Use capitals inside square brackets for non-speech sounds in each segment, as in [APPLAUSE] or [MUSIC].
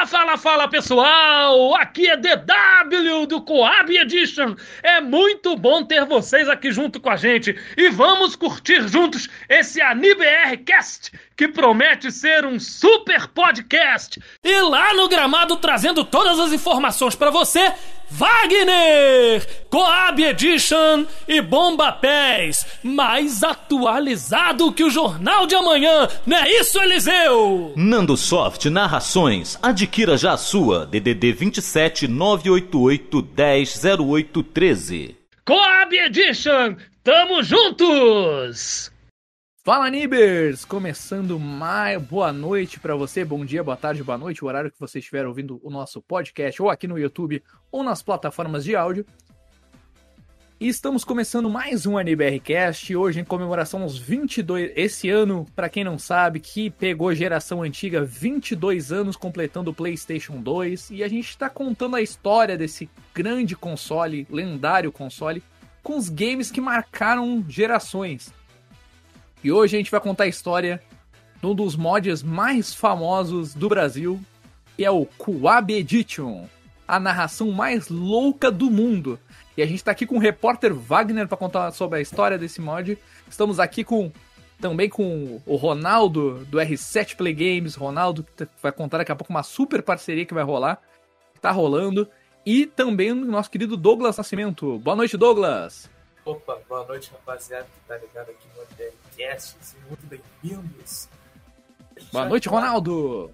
Fala, fala, fala pessoal! Aqui é DW do Coab Edition. É muito bom ter vocês aqui junto com a gente e vamos curtir juntos esse AniBR Cast que promete ser um super podcast. E lá no gramado trazendo todas as informações para você, Wagner! Coab Edition e Bomba Pés, mais atualizado que o Jornal de Amanhã, não é isso, Eliseu? Nando Soft Narrações, adquira já a sua, DDD 27 988 10 08 13. Coab Edition, tamo juntos! Fala Nibers! Começando mais boa noite para você, bom dia, boa tarde, boa noite, o horário que você estiver ouvindo o nosso podcast, ou aqui no YouTube, ou nas plataformas de áudio. E estamos começando mais um AniBRcast, hoje em comemoração aos 22, esse ano, para quem não sabe, que pegou geração antiga, 22 anos completando o PlayStation 2, e a gente está contando a história desse grande console, lendário console, com os games que marcaram gerações. E hoje a gente vai contar a história de um dos mods mais famosos do Brasil, que é o Coab Edition, a narração mais louca do mundo. E a gente está aqui com o repórter Wagner para contar sobre a história desse mod. Estamos aqui com também com o Ronaldo do R7 Play Games, Ronaldo que vai contar daqui a pouco uma super parceria que vai rolar, que tá rolando, e também o nosso querido Douglas Nascimento. Boa noite, Douglas. Opa, boa noite, rapaziada que tá ligado aqui no podcast. Sejam muito bem-vindos. Boa noite, Ronaldo.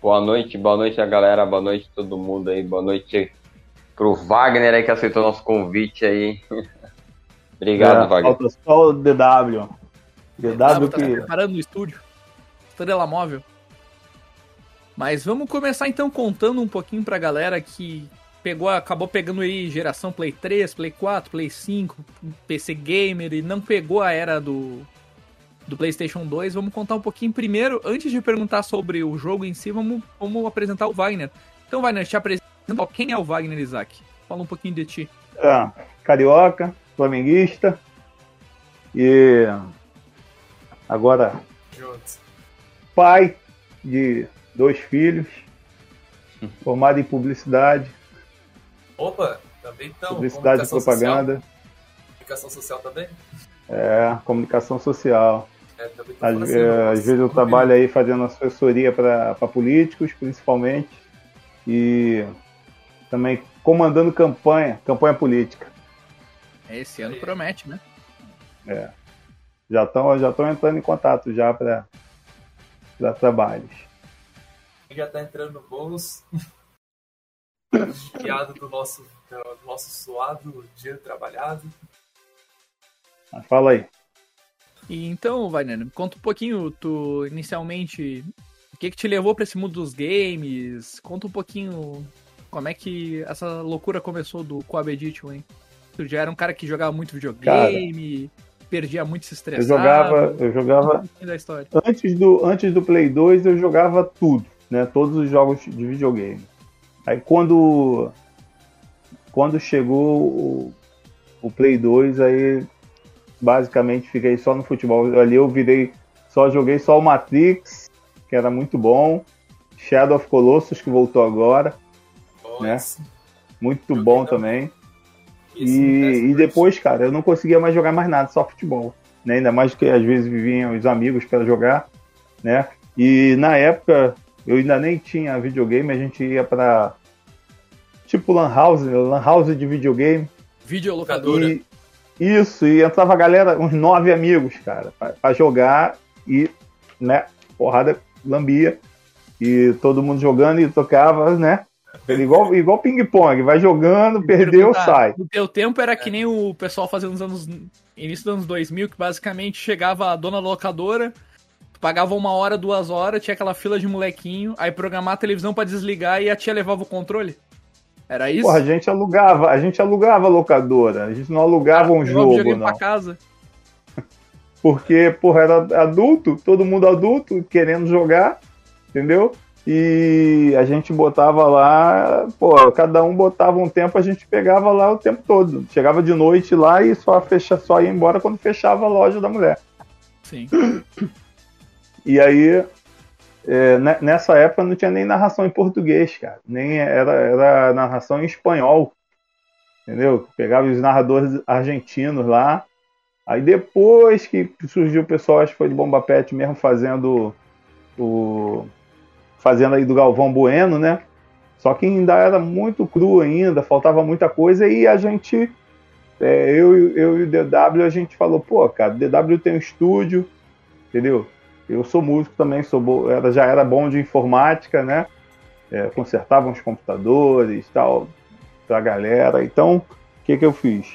Boa noite, boa noite a galera, boa noite todo mundo aí, boa noite pro Wagner aí que aceitou nosso convite aí. [LAUGHS] Obrigado, É, Wagner. Falta só o DW. DW tá se que. preparando no estúdio. Estrela móvel. Mas vamos começar então contando um pouquinho pra galera que pegou, acabou pegando aí geração Play 3, Play 4, Play 5, PC Gamer e não pegou a era do, do PlayStation 2. Vamos contar um pouquinho primeiro, antes de perguntar sobre o jogo em si, vamos, vamos apresentar o Wagner. Então, Wagner, te apresenta quem é o Wagner Isaac. Fala um pouquinho de ti. É, carioca, flamenguista. E agora pai de dois filhos, formado em publicidade, Opa, também então. publicidade e propaganda, Social. Comunicação social também? é, comunicação social. É, Às, fazendo é, às vezes eu trabalho aí fazendo assessoria para políticos, principalmente, e também comandando campanha, campanha política. Esse ano promete, né? Já estão já tão entrando em contato já para trabalhos. Já tá entrando no bolso. Desviado do nosso, do nosso suado dinheiro trabalhado. Mas fala aí. E então, Wagner, conta um pouquinho, tu inicialmente, o que que te levou pra esse mundo dos games? Conta um pouquinho como é que essa loucura começou do Coab Edition, hein? Tu já era um cara que jogava muito videogame, perdia muito se Eu estressava. jogava, eu jogava Um pouquinho da história. antes do antes do Play 2 eu jogava tudo, né? Todos os jogos de videogame. Aí quando quando chegou o, o Play 2 aí basicamente fiquei só no futebol. Ali eu virei só joguei só o Matrix, que era muito bom. Shadow of Colossus que voltou agora, Né? muito Joguei bom também. E, e depois, cara, eu não conseguia mais jogar mais nada, só futebol. Né? Ainda mais que às vezes viviam os amigos para jogar, né? E na época eu ainda nem tinha videogame, a gente ia para tipo lan house, lan house de videogame. Videolocadora. E isso, e entrava a galera, uns nove amigos, cara, pra, pra jogar e, né, porrada lambia. E todo mundo jogando e tocava, né? Igual, igual ping-pong, vai jogando, perdeu, sai. No teu tempo era que nem o pessoal fazia nos anos. início dos anos 2000, que basicamente chegava a dona locadora, tu pagava uma hora, duas horas, tinha aquela fila de molequinho, aí programar a televisão pra desligar e a tia levava o controle. Era isso? Porra, a gente alugava, a gente alugava locadora, a gente não alugava um Levava o jogo, não. pra casa. [LAUGHS] Porque, porra, era adulto, todo mundo adulto, querendo jogar, entendeu? E a gente botava lá, pô, cada um botava um tempo, a gente pegava lá o tempo todo. Chegava de noite lá e só, fecha, só ia embora quando fechava a loja da mulher. Sim. [COUGHS] E aí é, ne- nessa época não tinha nem narração em português, cara. Nem era, era narração em espanhol. Entendeu? Pegava os narradores argentinos lá. Aí depois que surgiu o pessoal, acho que foi de Bomba Pet mesmo fazendo o. Fazendo aí do Galvão Bueno, né? Só que ainda era muito cru ainda, faltava muita coisa e a gente, é, eu, eu e o DW, a gente falou, pô, cara, o DW tem um estúdio, entendeu? Eu sou músico também, sou bo- era, já era bom de informática, né? É, consertava uns computadores tal, pra galera. Então, o que que eu fiz?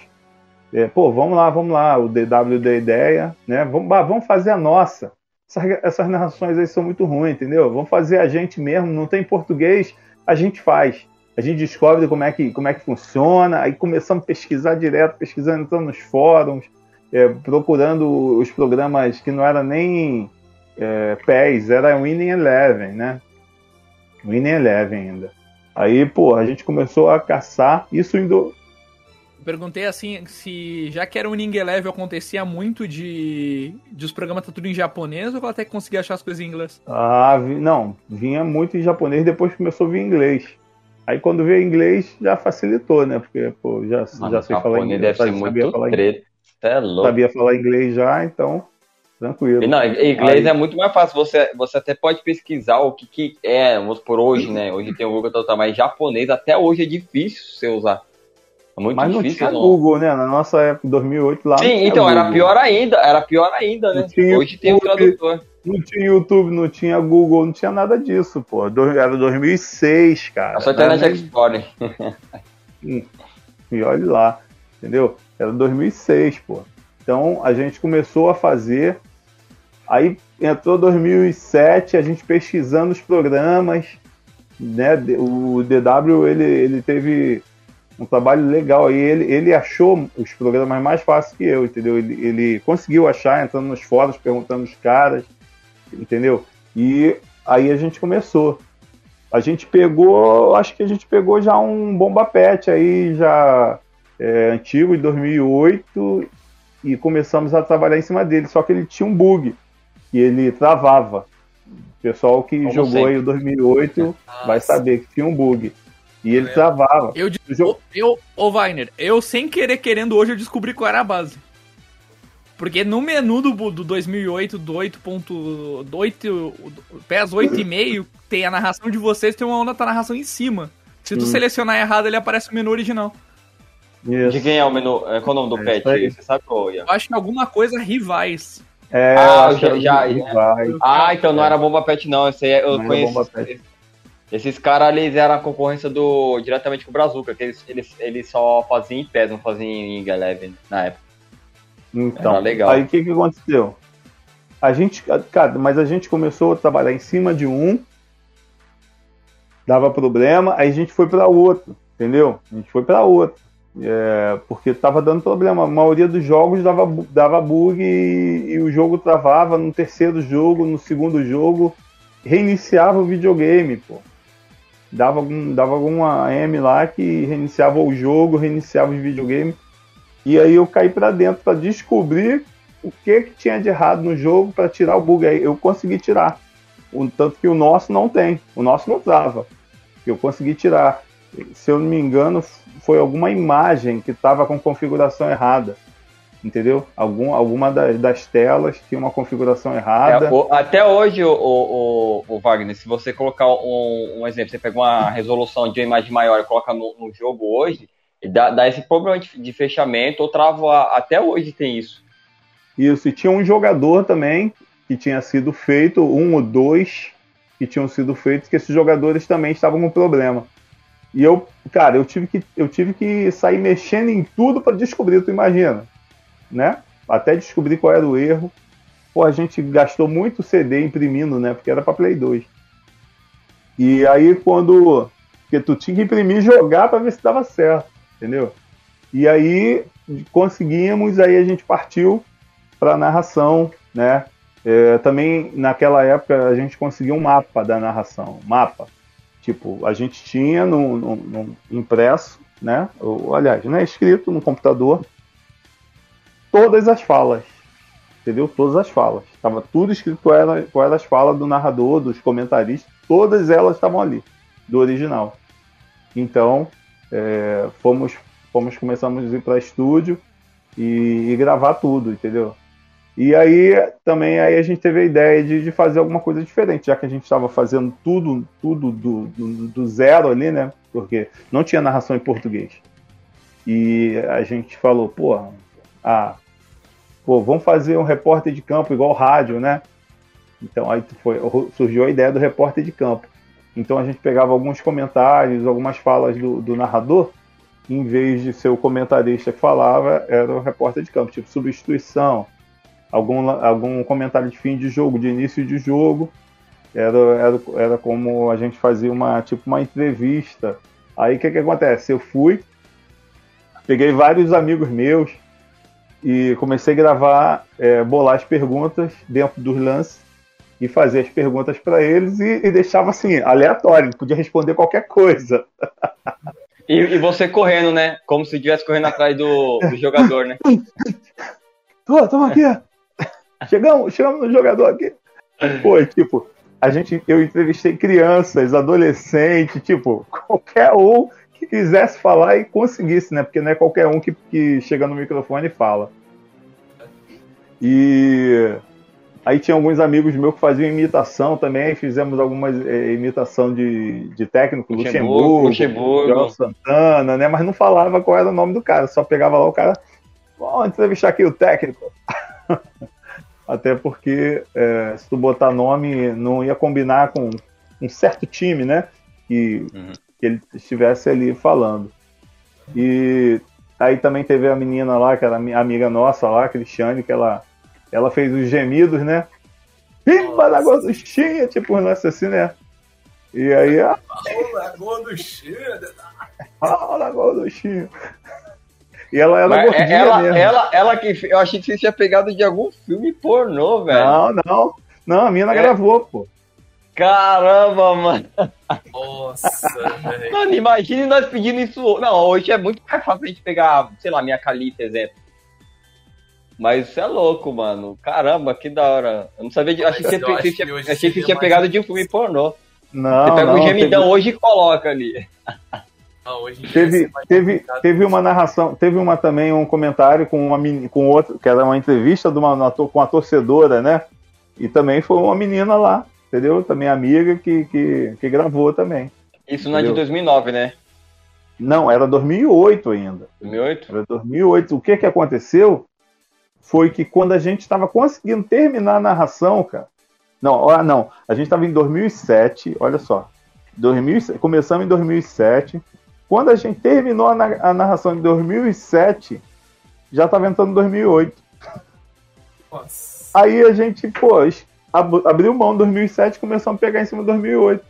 É, pô, vamos lá, vamos lá, o DW deu ideia, né? Vamos, vamos fazer a nossa. Essas, essas narrações aí são muito ruins, entendeu? Vamos fazer a gente mesmo, não tem português, a gente faz. A gente descobre como é que, como é que funciona, aí começamos a pesquisar direto, pesquisando, entrando nos fóruns, é, procurando os programas que não era nem é, PES, era Winning Eleven, né? Winning Eleven ainda. Aí, pô, a gente começou a caçar, isso indo, Perguntei assim se já que era um Ning Eleven acontecia muito de, de os programas tá tudo em japonês ou até conseguia achar as coisas em inglês? Ah, vi- não, vinha muito em japonês, depois começou a vir em inglês. Aí quando veio em inglês já facilitou, né? Porque, pô, já, Mano, já sei falar inglês. deve ser sabia muito falar, treta. Você é louco. sabia falar inglês já, então, tranquilo. Não, inglês Aí- é muito mais fácil. Você, você até pode pesquisar o que, que é, vamos por hoje, né? Hoje tem o Google total, mas japonês até hoje é difícil você usar. É muito Mas não difícil. tinha não. Google, né? Na nossa época, 2008 lá. Sim, tinha então era Google. pior ainda, era pior ainda, né? Tinha Hoje tem o tradutor. Não tinha YouTube, não tinha Google, não tinha nada disso, pô. Era 2006, cara. Só Internet era Explorer. nem- [LAUGHS] E olha lá, entendeu? Era 2006, pô. Então a gente começou a fazer. Aí entrou 2007, a gente pesquisando os programas, né? O DW ele, ele teve um trabalho legal aí. Ele, ele achou os programas mais fáceis que eu, entendeu? Ele, ele conseguiu achar entrando nos fóruns, perguntando os caras, entendeu? E aí a gente começou. A gente pegou, acho que a gente pegou já um bomba pet aí já é, antigo de 2008 e começamos a trabalhar em cima dele. Só que ele tinha um bug e ele travava. O pessoal que Como jogou sempre. aí o 2008 [LAUGHS] vai Nossa. saber que tinha um bug. E ele É. travava. Eu, O jogo- eu, ô Weiner, eu sem querer querendo hoje eu descobri qual era a base. Porque no menu do, do 2008, do 8.8, PES 8,5, tem a narração de vocês, tem uma outra narração em cima. Se tu Hum. selecionar errado, ele aparece o menu original. Isso. De quem é o menu? É, Qual o nome do É pet? Você sabe qual é? Eu acho que alguma coisa rivais. É, Ah, que já- o já-. Vai. Ah, então não era Bomba Pet, não. Esse aí é- eu Não conheço. Pet. Esses caras, eles eram a concorrência do, diretamente com o Brazuca, que eles, eles, eles só faziam em PES, não faziam em Eleven na época. Então, Era legal. aí o que, que aconteceu? A gente, cara, mas a gente começou a trabalhar em cima de um, dava problema, aí a gente foi para outro, entendeu? A gente foi para outro, é, porque tava dando problema. A maioria dos jogos dava, dava bug e, e o jogo travava no terceiro jogo, no segundo jogo, reiniciava o videogame, pô. Dava, dava alguma M lá que reiniciava o jogo, reiniciava os videogames. E aí eu caí pra dentro pra descobrir o que, que tinha de errado no jogo para tirar o bug. Aí eu consegui tirar. O tanto que o nosso não tem. O nosso não trava. Eu consegui tirar. Se eu não me engano, foi alguma imagem que estava com configuração errada. Entendeu? Algum, alguma das, das telas tinha uma configuração errada. É, o- até hoje, o, o, o, Wagner, se você colocar um, um exemplo, você pega uma resolução de uma imagem maior e coloca no, no jogo hoje, e dá, dá esse problema de, de fechamento ou trava. Até hoje tem isso. Isso, e tinha um jogador também que tinha sido feito, um ou dois que tinham sido feitos, que esses jogadores também estavam com problema. E eu, cara, eu tive que, eu tive que sair mexendo em tudo para descobrir, tu imagina, né? Até descobrir qual era o erro. Pô, a gente gastou muito CD imprimindo, né? Porque era para Play 2. E aí quando porque tu tinha que imprimir e jogar para ver se dava certo, entendeu? E aí conseguimos, aí a gente partiu para narração, né? É, também naquela época a gente conseguiu um mapa da narração, mapa. Tipo, a gente tinha no, no- no impresso, né? Ou, aliás, né? Escrito no computador todas as falas, entendeu? Todas as falas. Tava tudo escrito qual era, qual era as falas do narrador, dos comentaristas, todas elas estavam ali, do original. Então, é, fomos, fomos, começamos a ir para estúdio e, e, gravar tudo, entendeu? E aí também aí a gente teve a ideia de, de fazer alguma coisa diferente, já que a gente estava fazendo tudo, tudo do, do, do zero ali, né? Porque não tinha narração em português. E a gente falou, pô, ah, pô, vamos fazer um repórter de campo igual rádio, né? Então aí foi, surgiu a ideia do repórter de campo. Então a gente pegava alguns comentários, algumas falas do, do narrador, em vez de ser o comentarista que falava, era o repórter de campo, tipo substituição, algum, algum comentário de fim de jogo, de início de jogo. Era, era, era como a gente fazia uma tipo uma entrevista. Aí o que, que acontece? Eu fui, peguei vários amigos meus e comecei a gravar, é, bolar as perguntas dentro dos lances e fazer as perguntas para eles e, e, deixava assim, aleatório, podia responder qualquer coisa. E, e, você correndo, né? Como se estivesse correndo atrás do, do jogador, né? [LAUGHS] Tô, estamos aqui. Chegamos, chegamos no jogador aqui. Pô, tipo, a gente, eu entrevistei crianças, adolescentes, tipo, qualquer um que quisesse falar e conseguisse, né? Porque não é qualquer um que, que chega no microfone e fala. E Aí tinha alguns amigos meus que faziam imitação também, fizemos algumas é, imitação de, de técnico, Luxemburgo, Luxemburgo, Santana, né? Mas não falava qual era o nome do cara, só pegava lá o cara, vamos entrevistar aqui o técnico. [LAUGHS] Até porque é, se tu botar nome, não ia combinar com um certo time, né? Que, uhum. que ele estivesse ali falando. E aí também teve a menina lá, que era amiga nossa lá, Cristiane, que ela ela fez os gemidos, né? Pimba na gorduchinha, tipo um lance assim, né? E aí. Fala na gorduchinha. Fala gorduchinha. E ela era Mas gordinha ela, mesmo. Ela, ela que. Eu achei que você tinha pegado de algum filme pornô, velho. Não, não. Não, a mina é. gravou, pô. Caramba, mano. Nossa, velho. Mano, imagine nós pedindo isso. Não, hoje é muito mais fácil a gente pegar, sei lá, minha Calita, exemplo. Mas isso é louco, mano. Caramba, que da hora. Eu não sabia de. Achei que, você, achei que, achei que tinha pegado de um filme pornô. Não. Você pega não, o gemidão teve... hoje e coloca ali. Hoje teve, teve, teve uma narração, teve uma também um comentário com uma com outro, que era uma entrevista de uma, com uma torcedora, né? E também foi uma menina lá, entendeu? Também amiga que, que, que gravou também. Isso não é de 2009, né? Não, era 2008 ainda. 2008? Era 2008. O que que aconteceu? foi que quando a gente estava conseguindo terminar a narração, cara. Não, ah, não. A gente estava em 2007, olha só. 2000, começamos em 2007. Quando a gente terminou a, a narração em 2007, já estava entrando em 2008. Nossa. Aí a gente, pô, abriu mão em 2007 e começamos a pegar em cima de 2008.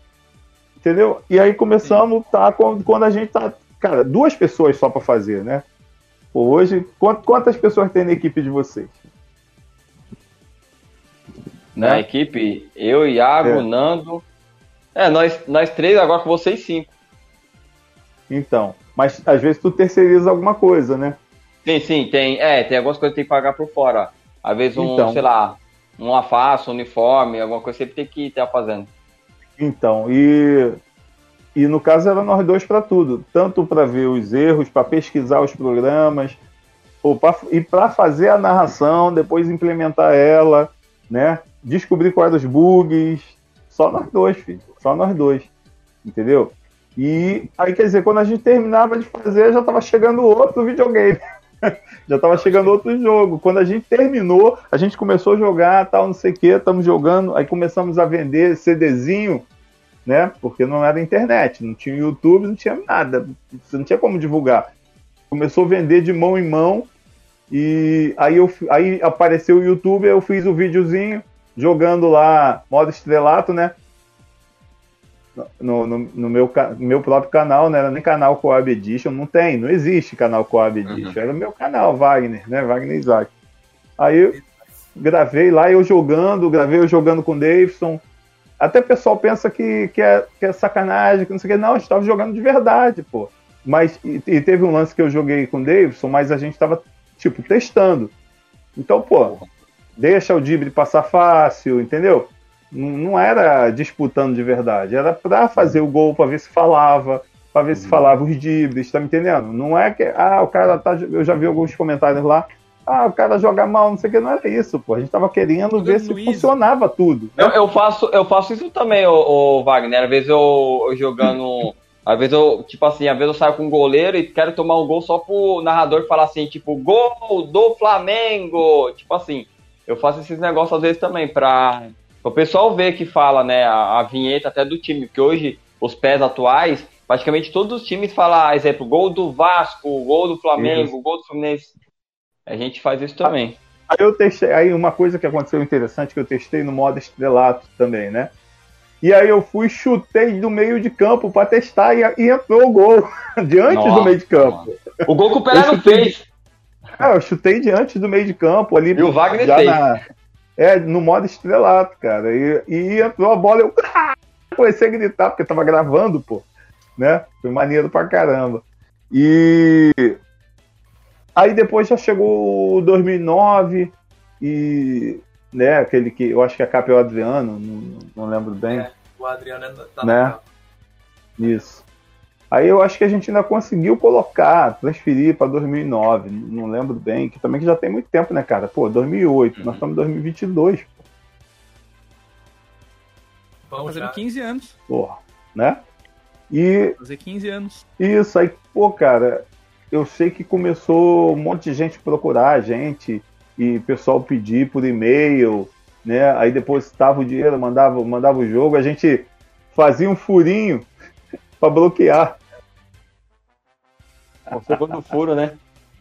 Entendeu? E aí começamos, tá, quando a gente tá. Cara, duas pessoas só para fazer, né? Hoje, quantas pessoas tem na equipe de vocês? Na né? equipe, eu, Iago, é. Nando. É, nós, nós três, agora com vocês cinco. Então, mas às vezes tu terceiriza alguma coisa, né? Sim, sim, tem. É, tem algumas coisas que tem que pagar por fora. Às vezes um, então, sei lá, um afaço, um uniforme, alguma coisa sempre tem que estar fazendo. Então, e e no caso era nós dois para tudo, tanto para ver os erros, para pesquisar os programas, ou pra, e para fazer a narração, depois implementar ela, né? Descobrir quais eram os bugs, só nós dois, filho, só nós dois, entendeu? E aí quer dizer, quando a gente terminava de fazer, já estava chegando outro videogame. [LAUGHS] já estava chegando outro jogo. Quando a gente terminou, a gente começou a jogar, tal, não sei o que, estamos jogando, aí começamos a vender CDzinho né? Porque não era internet, não tinha YouTube, não tinha nada, não tinha como divulgar. Começou a vender de mão em mão e aí, eu, aí apareceu o YouTube, eu fiz o videozinho jogando lá modo estrelato, né? No, no, no meu, no meu próprio canal, né? Era nem canal Coab Edition, não tem, não existe canal Coab Edition. Uhum. Era o meu canal, Wagner, né? Wagner Isaac. Aí eu gravei lá, eu jogando, gravei eu jogando com o Davidson, até o pessoal pensa que, que, é, que é sacanagem, que não sei o que. Não, a gente estava jogando de verdade, pô. Mas, e, e, teve um lance que eu joguei com o Davidson, mas a gente estava, tipo, testando. Então, pô, deixa o drible passar fácil, entendeu? Não, não era disputando de verdade, era pra fazer o gol, pra ver se falava, pra ver se falava os dribles, tá me entendendo? Não é que, ah, o cara tá. Eu já vi alguns comentários lá, ah, o cara joga mal, não sei o que, não era isso, pô. A gente tava querendo Jogando ver se funcionava tudo. Eu, eu faço, eu faço isso também, ô, ô, Wagner. Às vezes eu, eu jogando. Às vezes eu, tipo assim, às vezes eu saio com um goleiro e quero tomar um gol só pro narrador falar assim, tipo, gol do Flamengo! Tipo assim, eu faço esses negócios às vezes também, pra o pessoal ver que fala, né, a, a vinheta até do time, porque hoje os pés atuais, praticamente todos os times falam, ah, exemplo, gol do Vasco, gol do Flamengo, gol do Fluminense. A gente faz isso também. Aí eu testei, aí uma coisa que aconteceu interessante que eu testei no modo estrelato também, né? E aí eu fui, chutei do meio de campo pra testar e, e entrou o gol [LAUGHS] diante Nossa, do meio de campo. O gol que o Pelé não fez. Ah, eu chutei diante do meio de campo ali. E o Wagner fez. na- É, no modo estrelato, cara. E, e entrou a bola, eu [LAUGHS] comecei a gritar, porque tava gravando, pô. Né? Foi maneiro pra caramba. E aí depois já chegou o 2009 e né, aquele que eu acho que é Capel Adriano, não, não lembro bem. É, o Adriano tá Né? Isso. Aí eu acho que a gente ainda conseguiu colocar, transferir para 2009, não lembro bem, que também que já tem muito tempo, né, cara? Pô, 2008, nós Uhum. estamos em 2022, Vamos Fazendo já. 15 anos. porra, né? E Fazer 15 anos. isso aí, pô, cara, eu sei que começou um monte de gente procurar a gente e pessoal pedir por e-mail, né? Aí depositava o dinheiro, mandava, mandava o jogo, a gente fazia um furinho [LAUGHS] para bloquear. O segundo furo, né?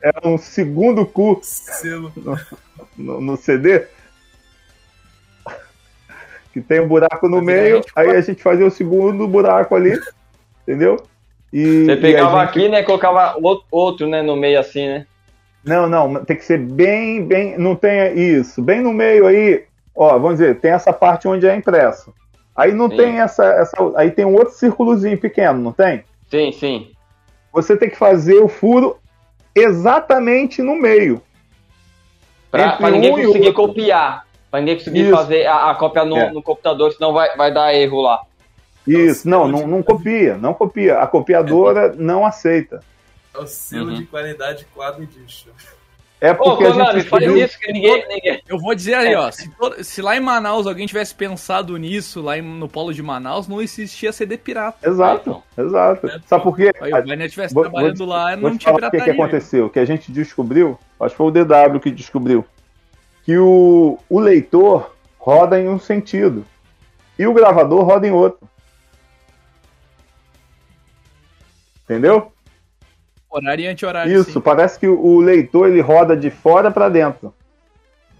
Era um segundo cu Selo. no, no CD que tem um buraco no Mas a meio, gente aí pode- a gente fazia o segundo buraco ali, entendeu? E, Você pegava a gente- aqui, né? Colocava o- outro, né? No meio assim, né? Não, não, tem que ser bem, bem, não tem isso, bem no meio aí, ó, vamos dizer, tem essa parte onde é impresso. Aí não Sim. tem essa, essa, aí tem um outro círculozinho pequeno, não tem? Sim, sim. Você tem que fazer o furo exatamente no meio. Pra, pra ninguém um conseguir copiar. Pra ninguém conseguir Isso. fazer a, a cópia no, É. no computador, senão vai, vai dar erro lá. Isso, não, eu não, não copia, não copia. A copiadora não aceita. É o selo Uhum. de qualidade quadro edition. É Ô, porque a gente faz escolheu- isso que ninguém. ninguém... Eu vou dizer aí, ó. Se, to- se lá em Manaus alguém tivesse pensado nisso, lá em- no polo de Manaus, não existia CD pirata. Exato, exato. Sabe por quê? Aí o Banner estivesse trabalhando vou- lá, Vou não te tinha falar o que, pirataria. que aconteceu, que a gente descobriu, acho que foi o DW que descobriu, que o, o leitor roda em um sentido e o gravador roda em outro. Entendeu? Horário e anti-horário. Isso, sim. parece que o, leitor ele roda de fora para dentro.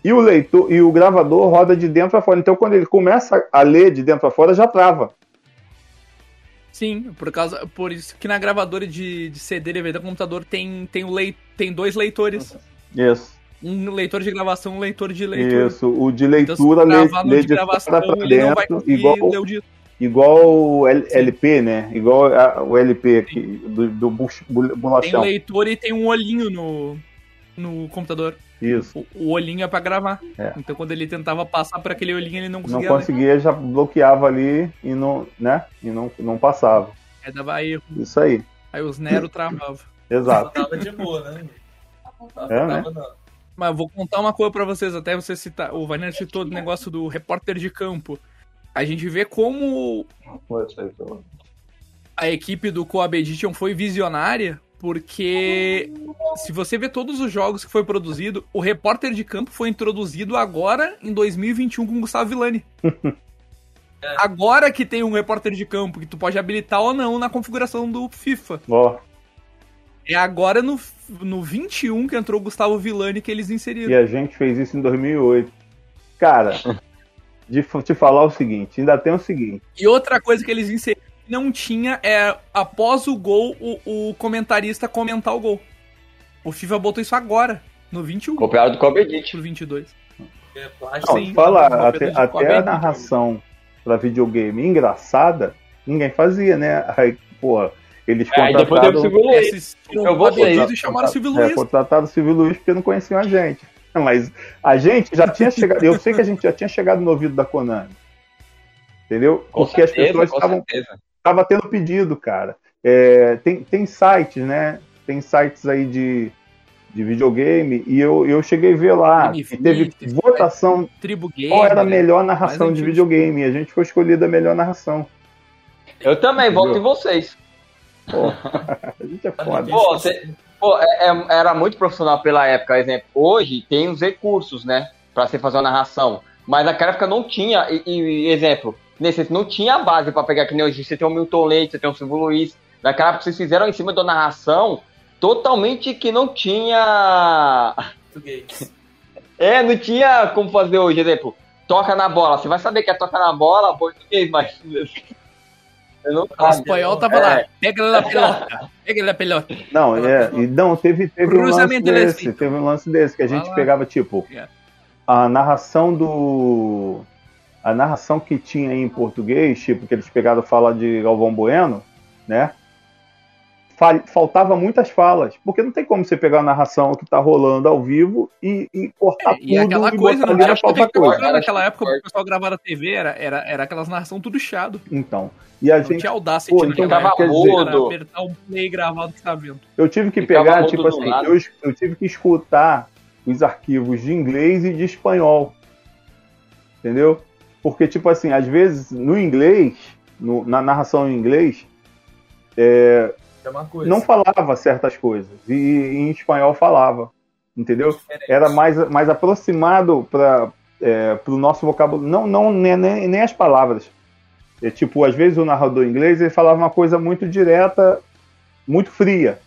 E o leitor e o gravador roda de dentro para fora. Então quando ele começa a ler de dentro para fora já trava. Sim, por causa, por isso que na gravadora de, de CD e DVD do computador tem, tem, o lei, tem dois leitores. Isso. Um leitor de gravação, um leitor de leitura. Isso, o de Então, leitura tu lê, lê de de gravação, vai dentro, igual, ler o disco. Igual o LP, né? Igual a- o LP aqui, do, do bu- Tem um bolachão. leitor e tem um olhinho no, no computador. Isso. O, o olhinho é pra gravar. É. Então quando ele tentava passar por aquele olhinho, ele não Não conseguia ler. conseguia, já bloqueava ali e não, né? E não, não passava. Aí dava erro. Isso aí. Aí os Nero travava. Exato. tava de boa, né? Não É, né? tava, não. Mas eu vou contar uma coisa pra vocês, até você citar. O Vanner citou o negócio do repórter de campo. A gente vê como a equipe do Coab Edition foi visionária, porque se você vê todos os jogos que foi produzido, o repórter de campo foi introduzido agora em 2021 com o Gustavo Villani. [LAUGHS] Agora que tem um repórter de campo que tu pode habilitar ou não na configuração do FIFA. Ó, É agora no, no 21 que entrou o Gustavo Villani que eles inseriram. e a gente fez isso em 2008. Cara, [LAUGHS] de te falar o seguinte, ainda tem o seguinte. E outra coisa que eles inseriram que não tinha é após o gol o, o comentarista comentar o gol. O FIFA botou isso agora, no 21 Copiado do Copy Edit. pro 22. É. Não, Sim, falar, até, até a narração pra videogame engraçada, ninguém fazia, né? Aí, porra, eles É, aí depois o contrataram... Silvio Luiz. Assistiram Eu vou isso. e chamaram o Silvio É, Luiz. contrataram o Silvio Luiz porque não conheciam a gente. [LAUGHS] Mas a gente já tinha chegado. Eu sei que a gente já tinha chegado no ouvido da Konami. Entendeu? Com Porque certeza, as pessoas estavam certeza. tava tendo pedido, cara. É, tem, tem sites, né? Tem sites aí de, de videogame e eu, eu cheguei a ver lá. Game E teve votação Tribo Game. qual era a né? melhor narração de videogame. E a gente foi escolhida a melhor narração. Eu também Entendeu? voto em vocês. Pô, [LAUGHS] a gente é foda. Pô, você- Pô, é- é- era muito profissional pela época, exemplo. Hoje tem os recursos, né? Pra você fazer uma narração. Mas naquela época não tinha, e, e- exemplo, nesse, não tinha base pra pegar que nem hoje. Você tem o Milton Leite, você tem o Silvio Luiz. Naquela época vocês fizeram em cima da narração totalmente que não tinha. Português. [LAUGHS] É, não tinha como fazer hoje, exemplo. Toca na bola. Você vai saber que é toca na bola, português, mas. Não O espanhol tava É. lá. Pega ele na pelota. Pega ele na pelota. Não, é, e não, teve, teve um lance Cruzamento desse, teve um lance desse, que a gente pegava, tipo, É. a narração do. A narração que tinha em português, tipo, que eles pegaram fala de Galvão Bueno, né? Fal- Faltava muitas falas, porque não tem como você pegar a narração que tá rolando ao vivo e, e cortar É, e aquela tudo e coisa, não ali era pauta porque coisa. naquela época o pessoal gravava na TV, era, era, era aquelas narração tudo chiado. Então, e a Não gente, tinha audácia Pô, então tava mudo. apertar um play e gravar o que tá vendo. eu tive que Ficava pegar, tipo assim, eu, eu tive que escutar os arquivos de inglês e de espanhol. Entendeu? Porque, tipo assim, às vezes no inglês, no- na narração em inglês, É coisa. não falava certas coisas. E, em espanhol falava. Entendeu? Era mais, mais aproximado para é, o nosso vocabulário. Não, não nem, nem, nem as palavras. É, tipo, às vezes o narrador inglês ele falava uma coisa muito direta, muito fria.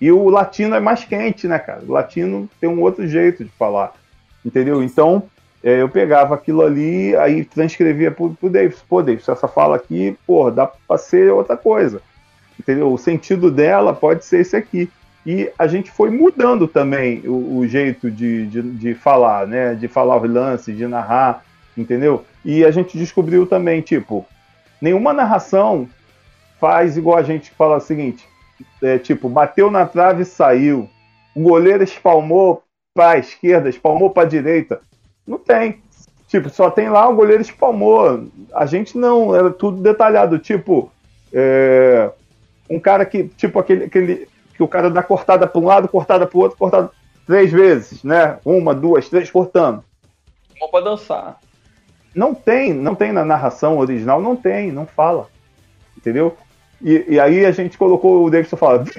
E o latino é mais quente, né, cara? O latino tem um outro jeito de falar. Entendeu? Então, é, eu pegava aquilo ali, aí transcrevia pro, pro Davis. Pô, Davis, essa fala aqui, pô, dá pra ser outra coisa. Entendeu? O sentido dela pode ser esse aqui. E a gente foi mudando também o, o jeito de, de, de falar, né? De falar o lance, de narrar, entendeu? E a gente descobriu também, tipo, nenhuma narração faz igual a gente fala o seguinte: é, tipo, bateu na trave e saiu. O goleiro espalmou para a esquerda, espalmou para a direita. Não tem. Tipo, só tem lá o goleiro espalmou. A gente não, era tudo detalhado. Tipo, é, um cara que, tipo, aquele, aquele que o cara dá cortada para um lado, cortada para o outro, cortada três vezes, né? Uma, duas, três, cortando. Bom pra dançar. Não tem, não tem na narração original, não tem, não fala. Entendeu? E, e aí a gente colocou o Davidson fala, [LAUGHS]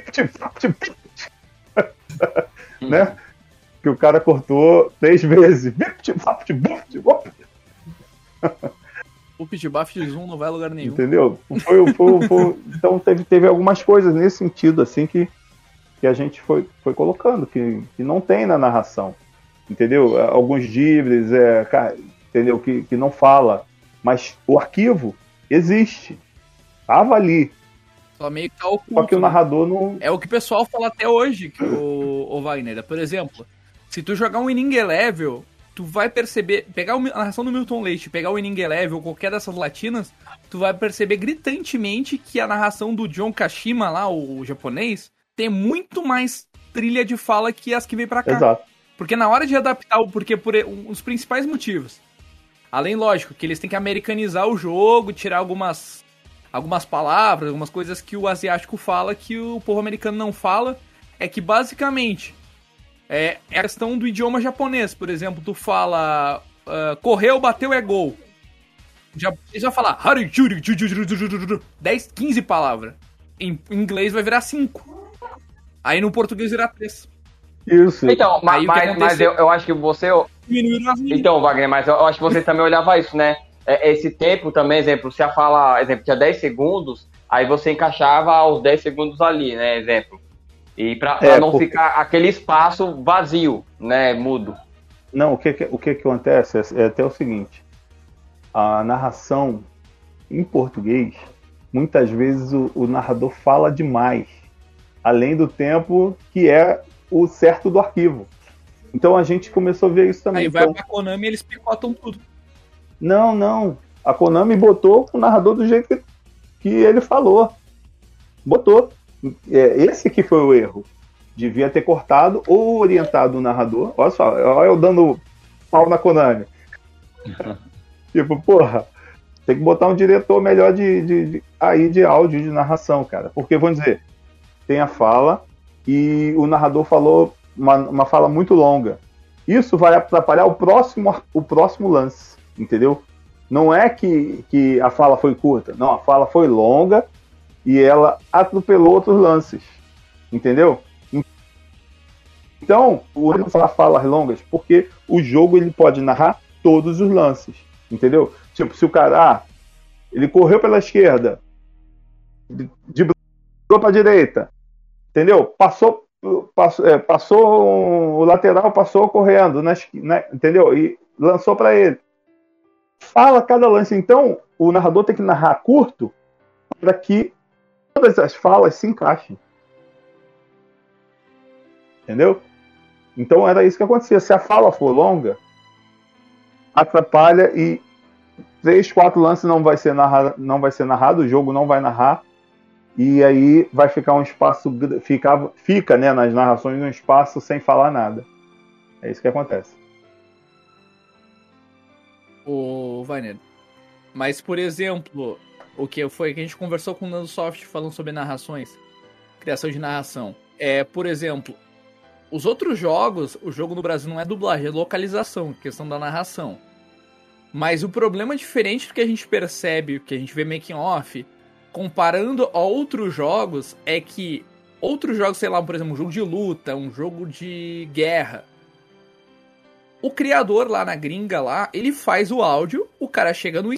né? Que o cara cortou três vezes. [LAUGHS] O pitbuff de zoom não vai a lugar nenhum. Entendeu? Foi, foi- foi- então teve, teve algumas coisas nesse sentido, assim, que, que a gente foi, foi colocando, que, que não tem na narração. Entendeu? Alguns livros, é, ca- entendeu? Que, que não fala. Mas o arquivo existe. Tava ali. Só meio que tá oculto. Só que o né? narrador não. É o que o pessoal fala até hoje, que o, o Wagner. Por exemplo, se tu jogar um inning level, tu vai perceber, pegar a narração do Milton Leite, pegar o inning level ou qualquer dessas latinas, tu vai perceber gritantemente que a narração do John Kashima lá, o japonês, tem muito mais trilha de fala que as que vem pra cá. Exato. Porque na hora de adaptar, porque por um- os principais motivos. Além, lógico, que eles têm que americanizar o jogo, tirar algumas algumas palavras, algumas coisas que o asiático fala que o povo americano não fala, é que basicamente é, é a questão do idioma japonês. Por exemplo, tu fala ah, correu, bateu, é gol. Já, eles vão falar 10, 15 palavras. Em inglês vai virar 5. Aí no português virar 3. Isso. Então, Aí o que mas, mas eu, eu acho que você. Então, Wagner, mas eu acho que você também olhava isso, né? É, Esse tempo também, exemplo, se a fala, exemplo, tinha 10 segundos, aí você encaixava os 10 segundos ali, né? Exemplo. E pra, pra É, não porque- ficar aquele espaço vazio, né? Mudo. Não, o que, o que, que acontece é, é até o seguinte: a narração em português, muitas vezes o, o narrador fala demais, além do tempo que é o certo do arquivo. Então a gente começou a ver isso também. Aí vai Então, pra Konami e eles picotam tudo. não, não. A Konami botou o narrador do jeito que, que ele falou. Botou. É, esse que foi o erro. devia ter cortado ou orientado o narrador. Olha só, olha eu dando pau na Konami. [LAUGHS] tipo, porra, tem que botar um diretor melhor de, de, de, aí de áudio, de narração, cara. Porque, vamos dizer, tem a fala e o narrador falou uma, uma fala muito longa. Isso vai atrapalhar o próximo, o próximo lance, entendeu? Não é que, que a fala foi curta, não, a fala foi longa e ela atropelou outros lances, entendeu? Então, o não falar falas longas, porque o jogo ele pode narrar todos os lances, entendeu? Tipo, se o cara, ah, ele correu pela esquerda, driblou para direita, entendeu? Passou, passou, é, passou o lateral, passou correndo, né, entendeu? E lançou para ele. Fala cada lance. Então, o narrador tem que narrar curto para que todas as falas se encaixem. Entendeu? Então era isso que acontecia. Se a fala for longa, atrapalha e três, quatro lances não vai ser narrado, não vai ser narrado, o jogo não vai narrar e aí vai ficar um espaço fica, fica, né, nas narrações um espaço sem falar nada. É isso que acontece. O Vainer. Mas por exemplo, o que foi que a gente conversou com o Nando Soft falando sobre narrações, criação de narração. É, por exemplo, os outros jogos, o jogo no Brasil não é dublagem, é localização, questão da narração. Mas o problema diferente que a gente percebe, que a gente vê making off, comparando a outros jogos, é que outros jogos, sei lá, por exemplo, um jogo de luta, um jogo de guerra. O criador lá na gringa lá, ele faz o áudio, o cara chega no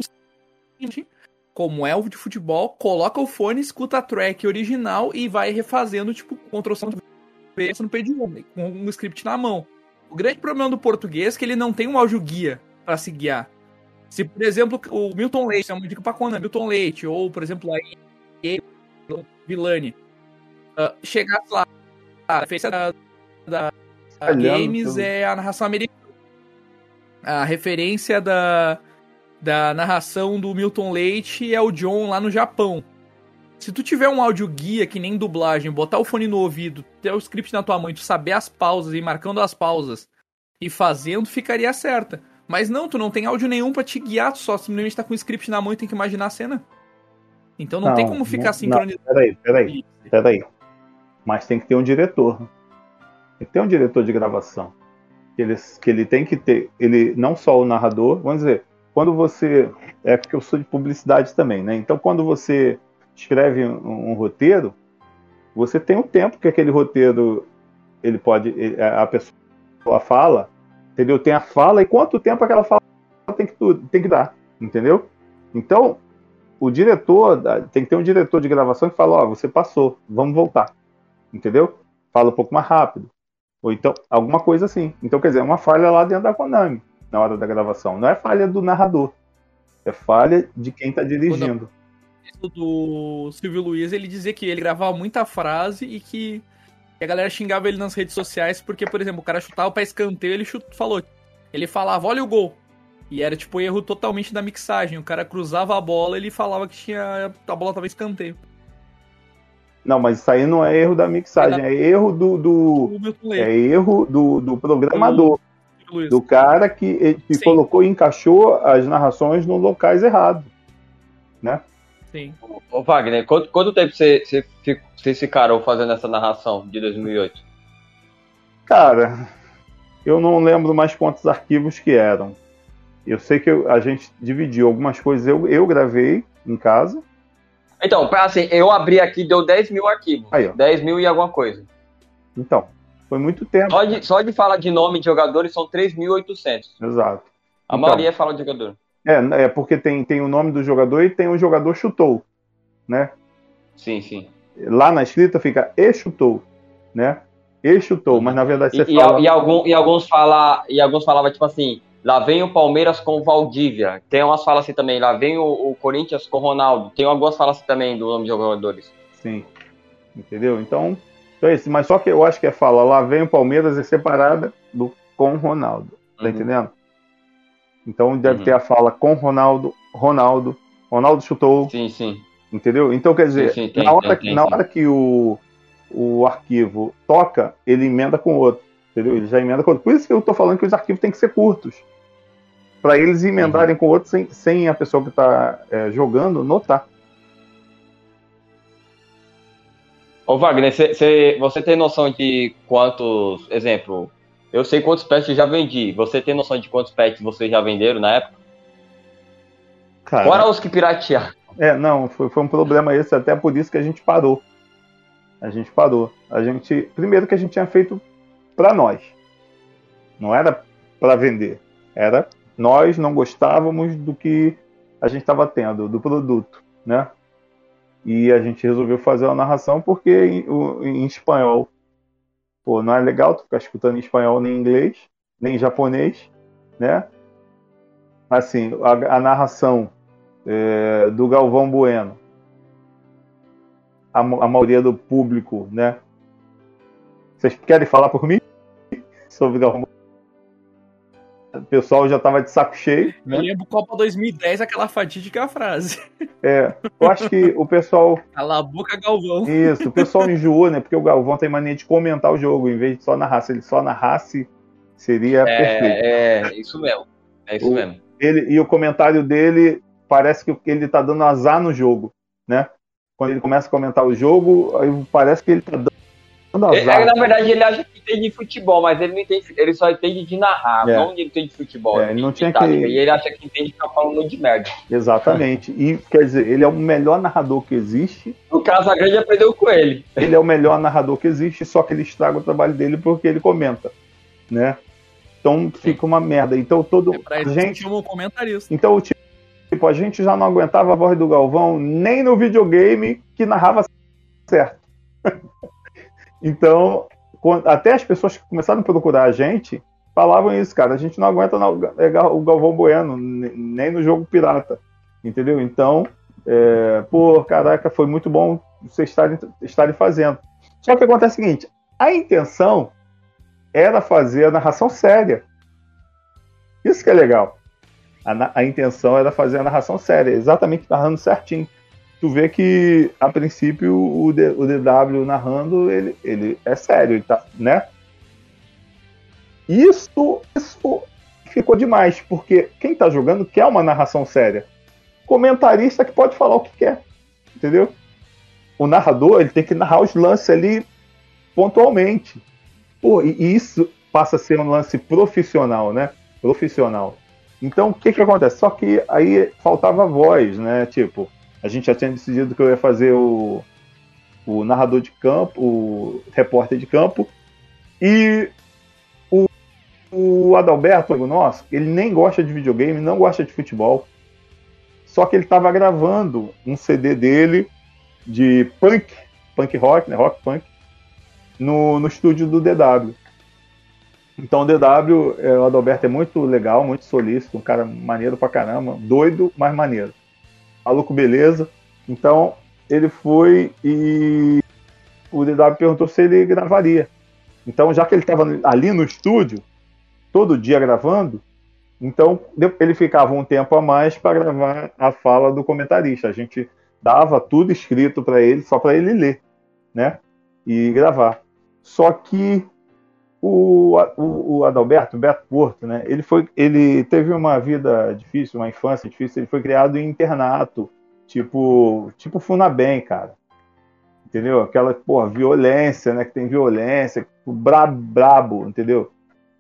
como é o de futebol, coloca o fone, escuta a track original e vai refazendo, tipo, Ctrl C no PD1, com um script na mão. O grande problema do português é que ele não tem um áudio guia para se guiar. Se, por exemplo, o Milton Leite, é uma dica pra Conan, Milton Leite, ou, por exemplo, aí, Vilani, uh, chegasse lá, a referência da, da, da Games é a narração americana. A referência da, da narração do Milton Leite é o John lá no Japão. Se tu tiver um áudio guia que nem dublagem, botar o fone no ouvido, ter o script na tua mão e tu saber as pausas e marcando as pausas e fazendo, ficaria certa. Mas não, tu não tem áudio nenhum para te guiar, tu só simplesmente tá com o script na mão e tem que imaginar a cena. Então não, não tem como ficar sincronizado. Peraí, peraí, peraí. Mas tem que ter um diretor. Tem que ter um diretor de gravação. Que ele, que ele tem que ter, ele não só o narrador, vamos dizer, quando você. É porque eu sou de publicidade também, né? Então quando você escreve um, um, roteiro, você tem um tempo que aquele roteiro ele pode a pessoa fala, entendeu? Tem a fala e quanto tempo aquela fala tem que tem que dar, entendeu? Então o diretor tem que ter um diretor de gravação que fala, ó, oh, você passou, vamos voltar, entendeu? Fala um pouco mais rápido ou então alguma coisa assim. Então quer dizer, é uma falha lá dentro da Konami na hora da gravação, não é falha do narrador, é falha de quem está dirigindo do Silvio Luiz, ele dizia que ele gravava muita frase e que a galera xingava ele nas redes sociais porque, por exemplo, o cara chutava pra escanteio, ele chut... falou. Ele falava, olha o gol. E era tipo erro totalmente da mixagem. O cara cruzava a bola ele falava que tinha a bola tava escanteio. Não, mas isso aí não é erro da mixagem, é, da... é erro do, do é erro do, do programador. Do, do cara que, que colocou e encaixou as narrações nos locais errados, né? Sim. Ô, Wagner, quanto, quanto tempo você, você, vocês ficaram fazendo essa narração de 2008? Cara, eu não lembro mais quantos arquivos que eram. Eu sei que eu, a gente dividiu algumas coisas, eu, eu gravei em casa. Então, assim, eu abri aqui, deu 10 mil arquivos. Aí, ó. 10 mil e alguma coisa. Então, foi muito tempo. Só de, só de falar de nome de jogadores são 3.800. Exato. A então, maioria fala de jogador. É, é porque tem, tem o nome do jogador e tem o jogador chutou, né? Sim, sim. Lá na escrita fica e chutou, né? E chutou, mas na verdade você e, fala... E, algum, e alguns fala, e alguns falavam tipo assim, lá vem o Palmeiras com o Valdívia. Tem umas falas assim também, lá vem o, o Corinthians com o Ronaldo. Tem algumas falas assim também do nome de jogadores. Sim. Entendeu? Então, então é isso. Mas só que eu acho que é fala, lá vem o Palmeiras é separada do com Ronaldo. Tá uhum. entendendo? Então deve uhum. ter a fala com Ronaldo, Ronaldo, Ronaldo chutou. Sim, sim. Entendeu? Então quer dizer, sim, sim, tem, na, hora, tem, tem, na hora que o, o arquivo toca, ele emenda com o outro. Entendeu? Ele já emenda com o outro. Por isso que eu tô falando que os arquivos têm que ser curtos. Para eles emendarem com o outro sem, sem a pessoa que está é, jogando notar. Ô Wagner, cê, cê- você tem noção de quantos, exemplo, eu sei quantos pets eu já vendi. Você tem noção de quantos pets vocês já venderam na época? Cara, Fora os que piratearam. É, não, foi, foi um problema esse, até por isso que a gente parou. A gente parou. A gente, primeiro que a gente tinha feito para nós. Não era para vender. Era nós não gostávamos do que a gente estava tendo, do produto, né? E a gente resolveu fazer uma narração porque em, em espanhol, pô, não é legal tu ficar escutando em espanhol nem em inglês, nem em japonês, né? Assim, a, a narração é, do Galvão Bueno. A, a maioria do público, né? Vocês querem falar por mim [LAUGHS] sobre Galvão Bueno? O pessoal já estava de saco cheio. Eu lembro Copa 2010, aquela fatídica frase. É, eu acho que o pessoal. Cala a boca, Galvão. Isso, o pessoal enjoou, né? Porque o Galvão tem mania de comentar o jogo, em vez de só narrar. Se ele só narrasse, seria perfeito. É, é isso mesmo. É isso O- mesmo. ele e o comentário dele parece que ele tá dando azar no jogo, né? Quando ele começa a comentar o jogo, aí parece que ele tá dando É, é, na verdade, ele acha que entende de futebol, mas ele não entende, ele só entende de narrar, É. não ele entende de futebol. É, ele não tinha tática, que- E ele acha que entende de ficar falando de merda. Exatamente. E quer dizer, ele é o melhor narrador que existe. O Casagrande aprendeu com ele. Ele é o melhor narrador que existe, só que ele estraga o trabalho dele porque ele comenta, né? Então fica uma merda. Então todo É pra isso gente o comentarista. Então, tipo, a gente já não aguentava a voz do Galvão nem no videogame que narrava certo. Então, até as pessoas que começaram a procurar a gente falavam isso, cara. A gente não aguenta é, o Galvão Bueno, ne- nem no jogo pirata. Entendeu? Então, é, pô, caraca, foi muito bom vocês estarem, estarem fazendo. Só que acontece o seguinte: a intenção era fazer a narração séria. Isso que é legal. A, a intenção era fazer a narração séria, exatamente narrando certinho. Tu vê que, a princípio, o, D- o DW narrando, ele, ele é sério, ele tá, né? Isso, isso ficou demais, porque quem tá jogando quer uma narração séria. Comentarista que pode falar o que quer, entendeu? O narrador, ele tem que narrar os lances ali pontualmente. Pô, e isso passa a ser um lance profissional, né? Profissional. Então, o que que acontece? Só que aí faltava voz, né? Tipo, a gente já tinha decidido que eu ia fazer o, o narrador de campo, o repórter de campo, e o, o Adalberto, amigo nosso, ele nem gosta de videogame, não gosta de futebol, só que ele estava gravando um CD dele de punk, punk rock, né? Rock punk, no, no estúdio do DW. Então o DW, é, o Adalberto é muito legal, muito solícito, um cara maneiro pra caramba, doido, mas maneiro. Maluco beleza. Então ele foi e o DW perguntou se ele gravaria. Então, já que ele estava ali no estúdio, todo dia gravando, então ele ficava um tempo a mais para gravar a fala do comentarista. A gente dava tudo escrito para ele, só para ele ler, né? E gravar. Só que o, o, o Adalberto, Beto Porto, né? Ele foi, ele teve uma vida difícil, uma infância difícil. Ele foi criado em internato, tipo, tipo Funabem, cara. Entendeu? Aquela, porra, violência, né? Que tem violência, bra, brabo, entendeu?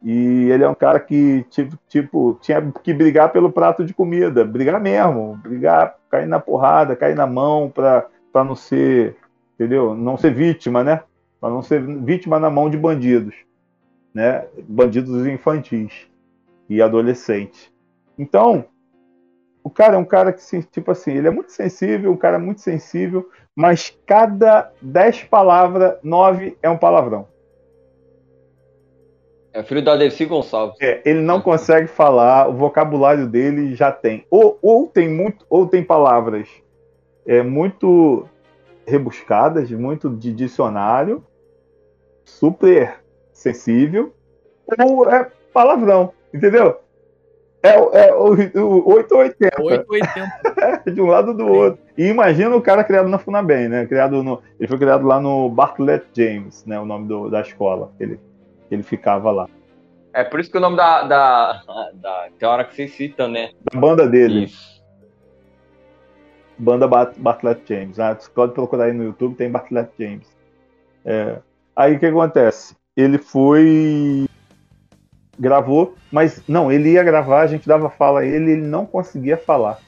E ele é um cara que, tipo, tipo, tinha que brigar pelo prato de comida, brigar mesmo, brigar, cair na porrada, cair na mão pra, pra não ser, entendeu? Não ser vítima, né? Pra não ser vítima na mão de bandidos, né? Bandidos infantis e adolescentes. Então, o cara é um cara que, tipo assim, ele é muito sensível, um cara muito sensível, mas cada dez palavras, nove é um palavrão. É filho da Dercy Gonçalves. É, ele não consegue falar, o vocabulário dele já tem. Ou, ou tem muito, ou tem palavras é, muito rebuscadas, muito de dicionário, super sensível, ou é palavrão, entendeu? É, o- é o, o 880. 880. [LAUGHS] de um lado do outro. E imagina o cara criado na Funabem, né? Criado no, ele foi criado lá no Bartlett James, né? O nome do- da escola. que Ele, que ele ficava lá. É por isso que o nome da. da, da tem hora que vocês citam, né? Da banda dele, Isso. banda Bart- Bartlett James. Ah, você pode procurar aí no YouTube, tem Bartlett James. É, aí o que acontece? Ele foi. Gravou, mas não, ele ia gravar, a gente dava fala a ele, ele não conseguia falar.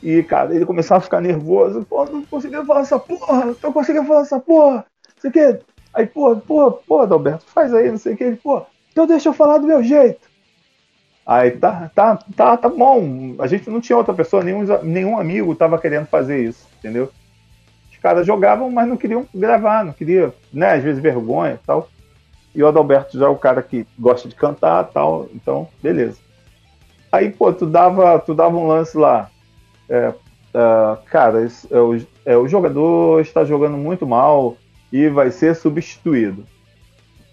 E, cara, ele começava a ficar nervoso. Pô, não conseguia falar essa porra, não conseguia falar essa porra. Não sei o quê. Aí, pô, pô, pô, Adalberto, faz aí, não sei o que. Ele, pô, então deixa eu falar do meu jeito. Aí, tá, tá, tá, tá bom. A gente não tinha outra pessoa, nenhum, nenhum amigo tava querendo fazer isso, entendeu? Os caras jogavam, mas não queriam gravar, não queria, né, às vezes vergonha e tal. E o Adalberto já é o cara que gosta de cantar e tal, então, beleza. Aí, pô, tu dava, tu dava um lance lá. É, é, cara, esse- é, o, é, o jogador está jogando muito mal e vai ser substituído.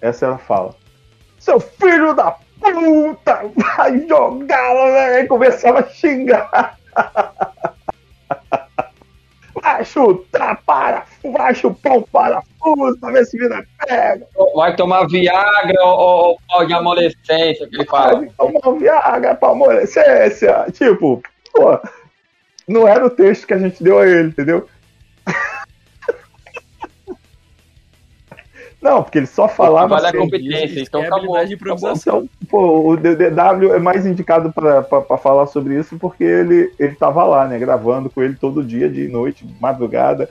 Essa era a fala. Seu filho da puta! Vai jogar! Aí começava a xingar. [LAUGHS] Vai chutar parafuso, vai chupar um parafuso pra ver se vira pega. Vai tomar Viagra ou, ou, de amolescência, que ele fala. Vai tomar Viagra pra amolecência. Tipo, pô, não era o texto que a gente deu a ele, entendeu? Não, porque ele só falava Vale a assim. competência, então é acabou. de improvisação. Então, pô, o DDW é mais indicado pra falar sobre isso porque ele, ele tava lá, né, gravando com ele todo dia, de noite, madrugada.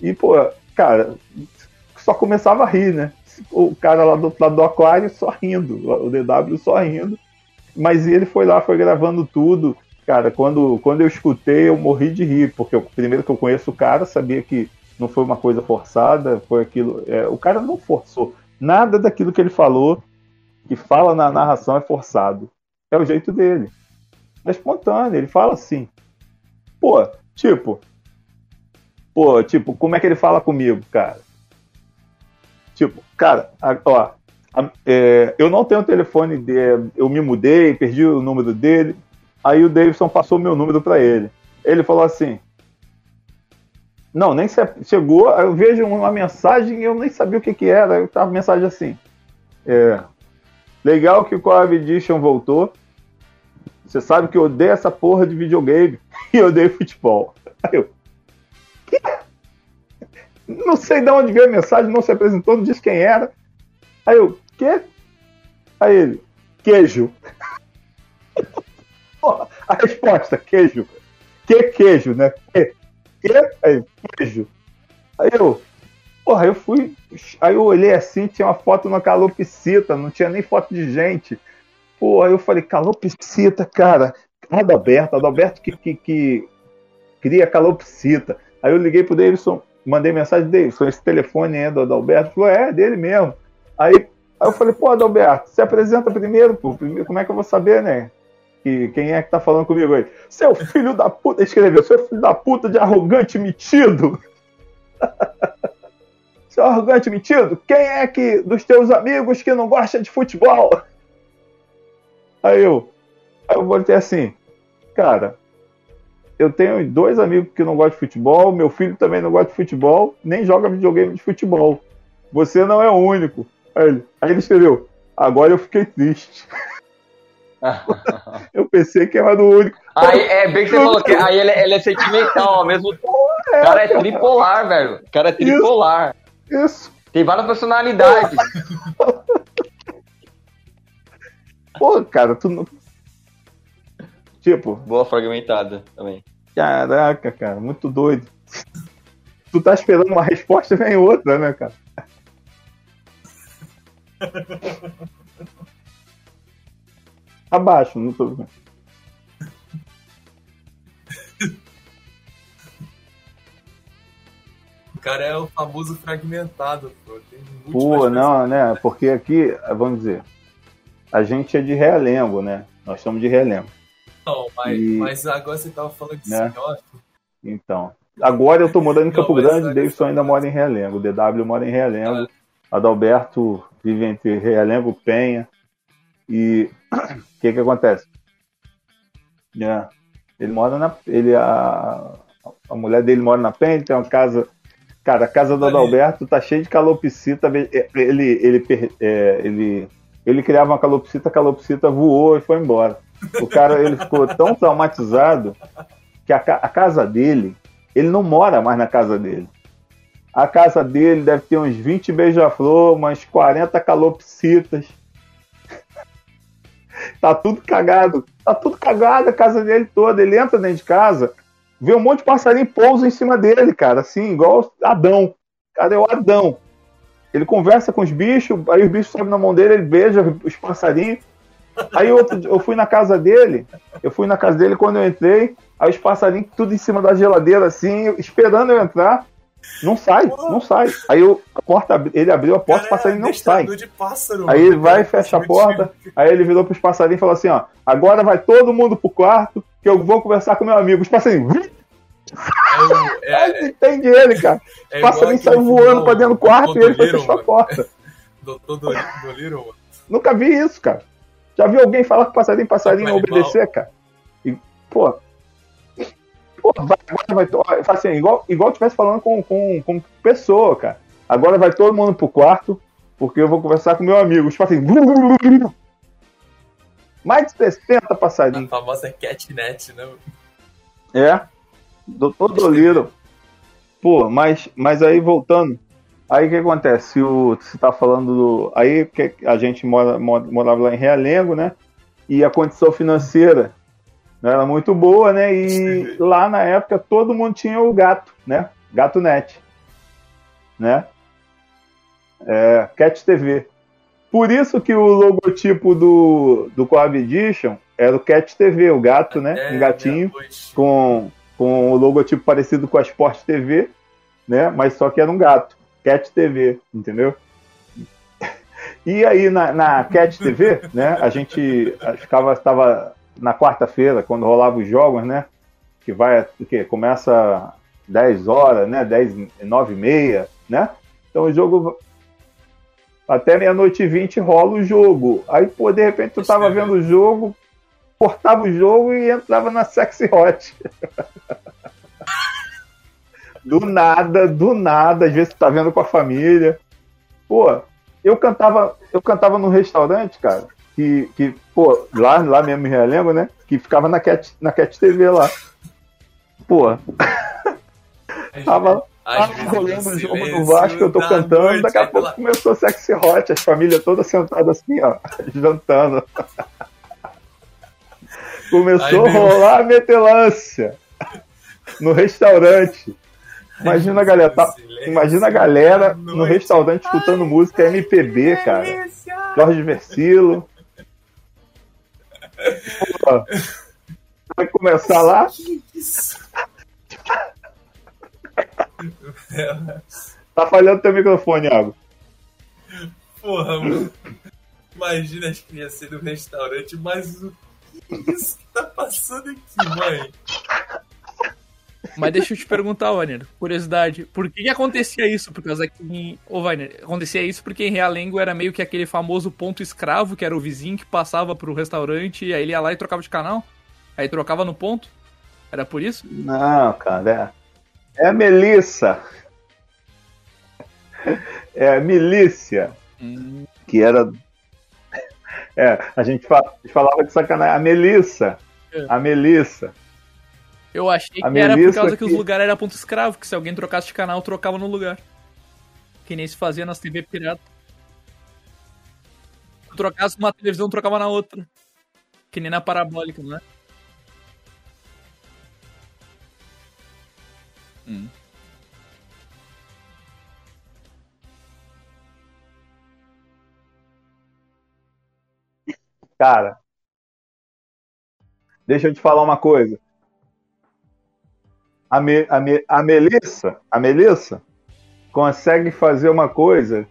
E, pô, cara, só começava a rir, né? O cara lá do outro lado do aquário só rindo, o DW só rindo. Mas ele foi lá, foi gravando tudo. Cara, quando, quando eu escutei, eu morri de rir, porque eu, primeiro que eu conheço o cara, sabia que não foi uma coisa forçada, foi aquilo. é, o cara não forçou. Nada daquilo que ele falou, que fala na narração, é forçado. É o jeito dele. É espontâneo, ele fala assim. Pô, tipo. Pô, tipo, como é que ele fala comigo, cara? Tipo, cara, ó, é, eu não tenho o telefone dele, eu me mudei, perdi o número dele. Aí o Davidson passou meu número pra ele. Ele falou assim: Não, nem se- chegou. Eu vejo uma mensagem e eu nem sabia o que, que era. Eu tava mensagem assim: é, Legal que o Coab Edition voltou. Você sabe que eu odeio essa porra de videogame [LAUGHS] e odeio futebol. Aí eu. "Quê?" Não sei de onde veio a mensagem, não se apresentou, não disse quem era. Aí eu, quê? Aí ele, queijo. [LAUGHS] A resposta, queijo. Que queijo, né? Que? Que? Aí. Aí eu, porra, eu fui. Aí eu olhei assim, tinha uma foto na calopsita, não tinha nem foto de gente. Aí eu falei, calopsita, cara. Adalberto, Adalberto que, que, que cria calopsita. Aí eu liguei pro Davidson, mandei mensagem, Davidson, esse telefone é do Adalberto? Falou, é dele mesmo. Aí, aí eu falei, pô, Adalberto, se apresenta primeiro, pô. Primeiro, como é que eu vou saber, né? Que, quem é que tá falando comigo aí? Seu filho da puta, escreveu, seu filho da puta de arrogante metido. [LAUGHS] Seu arrogante metido, quem é que dos teus amigos que não gosta de futebol? Aí eu, aí eu voltei assim, cara, eu tenho dois amigos que não gostam de futebol, meu filho também não gosta de futebol, nem joga videogame de futebol. Você não é o único. Aí ele, aí ele escreveu, agora eu fiquei triste. [LAUGHS] Eu pensei que era o único. Aí é bem que você falou que aí ele, ele é sentimental ao mesmo tempo. O cara é tripolar, velho. O cara é tripolar. Isso. Tem várias personalidades. Pô, cara, tu não. Tipo, Boa fragmentada também. caraca, cara, muito doido. Tu tá esperando uma resposta e vem outra, né, cara? [LAUGHS] Abaixo, não tô vendo. O cara é o famoso fragmentado, pô. Pô, não, né? Porque aqui, vamos dizer, a gente é de Realengo, né? Nós somos de Realengo. Não, mas, E- mas agora você tava falando de Né? senhor. Então. Agora eu tô morando em Não, Campo mas Grande, aí- Davidson ainda mora em Realengo. O DW mora em Realengo. Adalberto vive entre Realengo e Penha. E o que que acontece? É. Ele mora na. Ele, a, a mulher dele mora na Penha, tem uma casa. Cara, a casa do. Adalberto tá cheia de calopsita. Ele, ele, per- é, ele, ele criava uma calopsita, a calopsita voou e foi embora. O cara ele ficou tão traumatizado que a, a casa dele, ele não mora mais na casa dele. A casa dele deve ter uns 20 beija-flor, umas 40 calopsitas. Tá tudo cagado. Tá tudo cagado a casa dele toda. Ele entra dentro de casa, vê um monte de passarinho pousa em cima dele, cara. Assim, igual Adão. Cara, é o Adão. Ele conversa com os bichos, aí os bichos sobem na mão dele, ele beija os passarinhos. Aí outro, eu fui na casa dele, eu fui na casa dele quando eu entrei, aí os passarinhos tudo em cima da geladeira, assim, esperando eu entrar. Não sai, não sai. Aí a porta, ele abriu a porta, o passarinho não sai. pássaro, Aí ele vai, Cara, fecha a porta, aí ele virou pros passarinhos e falou assim, ó, agora vai todo mundo pro quarto, que eu vou conversar com meu amigo. Os passarinhos! É, o- é, [LAUGHS] entende ele, cara. é aquele saiu voando pra dentro do quarto e ele foi fechou a porta. Doutor Dolittle, mano. Nunca vi isso, cara. Já viu alguém falar com passarinho, passarinho obedecer, cara? E, pô. Pô, vai, vai. Assim, igual, igual tivesse falando com, com, com pessoa, cara. Agora vai todo mundo pro quarto, porque eu vou conversar com meu amigo. Os passarinhos. Mais de 60 A passarinhos. famosa catnet, né? É. Doutor Doliro. Pô, mas, mas aí voltando. Aí o que acontece? O, você tá falando do. Aí que a gente mora, mora- morava lá em Realengo, né? E a condição financeira não era muito boa, né? E lá na época todo mundo tinha o gato, né? Gato Net. Né? É, Cat TV. Por isso que o logotipo do, do Coab Edition era o Cat TV, o gato, né? É, Um gatinho com, com o logotipo parecido com a Sport TV, né? Mas só que era um gato, Cat TV, entendeu? [LAUGHS] E aí na, na Cat TV, né? A gente ficava estava na quarta-feira quando rolava os jogos, né? Que vai, o quê? Começa 10 horas, né? 10, 9 e meia, né? Então o jogo até meia-noite e 20 rola o jogo. Aí, pô, de repente tu tava vendo o jogo, cortava o jogo e entrava na Sexy Hot. [LAUGHS] do nada, do nada, às vezes tu tá vendo com a família. Pô, eu cantava, eu cantava num restaurante, cara, que, que pô, lá, lá mesmo em Realengo, né? Que ficava na Cat, na Cat TV lá. Pô, tava Às rolando o jogo do Vasco, eu tô da cantando, noite, daqui a pouco pela- começou Sexy Hot, as famílias todas sentadas assim, ó, [LAUGHS] jantando. Começou Ai, a rolar a metelância no restaurante. Imagina a galera, tá- imagina a galera no restaurante escutando música MPB, cara. Jorge Versilo. Pô, vai começar lá, [LAUGHS] tá falhando teu microfone, Iago. Porra, mano. Imagina as crianças no restaurante, mas o que é isso que tá passando aqui, mãe? Mas deixa eu te perguntar, Wagner, curiosidade, por que, que acontecia isso? Por causa que em... Ô, Wagner, acontecia isso porque em Realengo era meio que aquele famoso ponto escravo, que era o vizinho que passava pro restaurante, e aí ele ia lá e trocava de canal? Aí trocava no ponto? Era por isso? Não, cara, é, é a Melissa. É a milícia, Hum, que era. É, a gente fa- falava de sacanagem. A Melissa. É. A Melissa. Eu achei A que era por causa que os lugares eram ponto escravo, que se alguém trocasse de canal, trocava no lugar. Que nem se fazia nas TV pirata. Se trocasse uma televisão, trocava na outra. Que nem na parabólica, não é? Hum. Cara. Deixa eu te falar uma coisa. A, Me, a, Me, a Melissa, a Melissa consegue fazer uma coisa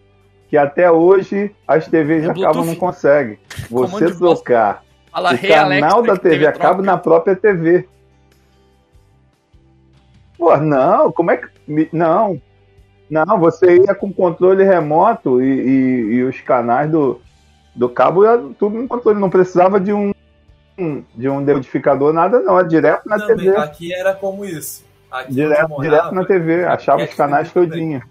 que até hoje as TVs É a cabo não conseguem. Você trocar Fala o Alexa, canal da que TV a cabo na própria TV. Pô, não, como é que. Não. Não, você ia com controle remoto e, e- e os canais do, do cabo era tudo no controle. Não precisava de um um, de um decodificador, nada não, é direto na Também, TV. aqui era como isso. Aqui Direto, eu direto morava, na TV, achava os canais todinho.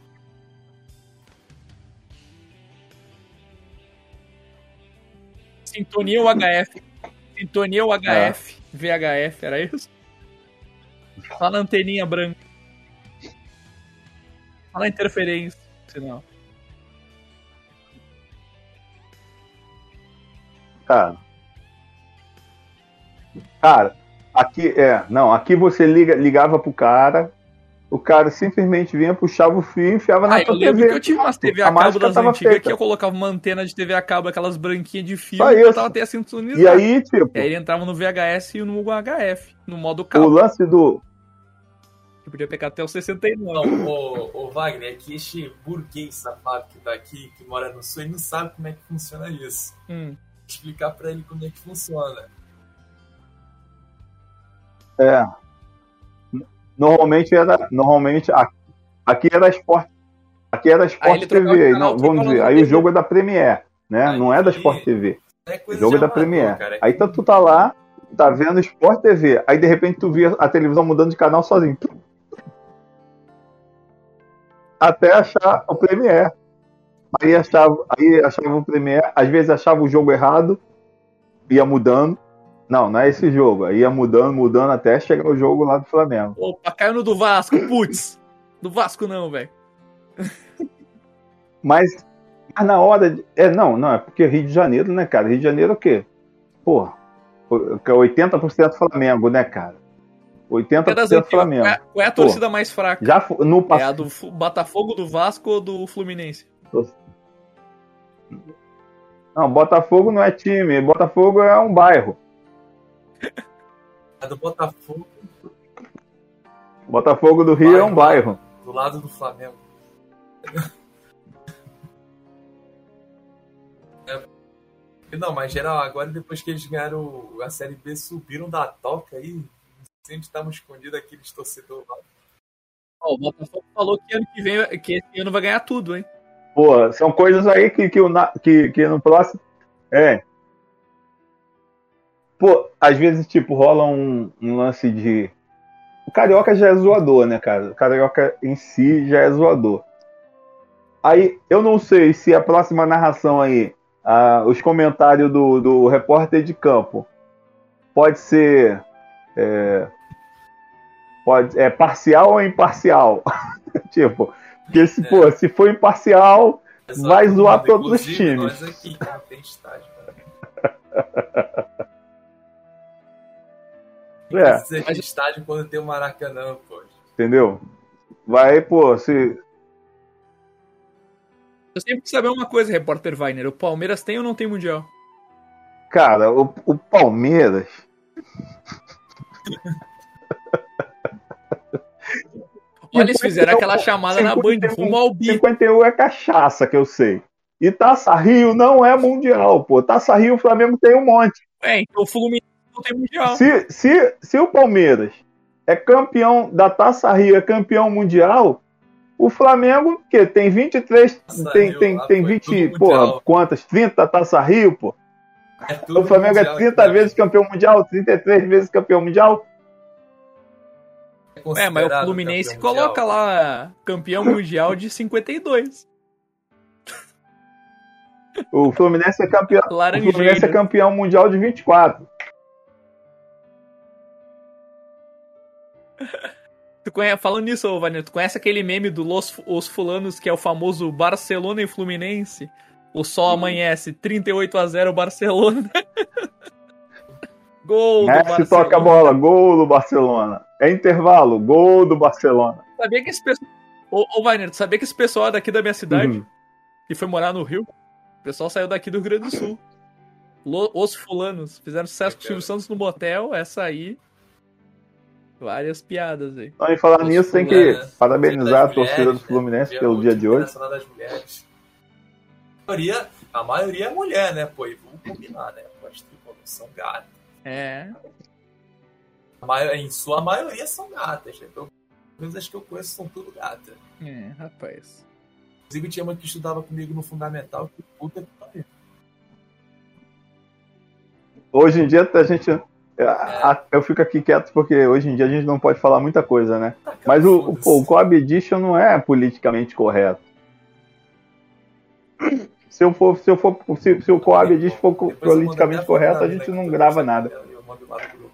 Sintonia UHF. Sintonia UHF. VHF, era isso? Só na anteninha branca. Só na interferência. Sinal. Cara. Cara, aqui é, não, aqui você liga, ligava pro cara, o cara simplesmente vinha, puxava o fio e enfiava na Ah, eu tua lembro TV. que eu tive umas TV A a cabo das antigas feita. que eu colocava uma antena de TV a cabo, aquelas branquinhas de fio, Só e eu isso. tava até sintonizado. E aí, tipo, E aí ele entrava no VHS e no UHF, no modo o cabo. lance do. Que podia pegar até o 69. Não, ô, ô Wagner, é que este burguês safado que tá aqui, que mora no sul, ele não sabe como é que funciona isso. Hum. Vou explicar pra ele como é que funciona. É. Normalmente era. Normalmente. Aqui era Sport. Aqui era Sport TV. o canal, Não, vamos na Aí o TV. jogo é da Premiere, né? Aí- Não é da Sport TV. É O jogo é da cara. Aí tá- tu tá lá, tá vendo Sport TV. Aí de repente tu via a televisão mudando de canal sozinho. Até achar o Premiere. Aí achava, aí achava o Premiere, às vezes achava o jogo errado, ia mudando. Não, não é esse jogo. Aí ia mudando, mudando até chegar o jogo lá do Flamengo. Opa, caiu no do Vasco, putz. Do Vasco não, velho. [LAUGHS] Mas, mas na hora. De, é, não, não, é porque Rio de Janeiro, né, cara? Rio de Janeiro é o quê? Porra, que é 80% Flamengo, né, cara? É das 80% antigas, Flamengo. Qual é, qual é a torcida mais fraca? Já no É a do Botafogo, do Vasco ou do Fluminense? Não, Botafogo não é time, Botafogo é um bairro. A do Botafogo, Botafogo do Rio é um bairro. do lado do Flamengo. É. Não, mas geral, agora depois que eles ganharam a Série B, subiram da toca aí. Sempre estavam escondidos aqueles torcedores lá. Ó, o Botafogo falou que ano que vem, que esse ano vai ganhar tudo, hein? Pô, são coisas aí que, que, o que, que no próximo. É. Pô, às vezes, tipo, rola um, um lance de. O carioca já é zoador, né, cara? O carioca em si já é zoador. Aí, eu não sei se a próxima narração aí, ah, os comentários do, do repórter de campo, pode ser. É, pode, é parcial ou imparcial? [LAUGHS] tipo, porque se, pô, se for imparcial, Essa Vai zoar todos os times. Nós aqui, estádio, cara. [LAUGHS] É. Precisa de estádio quando tem o Maracanã, pô. entendeu? Vai, pô, se. Eu sempre quis saber uma coisa, repórter Weiner. O Palmeiras tem ou não tem Mundial? Cara, o, o Palmeiras. [LAUGHS] Olha, eles fizeram 51, aquela chamada na Band, 51, rumo ao bi. 51 é cachaça, que eu sei. E Taça Rio não é mundial, pô. Taça Rio o Flamengo tem um monte. É, então o Fluminense não tem Mundial. Se, se, se o Palmeiras é campeão da Taça Rio, é campeão mundial, o Flamengo, que tem 23, Taça tem, Rio, tem, tem foi 20, tudo porra, quantas? 30 Taça Rio, pô. É O Flamengo mundial é 30 aqui, né? vezes campeão mundial, 33 vezes campeão mundial. É, É, mas o Fluminense coloca mundial. lá campeão mundial de 52. O Fluminense é campeão, o. Fluminense é campeão mundial de 24. [LAUGHS] Tu conhece, falando nisso, Vanessa, tu conhece aquele meme do Los Os Fulanos, que é o famoso Barcelona e Fluminense? O sol amanhece 38 a 0 Barcelona. [LAUGHS] Gol do Messi Barcelona. toca a bola, gol do Barcelona. É intervalo, gol do Barcelona. Sabia que esse pessoal. Ô, ô Wagner, tu sabia que esse pessoal é daqui da minha cidade? Uhum. Que foi morar no Rio? O pessoal saiu daqui do Rio Grande do Sul. Os fulanos. Fizeram sucesso com o Silvio Santos no motel. Essa aí. Várias piadas aí. Então, em falar nisso, tem que parabenizar a torcida do mulheres, né? Fluminense pelo dia de hoje. Das Mulheres. A maioria, a maioria é mulher, né, pô? E vamos combinar, né? As tricolores são gatas. É. A mai- Em sua maioria são gatas, né? Pelo menos as que eu conheço são tudo gatas. É, rapaz. Inclusive tinha uma que estudava comigo no Fundamental, que puta que pariu. hoje em dia a gente. A- Eu fico aqui quieto porque hoje em dia a gente não pode falar muita coisa, né? Tá, Mas o, pô, o Coab Edition não é politicamente correto. Se eu for, se eu for, se, se o Coab Edition for politicamente correto, a gente não grava nada. Eu mando lá no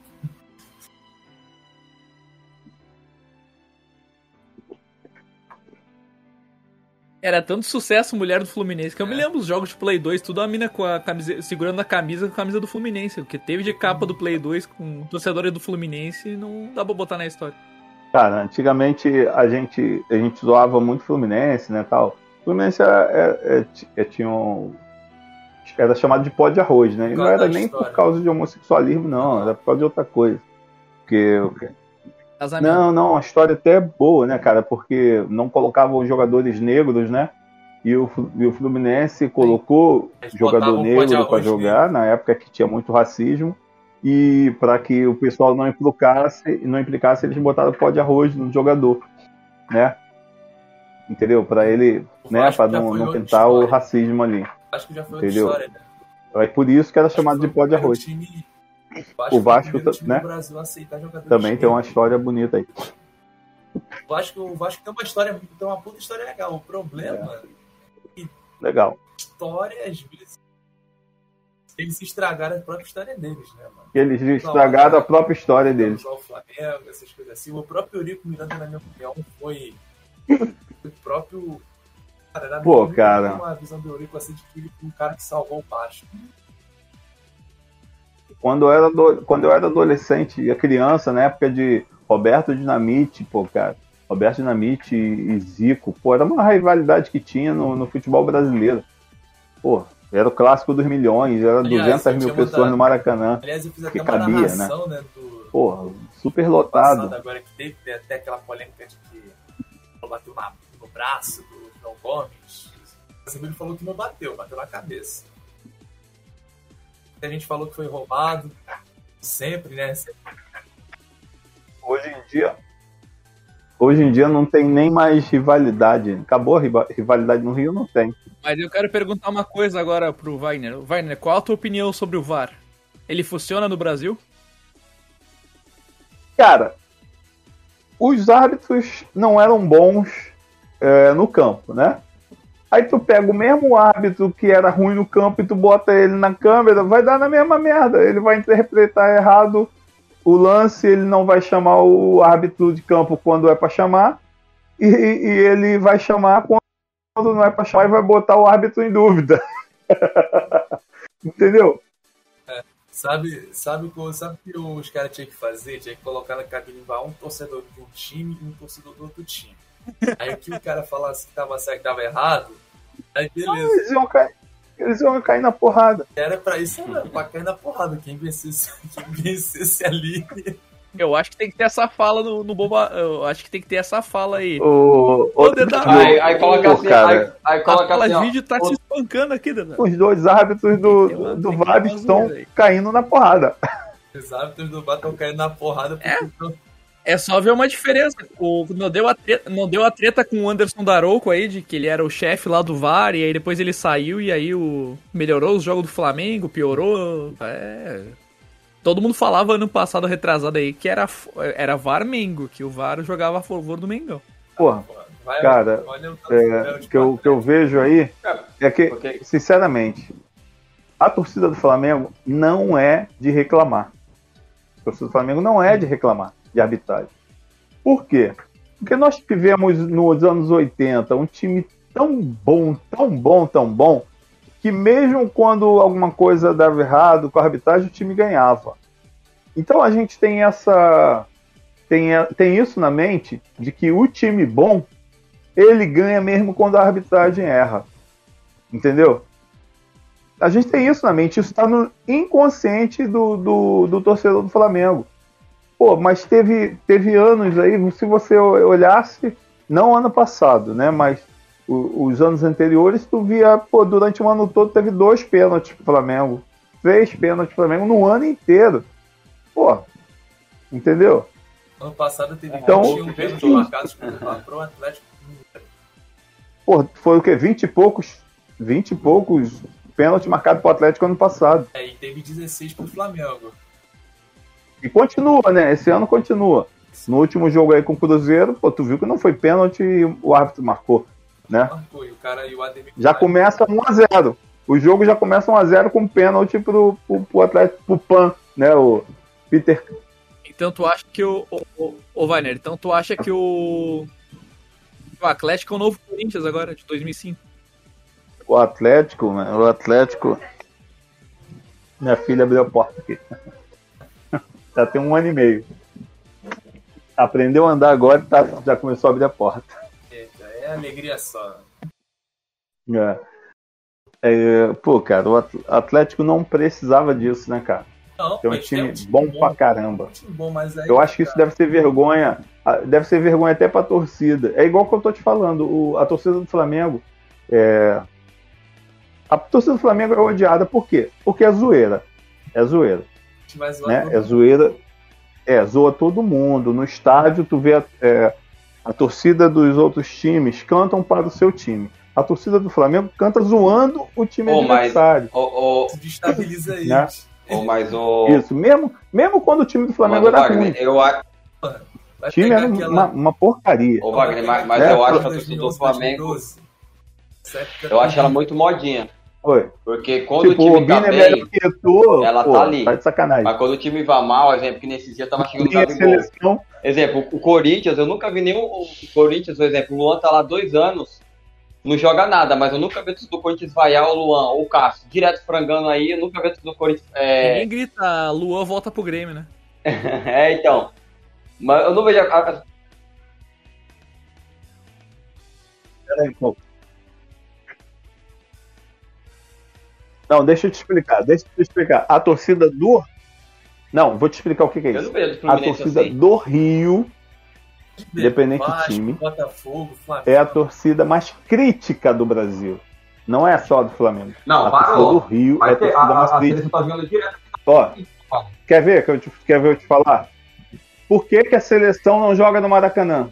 Era tanto sucesso Mulher do Fluminense que eu me lembro os jogos de Play 2, tudo a mina com a camisa, segurando a camisa com a camisa do Fluminense. O que teve de capa do Play 2 com torcedores do Fluminense não dá pra botar na história. Cara, antigamente a gente, a gente zoava muito Fluminense, né, tal. Fluminense era, é- é- ti- é- tinha um- era chamado de pó de arroz, né? E não era nem história. por causa de homossexualismo, não. Era por causa de outra coisa. Porque Casamento. Não, não, a história até é boa, né, cara? Porque não colocavam jogadores negros, né? E o, e o Fluminense colocou Eles jogador negro para jogar, na época que tinha muito racismo. E para que o pessoal não implicasse, não implicasse, eles botaram pó de arroz no jogador, né? Entendeu? Para ele, O né, para não, não pintar o racismo ali. Acho que já foi outra Entendeu? história, né? É por isso que era chamado de pó de arroz. time- O foi Vasco, primeiro time né? do Brasil aceitar jogadores Também tem uma história bonita aí. O Vasco, o Vasco tem uma história, tem uma puta história legal. O problema, Legal. história, às vezes, eles estragaram a própria história deles, né, mano? Eles estragaram a própria história deles. O Flamengo, essas coisas assim. O próprio Eurico Miranda, na minha opinião, foi o próprio. Cara, Pô, cara. uma visão do Eurico assim de que ele foi um cara que salvou o Vasco. Quando eu era, ado- quando eu era adolescente e criança, na época de Roberto Dinamite, pô, cara. Roberto Dinamite e Zico, pô, era uma rivalidade que tinha no, no futebol brasileiro. Pô, era o clássico dos milhões, era Aliás, 200 eu mil pessoas no Maracanã. Aliás, eu fiz Que até uma cabia, narração, né, do Pô, super lotado. agora que teve, tem até aquela polêmica de que bateu na, no braço do João Gomes. O Casemiro falou que não bateu, bateu na cabeça. A gente falou que foi roubado. Sempre, né? Sempre Hoje em dia. Hoje em dia não tem nem mais rivalidade. Acabou a riva- rivalidade no Rio? Não tem. Mas eu quero perguntar uma coisa agora pro Wagner. Wagner, qual a tua opinião sobre o VAR? Ele funciona no Brasil? Cara, os árbitros não eram bons é, no campo, né? Aí tu pega o mesmo árbitro que era ruim no campo e tu bota ele na câmera, vai dar na mesma merda. Ele vai interpretar errado o lance, ele não vai chamar o árbitro de campo quando é pra chamar, e, e ele vai chamar quando não é pra chamar e vai botar o árbitro em dúvida. [LAUGHS] Entendeu? Sabe, sabe, sabe o que os caras tinham que fazer? Tinha que colocar na cabine um torcedor de um time e um torcedor do outro time. Aí o que o cara falasse que tava certo, que tava errado, aí beleza. Eles iam cair, eles iam cair na porrada. Era pra isso, era pra cair na porrada. Quem vencesse, [LAUGHS] quem vencesse ali. Eu acho que tem que ter essa fala no, no Boba. Eu acho que tem que ter essa fala aí. O, Ô, Dedá. Aí, aí coloca assim, cara. aí, aí A coloca fala assim, ó, vídeo tá o- se espancando aqui, Dedá. os dois árbitros do, do uma VAR estão caindo na porrada. Os árbitros do bar estão caindo na porrada porque tão- É só ver uma diferença. O, não, deu a treta, não deu a treta com o Anderson Darouco aí, de que ele era o chefe lá do VAR, e aí depois ele saiu e aí o melhorou os jogos do Flamengo, piorou. É. Todo mundo falava ano passado, retrasado aí, que era, era VAR Mengo, que o VAR jogava a favor do Mengão. Porra, vai, Cara, olha o é, que, eu, que eu vejo aí é que, Porque- sinceramente, a torcida do Flamengo não é de reclamar. A torcida do Flamengo não é de reclamar de arbitragem. Por quê? Porque nós tivemos nos anos 80 um time tão bom, tão bom, tão bom, que mesmo quando alguma coisa dava errado com a arbitragem, o time ganhava. Então a gente tem essa. Tem, tem isso na mente de que o time bom ele ganha mesmo quando a arbitragem erra. Entendeu? A gente tem isso na mente, isso está no inconsciente do, do, do torcedor do Flamengo. Pô, mas teve, teve anos aí, se você olhasse, não ano passado, né? Mas o- os anos anteriores, tu via, pô, durante o ano todo teve dois pênaltis pro Flamengo. Três pênaltis pro Flamengo no ano inteiro. Pô, entendeu? Ano passado teve Então- 21 pênaltis marcados pro Atlético. Pô, foi o quê? 20 e poucos, 20 e poucos pênalti marcado pro Atlético ano passado. É, e teve 16 pro Flamengo. E continua, né? Esse ano continua. No último jogo aí com o Cruzeiro, pô, tu viu que não foi pênalti e o árbitro marcou, né? Marcou, e o cara e o Ademir. Já começa 1x0. O jogo já começa 1x0 com pênalti pro, pro, pro Atlético, pro PAN, né? O Peter. Então tu acha que o. Ô, ô, ô Wagner, então tu acha que o. O Atlético é o novo Corinthians agora, de 2005. O Atlético, né? O Atlético. Minha filha abriu a porta aqui. Já tem um ano e meio. Aprendeu a andar agora e tá, já começou a abrir a porta. Eita, é alegria só. É. É, pô, cara, o At- Atlético não precisava disso, né, cara? Não, Tem um mas time tem bom pra caramba. um time bom, mas aí, Eu acho que isso cara, deve ser vergonha. Deve ser vergonha até pra torcida. É igual que eu tô te falando. o- a torcida do Flamengo. É... A torcida do Flamengo é odiada por quê? Porque é zoeira. É zoeira. Vai zoar Né? todo É mundo. zoeira. É, zoa todo mundo. No estádio, tu vê a, é, a torcida dos outros times cantam para o seu time. A torcida do Flamengo canta zoando o time mas- adversário. Ô, ô, Desestabiliza Né? eles. ô, mas o. Isso, mesmo, mesmo quando o time do Flamengo Mas, era Wagner, ruim. eu, a- Vai O time era aquela- uma, uma porcaria. ô, Wagner, mas, mas É, eu acho que a 2011, torcida do Flamengo. 2012. Essa época Eu acho ela muito modinha. Oi. Porque quando tipo, o o time tá Bina é bem, Eto'o, ela pô, tá ali. Tá de sacanagem. mas quando o time vai mal, exemplo, que nesse dia tava chegando o Gabigol. seleção, Exemplo, o Corinthians, eu nunca vi nenhum. O Corinthians, por exemplo, o Luan tá lá dois anos, não joga nada, mas eu nunca vi do Corinthians vaiar o Luan ou o Cássio, direto frangando aí, eu nunca vi do Corinthians. É, Ninguém grita, Luan volta pro Grêmio, né? [LAUGHS] é então. Mas eu não vejo. a- a- Peraí, pô. Não, deixa eu te explicar, deixa eu te explicar. A torcida do. Não, vou te explicar o que, que é Eu isso. não vejo o A torcida assim. do Rio independente do time, Botafogo, Flamengo. é a torcida mais crítica do Brasil. Não é só do Flamengo. Não, a torcida parou. do Rio é Vai a ter, torcida a, mais a, a crítica. tá. Ó, quer ver que eu te, quer ver eu te falar? Por que, que a seleção não joga no Maracanã?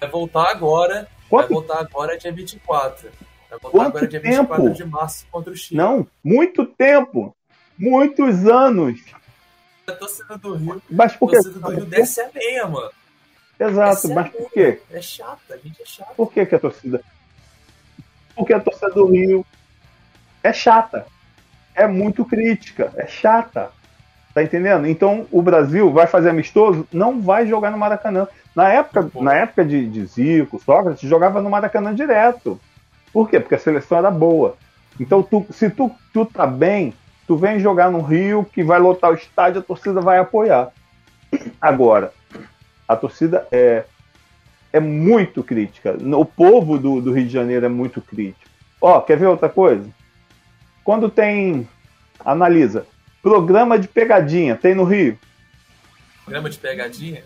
Vai voltar agora. Vai Quanto voltar agora dia 24. Vai voltar Quanto agora dia 24 tempo? de março contra o Chile. Não, muito tempo. Muitos anos. A torcida do Rio. Mas A por quê? torcida do Rio desce a meia, mano. Exato, É mas por quê? É chata, a gente é chata. Por que, que a torcida? Porque a torcida do Rio é chata. É muito crítica. É chata. Tá entendendo? Então o Brasil vai fazer amistoso, não vai jogar no Maracanã. Na época, Pô. na época de, de Zico, Sócrates, jogava no Maracanã direto. Por quê? Porque a seleção era boa. Então, tu- se tu, tu tá bem, tu vem jogar no Rio, que vai lotar o estádio, a torcida vai apoiar. Agora, a torcida é, é muito crítica. O povo do, do Rio de Janeiro é muito crítico. Ó, quer ver outra coisa? Quando tem. Analisa. Programa de pegadinha, tem no Rio? Programa de pegadinha.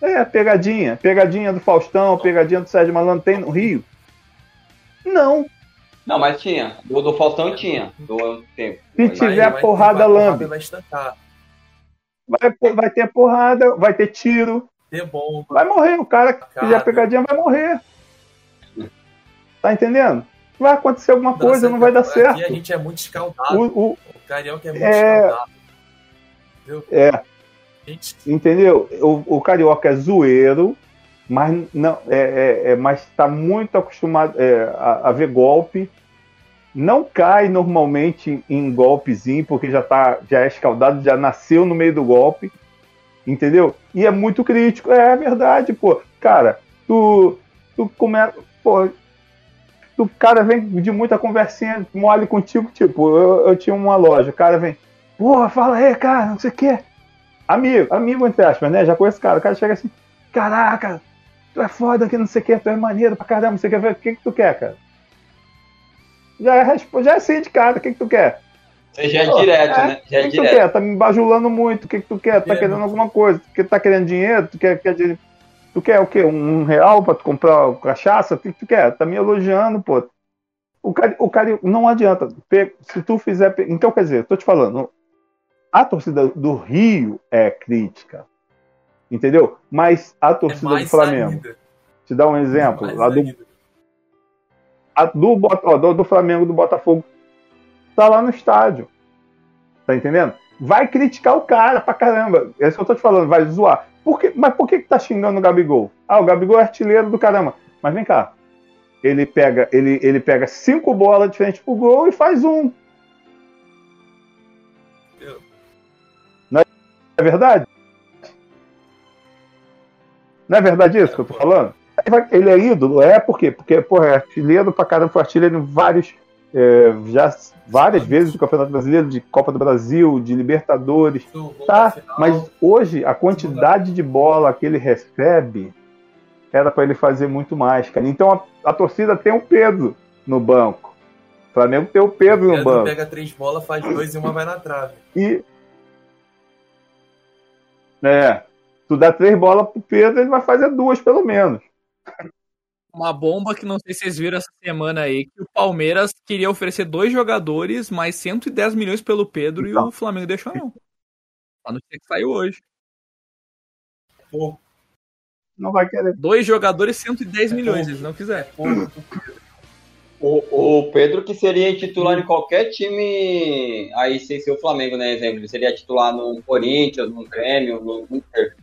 É, pegadinha. Pegadinha do Faustão, pegadinha do Sérgio Malandro, tem no Rio? Não. Não, mas tinha. Do, do Faustão tinha. Do tempo. Se tiver vai- porrada, vai- lambe. Vai estancar. Vai, vai ter porrada, vai ter tiro, Ter bomba. vai morrer. O cara que Cara. fizer pegadinha vai morrer. Tá entendendo? Vai acontecer alguma coisa, não vai dar Aqui certo. a gente é muito escaldado. O, O, o- carioca é muito É. escaldado. é, Gente, entendeu? O, o carioca é zoeiro, mas não é, é, é- mas está muito acostumado é, a, a ver golpe. Não cai normalmente em golpezinho, porque já tá, já é escaldado, já nasceu no meio do golpe, entendeu? E é muito crítico. É, verdade, pô. Cara, tu, tu começa, pô, o cara vem de muita conversinha mole contigo, tipo, eu, eu tinha uma loja, o cara vem, porra, fala aí, cara, não sei o quê. Amigo, amigo entre aspas, né? Já conheço o cara. O cara chega assim, caraca, tu é foda que não sei o que, tu é maneiro pra caramba, não sei o que. O que, que tu quer, cara? Já é, já é assim de cara, o que, que tu quer? Você já é direto, é, né? Já O que, é que tu direto. quer? Tá me bajulando muito, o que, que tu quer? Tá É, querendo alguma coisa? Tu tá querendo dinheiro? Tu quer, quer dinheiro? Tu quer o quê? Um real pra tu comprar cachaça? O que, que tu quer? Tá me elogiando, pô. O cara, o cara não adianta. Se tu fizer. Então, quer dizer, tô te falando, a torcida do Rio é crítica. Entendeu? Mas a é torcida do mais Flamengo, ainda. te dá um exemplo, a do, ainda. a do, do, do Flamengo, do Botafogo, tá lá no estádio. Tá entendendo? Vai criticar o cara pra caramba. É isso que eu tô te falando, vai zoar. Por que- mas por que, que tá xingando o Gabigol? Ah, o Gabigol é artilheiro do caramba. Mas vem cá. Ele pega, ele, ele pega cinco bolas de frente pro gol e faz um. É verdade? Não é verdade isso que eu tô falando? Ele é ídolo? É por quê? Porque, porra, é artilheiro pra caramba, foi artilheiro em vários. é, já várias vezes do Campeonato Brasileiro, de Copa do Brasil, de Libertadores. do gol Tá, mas hoje a quantidade de bola que ele recebe era para ele fazer muito mais, cara. Então a, a torcida tem o Pedro no banco. O Flamengo tem o Pedro no banco. pega três bolas, faz dois e uma vai na trave. E. É. Tu dá três bolas pro Pedro, ele vai fazer duas, pelo menos. Uma bomba que não sei se vocês viram essa semana aí, que o Palmeiras queria oferecer dois jogadores, mais 110 milhões pelo Pedro e Então. o Flamengo deixou não. A notícia que saiu hoje. Pô, Não vai querer. Dois jogadores, 110 milhões, eles não quiserem. pô, O, o Pedro que seria titular em qualquer time aí sem ser o Flamengo, né? Exemplo, ele seria titular no Corinthians, no Grêmio, no Inter.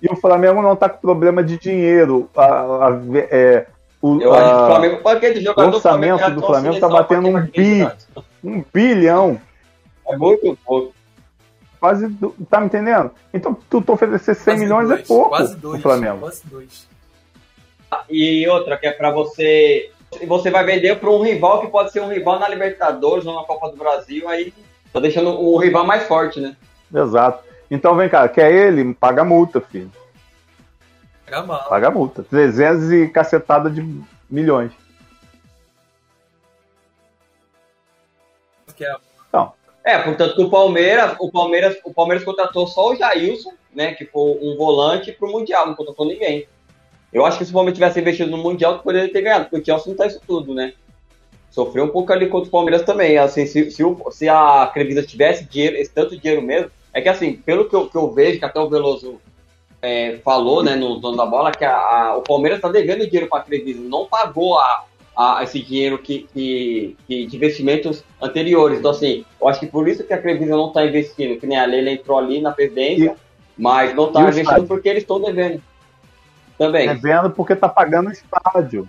E o Flamengo não tá com problema de dinheiro. A, a- é, o, Eu acho que o Flamengo, para aquele jogador o orçamento já do tá Flamengo tá batendo um bi. um bilhão. É muito pouco. Quase. do- Tá me entendendo? Então, tu, tu oferecer 100 quase milhões dois, é pouco Quase dois. Flamengo. Quase dois. E outra que é pra você. Você vai vender para um rival que pode ser um rival na Libertadores ou na Copa do Brasil, aí tá deixando o rival mais forte, né? Exato. Então vem cá, quer ele? Paga multa, filho. Pega mal. Paga multa. 300 e cacetada de milhões. Que é É, portanto, que o Palmeiras, o Palmeiras, o Palmeiras contratou só o Jailson, né, que foi um volante pro Mundial, não contratou ninguém. Eu acho que se o Palmeiras tivesse investido no Mundial, poderia ter ganhado, porque o Chelsea não tá isso tudo, né? Sofreu um pouco ali contra o Palmeiras também. Assim, se, se, o- se a Crevisa tivesse dinheiro, esse tanto dinheiro mesmo, é que assim, pelo que eu, que eu vejo, que até o Veloso é, falou, né, no dono da bola, que a, a- o Palmeiras tá devendo dinheiro pra Crevisa, não pagou a, a esse dinheiro que, que, que- de investimentos anteriores. Então, assim, eu acho que por isso que a Crevisa não está investindo, que nem a Leila entrou ali na presidência, mas não está o investindo porque eles estão devendo. Também. É vendo porque tá pagando o estádio.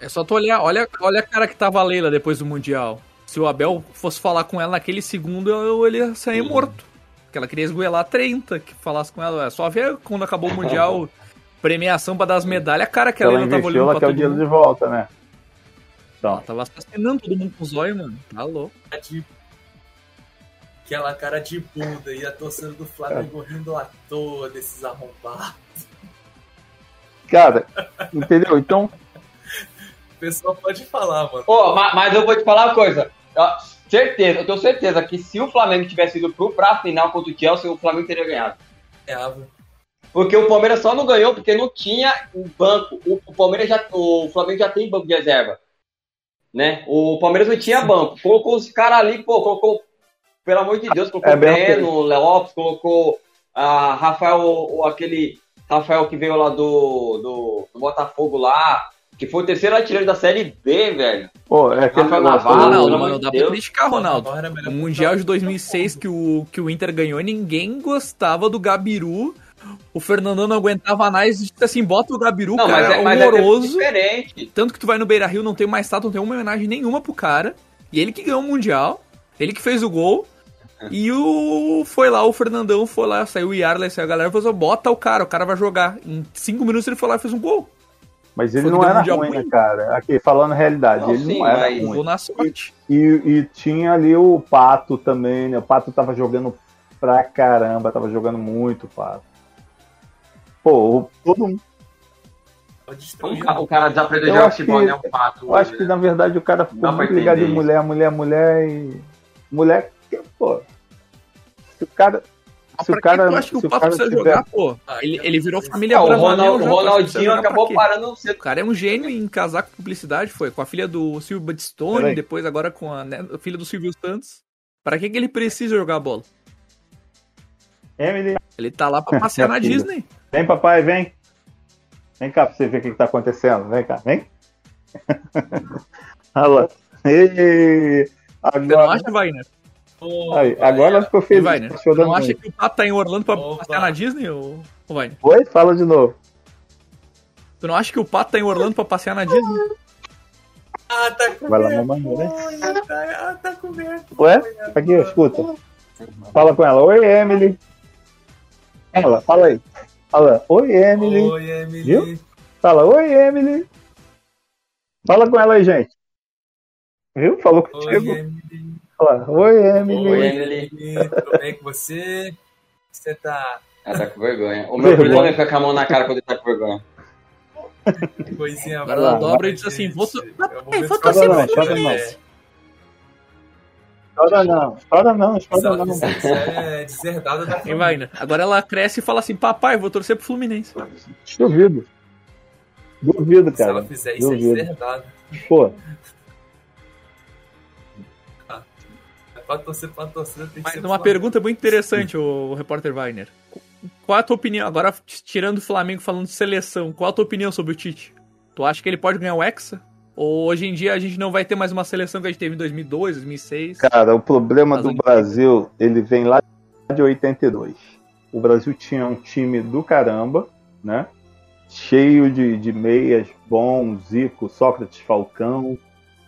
É só tu olhar, olha, olha a cara que tava a Leila depois do Mundial. Se o Abel fosse falar com ela naquele segundo, eu- ele ia sair Uhum. morto. Porque ela queria esgoelar 30 que falasse com ela. É só ver quando acabou o Mundial, [LAUGHS] premiação pra dar as medalhas, a cara que Se a ela Leila tava olhando ela o mundo. de volta, né? Então, Ela tava assassinando todo mundo com os olhos, mano. Tá louco. de. Aquela cara de bunda e a torcida do Flamengo rindo à toa desses arrombados. cara, entendeu? Então, O pessoal pode falar, mano. Pô, ma- mas, eu vou te falar uma coisa. Certeza, eu tenho certeza que se o Flamengo tivesse ido pro, pra final contra o Chelsea, o Flamengo teria ganhado. É, Ava. Porque o Palmeiras só não ganhou porque não tinha um banco. O, o Palmeiras já, o Flamengo já tem banco de reserva, né? O Palmeiras não tinha banco. Colocou os caras ali, pô, colocou, pelo amor de Deus, colocou É o Breno, Léo Lopes, colocou a Rafael, o, aquele Rafael que veio lá do, do, do Botafogo lá, que foi o terceiro artilheiro da Série B, velho. pô, é aquele Rafael Navarro, o- Ronaldo, pelo mano, de dá pra Deus. criticar, Ronaldo. É O Mundial de botar- 2006 que o, que o Inter ganhou, ninguém gostava do Gabiru. O Fernandão não aguentava mais, disse assim, bota o Gabiru, Não, cara, mas é, mas é horroroso. diferente. Tanto que tu vai no Beira Rio, não tem uma estátua, não tem uma homenagem nenhuma pro cara. E ele que ganhou o Mundial, ele que fez o gol. E o foi lá, o Fernandão foi lá, saiu o Yarley, saiu a galera, falou: bota o cara, o cara vai jogar. Em cinco minutos ele foi lá e fez um gol. Mas ele Foi não era ruim, né, cara? Aqui, falando a realidade, Não, ele sim, não era ruim. gol na sorte. E, e tinha ali o Pato também, né? O Pato tava jogando pra caramba, tava jogando muito, Pato. Pô, o- todo mundo. O, o cara desaprendeu Eu a futebol, né? O pato. Eu acho que na verdade o cara ficou muito ligado em mulher, mulher, mulher e. Mulher, que, pô. Se o cara. Se pra o cara, que tu acha que se o Pato precisa tiver- jogar, pô? Ah, Ele, ele virou família É, o, Ronald- já, o Ronaldinho acabou parando cedo. O cara é um gênio em casar com publicidade, foi com a filha do Silvio Batistone, Peraí. depois agora com a, né, a filha do Silvio Santos. Pra que, que ele precisa jogar a bola? Emily, Ele tá lá pra [LAUGHS] passear na. Disney. vem papai, vem. Vem cá pra você ver o que, que tá acontecendo. Vem cá, vem. [LAUGHS] Olha lá. Ei, Você não agora, acha, Wagner? Aí, agora ela ficou feliz. Achou você não acha muito. que o Pato tá em Orlando pra Opa. passear na Disney, ou, ou Wagner? Oi? Fala de novo. Tu não acha que o Pato tá em Orlando pra passear na Disney? Ah, tá com Vai lá, mamãe, né? tá, ah, tá com vergonha. Ué? Aqui, ó, escuta. Fala com ela. Oi, Emily. Ela, fala aí. Fala, oi, Emily. Oi, Emily. Viu? Fala, oi, Emily. Fala com ela aí, gente. Viu? Falou Oi, contigo. Emily. Fala, oi, Emily. Oi, Emily. Tudo bem com você? Você tá Ela tá com vergonha. O meu Vergonha. problema é ficar com a mão na cara quando ele tá com vergonha. que coisinha Agora ela boa, dobra e diz assim, vou É Papai, momento vou que torcer pro vai- Fluminense. Chora não, chora não, Se chora ela não. fizer isso, é deserdada da família. Wagner? Agora ela cresce e fala assim, papai, vou torcer pro Fluminense. Duvido. Duvido, Se ela cara. fizer isso, é Duvido. deserdada. Pô, pra torcer pra torcida, tem que Mas ser uma pergunta muito interessante, o, repórter Wagner. Qual é a tua opinião, agora tirando o Flamengo falando de seleção, qual a tua opinião sobre o Tite? Tu acha que ele pode ganhar o Hexa? Ou hoje em dia a gente não vai ter mais uma seleção que a gente teve em 2002, 2006? cara, o problema do o- Brasil, ele vem lá de 82. O Brasil tinha um time do caramba, né? Cheio de, de meias, bom, Zico, Sócrates, Falcão,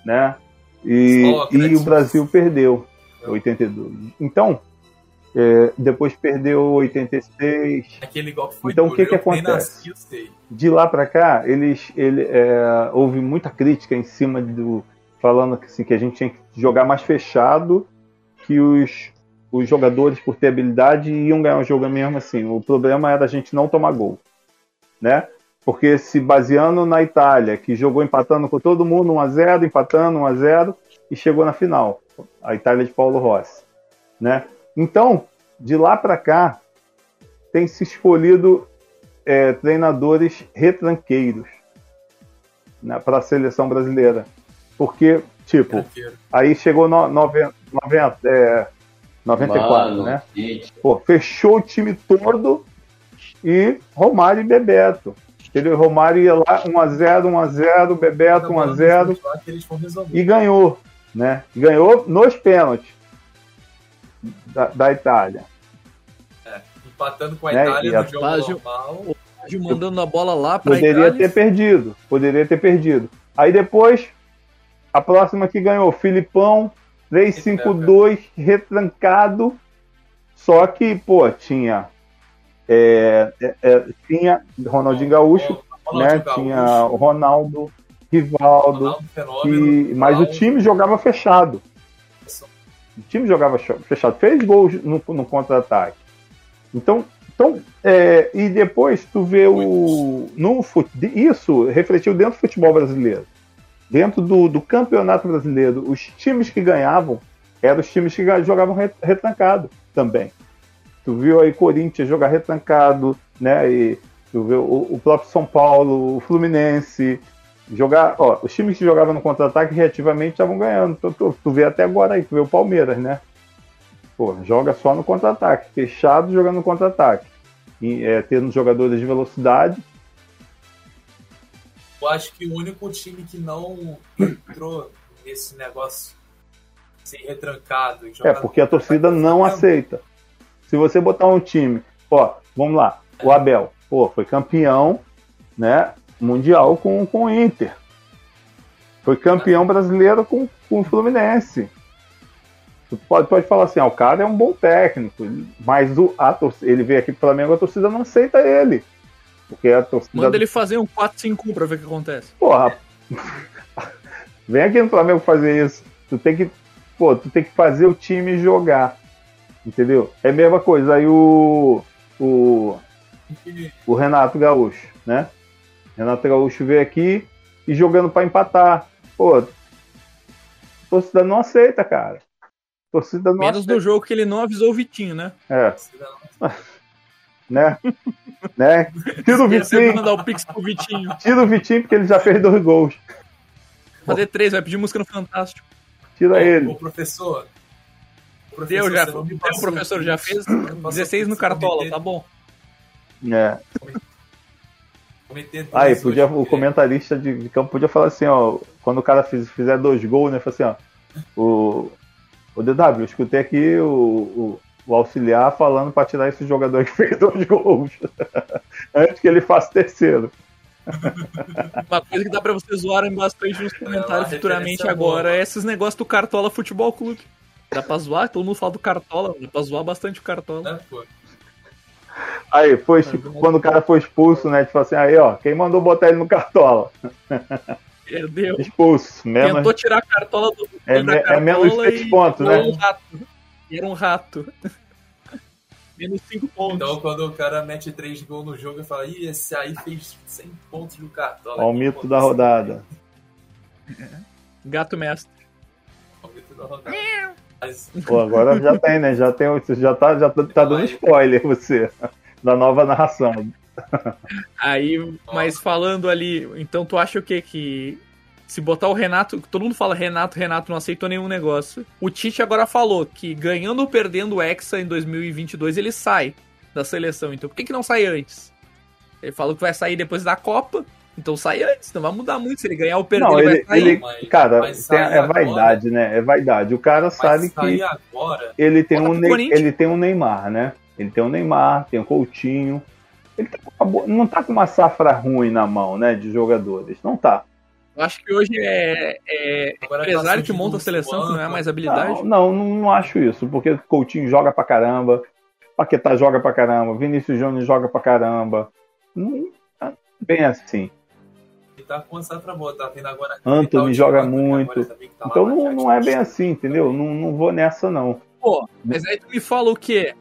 né? E, Sócrates. e o Brasil perdeu 82. Então, é, depois perdeu 86, Aquele golpe foi Então, o que que acontece? nasci, de lá para cá, eles, ele, é, houve muita crítica em cima do. falando que, assim, que a gente tinha que jogar mais fechado, que os, os jogadores, por ter habilidade, iam ganhar o jogo mesmo assim. O problema era a gente não tomar gol. Né? Porque se baseando na Itália, que jogou empatando com todo mundo 1x0, empatando 1x0, e chegou na final. A Itália de Paulo Rossi. Né? Então, de lá para cá, tem se escolhido é, treinadores retranqueiros para a seleção brasileira. Porque, tipo, Tranqueiro. aí chegou no, 90, 90, é, 94, Mano, né? Pô, fechou o time todo e Romário e Bebeto. Ele, Romário ia lá 1x0, 1x0, Bebeto Cada bola 1x0 no chute lá que eles vão resolver. e ganhou, né? Ganhou nos pênaltis da, da Itália. Empatando com a Né, Itália e a no jogo fase- normal. mandando a bola lá pra Poderia Itália. ter perdido, poderia ter perdido. Aí depois, a próxima que ganhou, Filipão, 3-5-2, retrancado. Só que, pô, tinha. é, é, é, tinha Ronaldinho Gaúcho, né? Ronaldinho Gaúcho, Tinha o Ronaldo, Rivaldo. Fenômeno, E, mas o Ronaldo, time jogava fechado. O time jogava fechado, fez gols no, no contra-ataque. Então, então é, e depois tu vê o. No, isso refletiu dentro do futebol brasileiro. Dentro do, do campeonato brasileiro, os times que ganhavam eram os times que ga- jogavam re- retrancado também. Tu viu aí Corinthians jogar retrancado, né? E tu viu o, o próprio São Paulo, o Fluminense, jogar, ó, os times que jogavam no contra-ataque reativamente estavam ganhando. Tu, tu, tu vê até agora aí, tu vê o Palmeiras, né? Pô, joga só no contra-ataque, fechado jogando no contra-ataque. É, tendo jogadores de velocidade. Eu acho que o único time que não entrou nesse negócio sem retrancado. É, porque a torcida não foi aceita. Se você botar um time, ó, vamos lá, o Abel, pô, foi campeão, né, mundial com, com o Inter. Foi campeão brasileiro com, com o Fluminense. Tu pode, pode falar assim, ah, o cara é um bom técnico, mas o, a torcida, ele veio aqui pro Flamengo, a torcida não aceita ele. Porque a torcida. Manda ele fazer um 4-5-1 pra ver o que acontece. Porra, [LAUGHS] vem aqui no Flamengo fazer isso. Tu tem que, pô, tu tem que fazer o time jogar. Entendeu? É a mesma coisa. Aí o, o, o Renato Gaúcho, né? Renato Gaúcho veio aqui e jogando pra empatar. Pô, a torcida não aceita, cara. A torcida não Menos aceita. no jogo que ele não avisou o Vitinho, né? É, [LAUGHS] né? né? Tira o Vitinho, mandar o pix pro Vitinho. tira o Vitinho porque ele já fez dois gols. Fazer três, vai pedir música no Fantástico. Tira Ô, ele. ô, professor. Deu, professor, já. Deu, passou professor, o já fez Não me passou 16 o no Cartola, tá bom. É. Cometer Aí, podia, o é, comentarista de, de campo podia falar assim, ó, quando o cara fiz- fizer dois gols, né? Fala assim, ó, o, o DW, eu escutei aqui o, o, o auxiliar falando pra tirar esse jogador que [LAUGHS] fez dois gols. [LAUGHS] Antes que ele faça o terceiro. [LAUGHS] Uma coisa que dá pra vocês zoarem bastante nos comentários uma futuramente agora é esses negócios do Cartola Futebol Clube. Dá pra zoar, todo mundo fala do Cartola, dá pra zoar bastante o Cartola. pô? Aí, foi, tipo, quando o cara foi expulso, né? Tipo assim, aí, ó, quem mandou botar ele no cartola? Perdeu. Expulso. Menos, Tentou tirar a cartola do É da me- é menos cartola seis e pontos, era né? um rato. Era um rato. [LAUGHS] menos 5 pontos. Então, quando o cara mete três gols no jogo, eu falo, ih, esse aí fez 100 pontos no cartola. Ó, o mito da rodada. Gato mestre. É o mito da rodada. Pô, agora já tem, né? Já tem, já tá, já tá, tá dando spoiler você da nova narração. Aí, mas falando ali, então tu acha o quê? Que se botar o Renato, todo mundo fala Renato, Renato não aceitou nenhum negócio. O Tite agora falou que ganhando ou perdendo o Hexa em 2022 ele sai da seleção. Então por que, que não sai antes? Ele falou que vai sair depois da Copa. Então sai antes, não vai mudar muito. Se ele ganhar ou perder, Não, ele, ele, vai sair. ele Mas cara, vai tem- é agora. vaidade, né? É vaidade. O cara mas sabe que agora, ele tem, um ele tem um Neymar, né? Ele tem um Neymar, tem um Coutinho. Ele tá com uma boa- não tá com uma safra ruim na mão, né? De jogadores. Não tá. Eu acho que hoje é, é agora tá empresário que monta a seleção, que não é mais habilidade. Não, não, não, acho isso, porque Coutinho joga pra caramba, Paquetá joga pra caramba, Vinícius Júnior joga pra caramba. Não tá bem assim. Tá com essa safra boa, tá vendo agora. Anthony tá o joga muito. também, tá lá Então não, não é tá bem assim, entendeu? Não, não vou nessa, não. Pô, mas aí tu me fala o quê?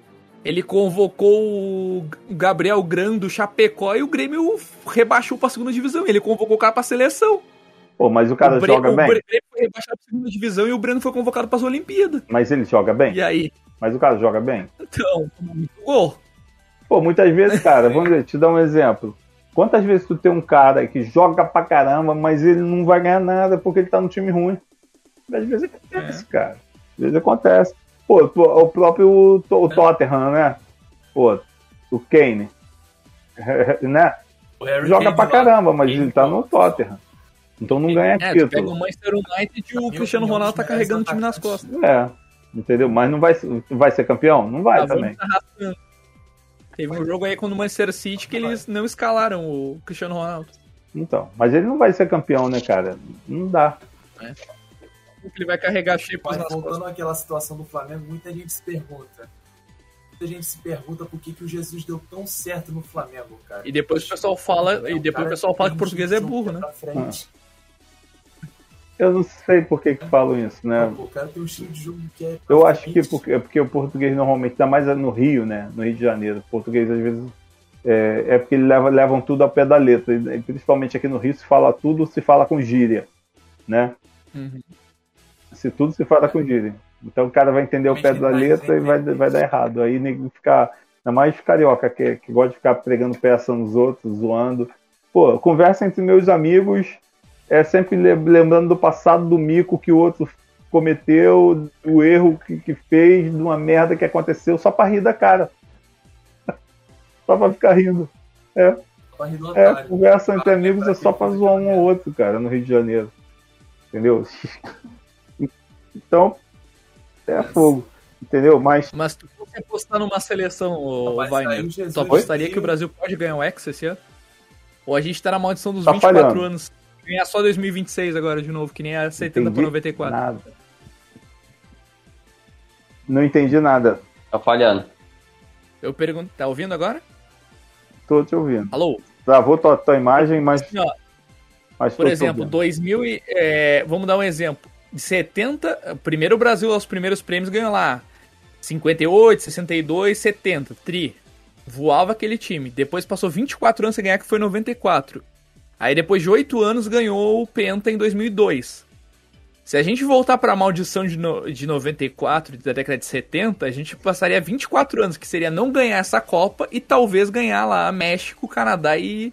Ele convocou o Gabriel Gran do Chapecó e o Grêmio rebaixou pra segunda divisão. Ele convocou o cara pra seleção. Pô, mas o cara o joga o bem. Grêmio foi rebaixado pra segunda divisão e o Breno foi convocado pras Olimpíadas. Mas ele joga bem? E aí? Mas o cara joga bem? Então, muito gol. Pô, muitas vezes, cara, vamos ver, te dar um exemplo. Quantas vezes tu tem um cara que joga pra caramba, mas ele não vai ganhar nada porque ele tá no time ruim? Às vezes acontece, cara. Às vezes acontece. Pô, o próprio o Tottenham, né? Pô, o Kane. [LAUGHS] né? Joga Kane pra caramba, mas Kane ele tá no. Tottenham. Então não ganha É, tu pega o título. Manchester United e o Cristiano opinião, Ronaldo tá carregando o time nas costas. É, entendeu? Mas não vai, vai ser campeão? Não vai Tá, também. arrastando. Teve um jogo aí com o Manchester City que eles não escalaram o Cristiano Ronaldo. Então, mas ele não vai ser campeão, né, cara? Não dá. Ele vai carregar chipos Mas nas costas. voltando àquela situação do Flamengo, muita gente se pergunta. Muita gente se pergunta por que, que o Jesus deu tão certo no Flamengo, cara. E depois o pessoal fala, É e depois o pessoal fala que o português é burro, né? pra frente. Eu não sei por que, que falam isso, né? O cara tem um estilo de jogo que é. Eu acho que porque, é porque o português normalmente, ainda mais no Rio, né? No Rio de Janeiro. O português, às vezes, é, é porque eles levam, levam tudo ao pé da letra. E, principalmente aqui no Rio, se fala tudo, se fala com gíria, né? Uhum. Se tudo se fala com gíria. Então o cara vai entender o pé da letra e vai, vai dar errado. Aí nego ficar. Ainda mais carioca, que, que gosta de ficar pregando peça nos outros, zoando. Pô, conversa entre meus amigos, é sempre le- lembrando do passado do mico que o outro cometeu, do erro que, que fez, de uma merda que aconteceu, só pra rir da cara. [LAUGHS] só pra ficar rindo. Pra rir do É, otário. conversa entre amigos é só pra zoar um ou outro, cara, no Rio de Janeiro. Entendeu? [LAUGHS] Então, é fogo. Entendeu? Mas Mas tu fosse apostar numa seleção, ô Vai o Jesus tu apostaria que o Brasil pode ganhar o Hexa esse ano? Ou a gente tá na maldição dos Tá 24 falhando. anos? Ganhar só 2026 agora de novo, que nem a 70 Entendi por 94. nada. Não entendi nada. Tá falhando. Eu pergunto, tá ouvindo agora? Tô te ouvindo. Alô? Travou tua, tua imagem, mas, Assim, ó, mas por exemplo, ouvindo. 2000 e, é, vamos dar um exemplo. De 70, primeiro o Brasil aos primeiros prêmios ganhou lá 58, 62, 70, tri. Voava aquele time. Depois passou 24 anos sem ganhar, que foi 94. Aí depois de 8 anos ganhou o Penta em 2002. Se a gente voltar pra maldição de, no, de 94, da década de 70, a gente passaria 24 anos, que seria não ganhar essa Copa e talvez ganhar lá México, Canadá e.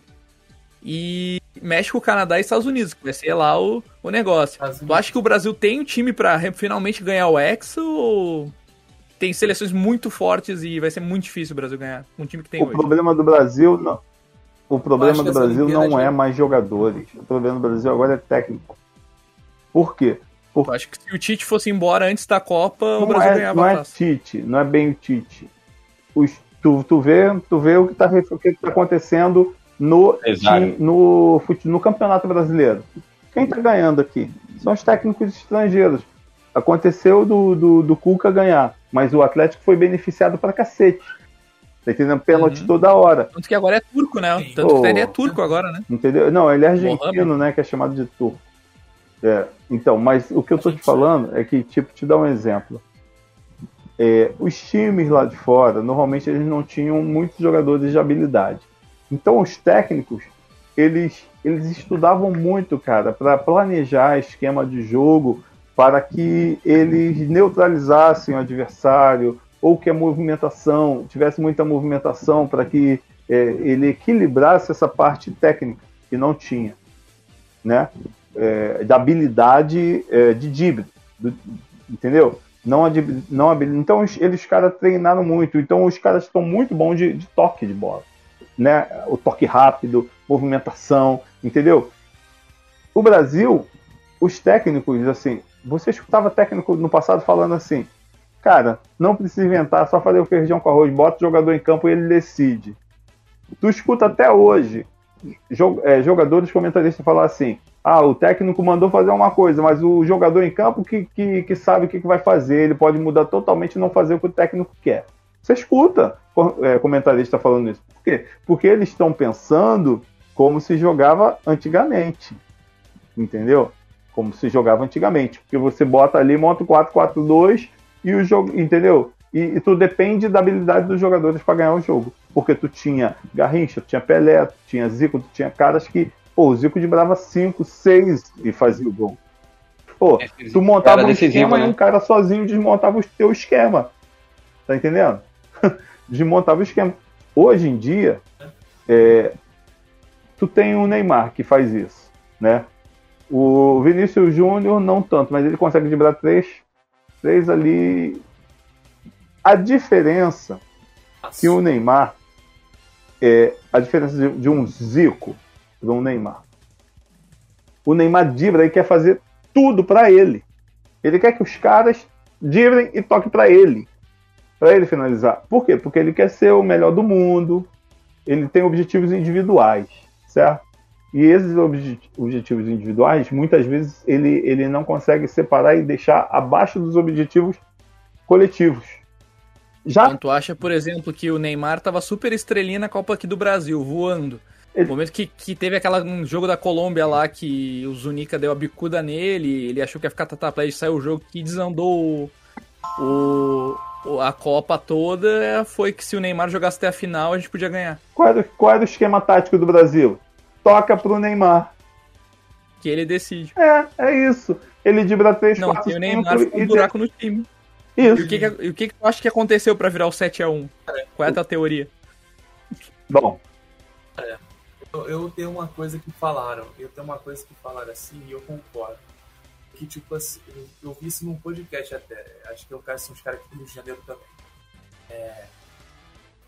E. México, Canadá e Estados Unidos, que vai ser lá o, o negócio. Tu acha que o Brasil tem um time pra re- finalmente ganhar o Hexa ou tem seleções muito fortes e vai ser muito difícil o Brasil ganhar? Um time que tem O hoje. problema do Brasil, não. O problema do Brasil não já- é mais jogadores. O problema do Brasil agora é técnico. Por quê? Eu acho que se o Tite fosse embora antes da Copa, o Não Brasil é, ganhava não a é. Tite, não é bem o Tite. Os, tu, tu, vê, tu vê o que está acontecendo no, no, fute- no Campeonato Brasileiro. Quem está ganhando aqui? São os técnicos estrangeiros. Aconteceu do, do, do Cuca ganhar, mas o Atlético foi beneficiado pra cacete. Tá entendendo? Pênalti Uhum. toda hora. Tanto que agora é turco, né? Sim. Tanto que Pô. ele é turco agora, né? Entendeu? Não, ele é argentino, Mohamed. né? Que é chamado de turco. É, então, mas o que eu tô te falando é que, tipo, te dar um exemplo. É, os times lá de fora, normalmente eles não tinham muitos jogadores de habilidade. Então, os técnicos, eles, eles estudavam muito, cara, para planejar esquema de jogo para que eles neutralizassem o adversário ou que a movimentação tivesse muita movimentação para que é, ele equilibrasse essa parte técnica que não tinha, né? É, da habilidade é, de drible, entendeu? Não, a não habil- então os- eles caras treinaram muito, então os caras estão muito bons de, de toque de bola, né? O toque rápido, movimentação, entendeu? O Brasil, os técnicos, assim, você escutava técnico no passado falando assim, cara, não precisa inventar, só fazer o feijão com arroz, bota o jogador em campo e ele decide. Tu escuta até hoje é, jogadores comentaristas falar assim: ah, o técnico mandou fazer uma coisa, mas o jogador em campo que, que, que sabe o que, vai fazer, ele pode mudar totalmente e não fazer o que o técnico quer. Você escuta é, comentarista falando isso. Por quê? Porque eles estão pensando como se jogava antigamente. Entendeu? Como se jogava antigamente. Porque você bota ali, monta o 4-4-2 e o jogo. Entendeu? E, e tu depende da habilidade dos jogadores para ganhar o jogo. Porque tu tinha Garrincha, tu tinha Pelé, tu tinha Zico, tu tinha caras que. Pô, o Zico brava 5, 6 e fazia o gol. Pô, tu montava um esquema né? e um cara sozinho desmontava o teu esquema. Tá entendendo? [LAUGHS] desmontava o esquema. Hoje em dia, é, tu tem o Neymar que faz isso, né? O Vinícius Júnior não tanto, mas ele consegue driblar três, três ali. A diferença que o Neymar é a diferença de, de um Zico para um Neymar. O Neymar dribla e quer fazer tudo para ele. Ele quer que os caras driblem e toquem para ele, para ele finalizar. Por quê? Porque ele quer ser o melhor do mundo. Ele tem objetivos individuais, certo? E esses obje- objetivos individuais, muitas vezes ele, ele não consegue separar e deixar abaixo dos objetivos coletivos. Já Então tu acha, por exemplo, que o Neymar tava super estrelinha na Copa aqui do Brasil, voando. Ele- No momento que, que teve aquela, um jogo da Colômbia lá que o Zunica deu a bicuda nele, ele achou que ia ficar tataplay, saiu o jogo que desandou o, o- o- a Copa toda, foi que se o Neymar jogasse até a final, a gente podia ganhar. Qual era, qual era o esquema tático do Brasil? Toca pro Neymar. Que ele decide. É, é isso. Ele dibra 3, Não, 4, tem o 5 Neymar ficou um e buraco no time. E Isso. o que, que, e o que, que tu acha que aconteceu pra virar o 7x1? Qual é a tua teoria? Bom, Eu, eu tenho uma coisa que falaram, eu tenho uma coisa que falaram assim e eu concordo. Que tipo assim, eu, eu vi isso num podcast até, acho que é o cara, são os caras aqui do Rio de Janeiro também. É,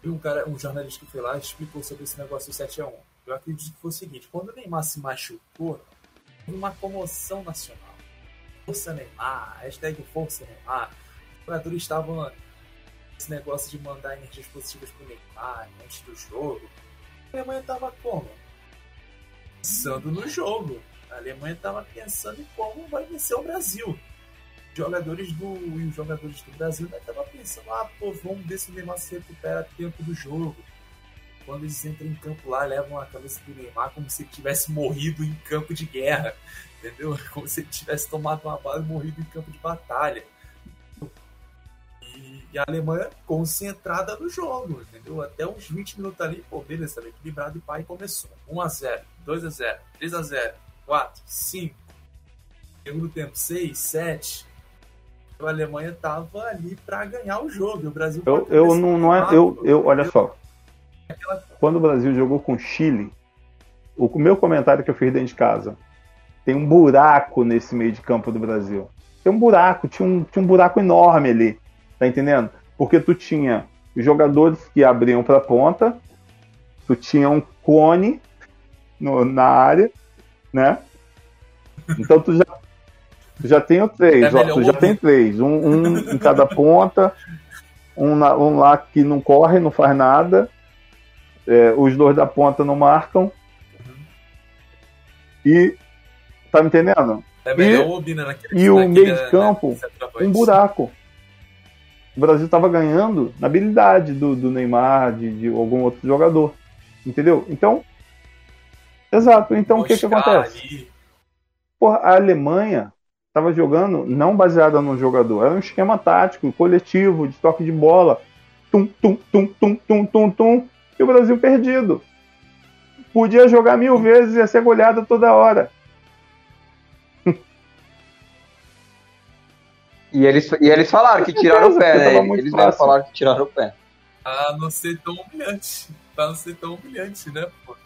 e um cara, um jornalista que foi lá explicou sobre esse negócio do 7x1. Eu acredito que foi o seguinte, quando o Neymar se machucou, houve uma comoção nacional. Força Neymar, hashtag Força Neymar. Os jogadores estavam esse negócio de mandar energias positivas pro Neymar antes do jogo. A Alemanha estava como? Pensando no jogo. A Alemanha estava pensando em como vai vencer o Brasil. Os jogadores do, e os jogadores do Brasil estavam pensando, ah, pô, vamos ver se o Neymar se recupera a tempo do jogo. Quando eles entram em campo lá, levam a cabeça do Neymar como se ele tivesse morrido em campo de guerra. Entendeu? [LAUGHS] Como se ele tivesse tomado uma bala e morrido em campo de batalha. E, e a Alemanha concentrada no jogo, entendeu? Até uns 20 minutos ali, pô, beleza, tava equilibrado e pai começou. 1x0, 2x0, 3x0, 4, 5. Segundo tempo, 6, 7. A Alemanha tava ali pra ganhar o jogo. e O Brasil eu, eu não, não é. Eu, eu, olha só. Quando o Brasil jogou com o Chile, o meu comentário que eu fiz dentro de casa tem um buraco nesse meio de campo do Brasil. Tem um buraco, tinha um, tinha um buraco enorme ali. Tá entendendo? Porque tu tinha jogadores que abriam pra ponta, tu tinha um cone no, na área, né? Então tu já, tu já tem o três, É ó, tu já tem três, um, um em cada [LAUGHS] ponta, um, na- um lá que não corre, não faz nada, é, os dois da ponta não marcam. E tá me entendendo? É melhor o Obina naquele e o meio de né, campo, centroavante. um buraco. O Brasil estava ganhando na habilidade do, do Neymar, de, de algum outro jogador. Entendeu? Então. Exato. Então o que, que acontece? ali. Porra, a Alemanha estava jogando não baseada no jogador, era um esquema tático, coletivo, de toque de bola. Tum, tum, tum, tum, tum, tum, tum. E o Brasil perdido. Podia jogar mil vezes e ia ser goleado toda hora. [LAUGHS] E eles, e eles falaram que tiraram o pé, né? Eles mesmo fácil. falaram que tiraram o pé. Pra não ser tão humilhante. Pra não ser tão humilhante, né? Pô?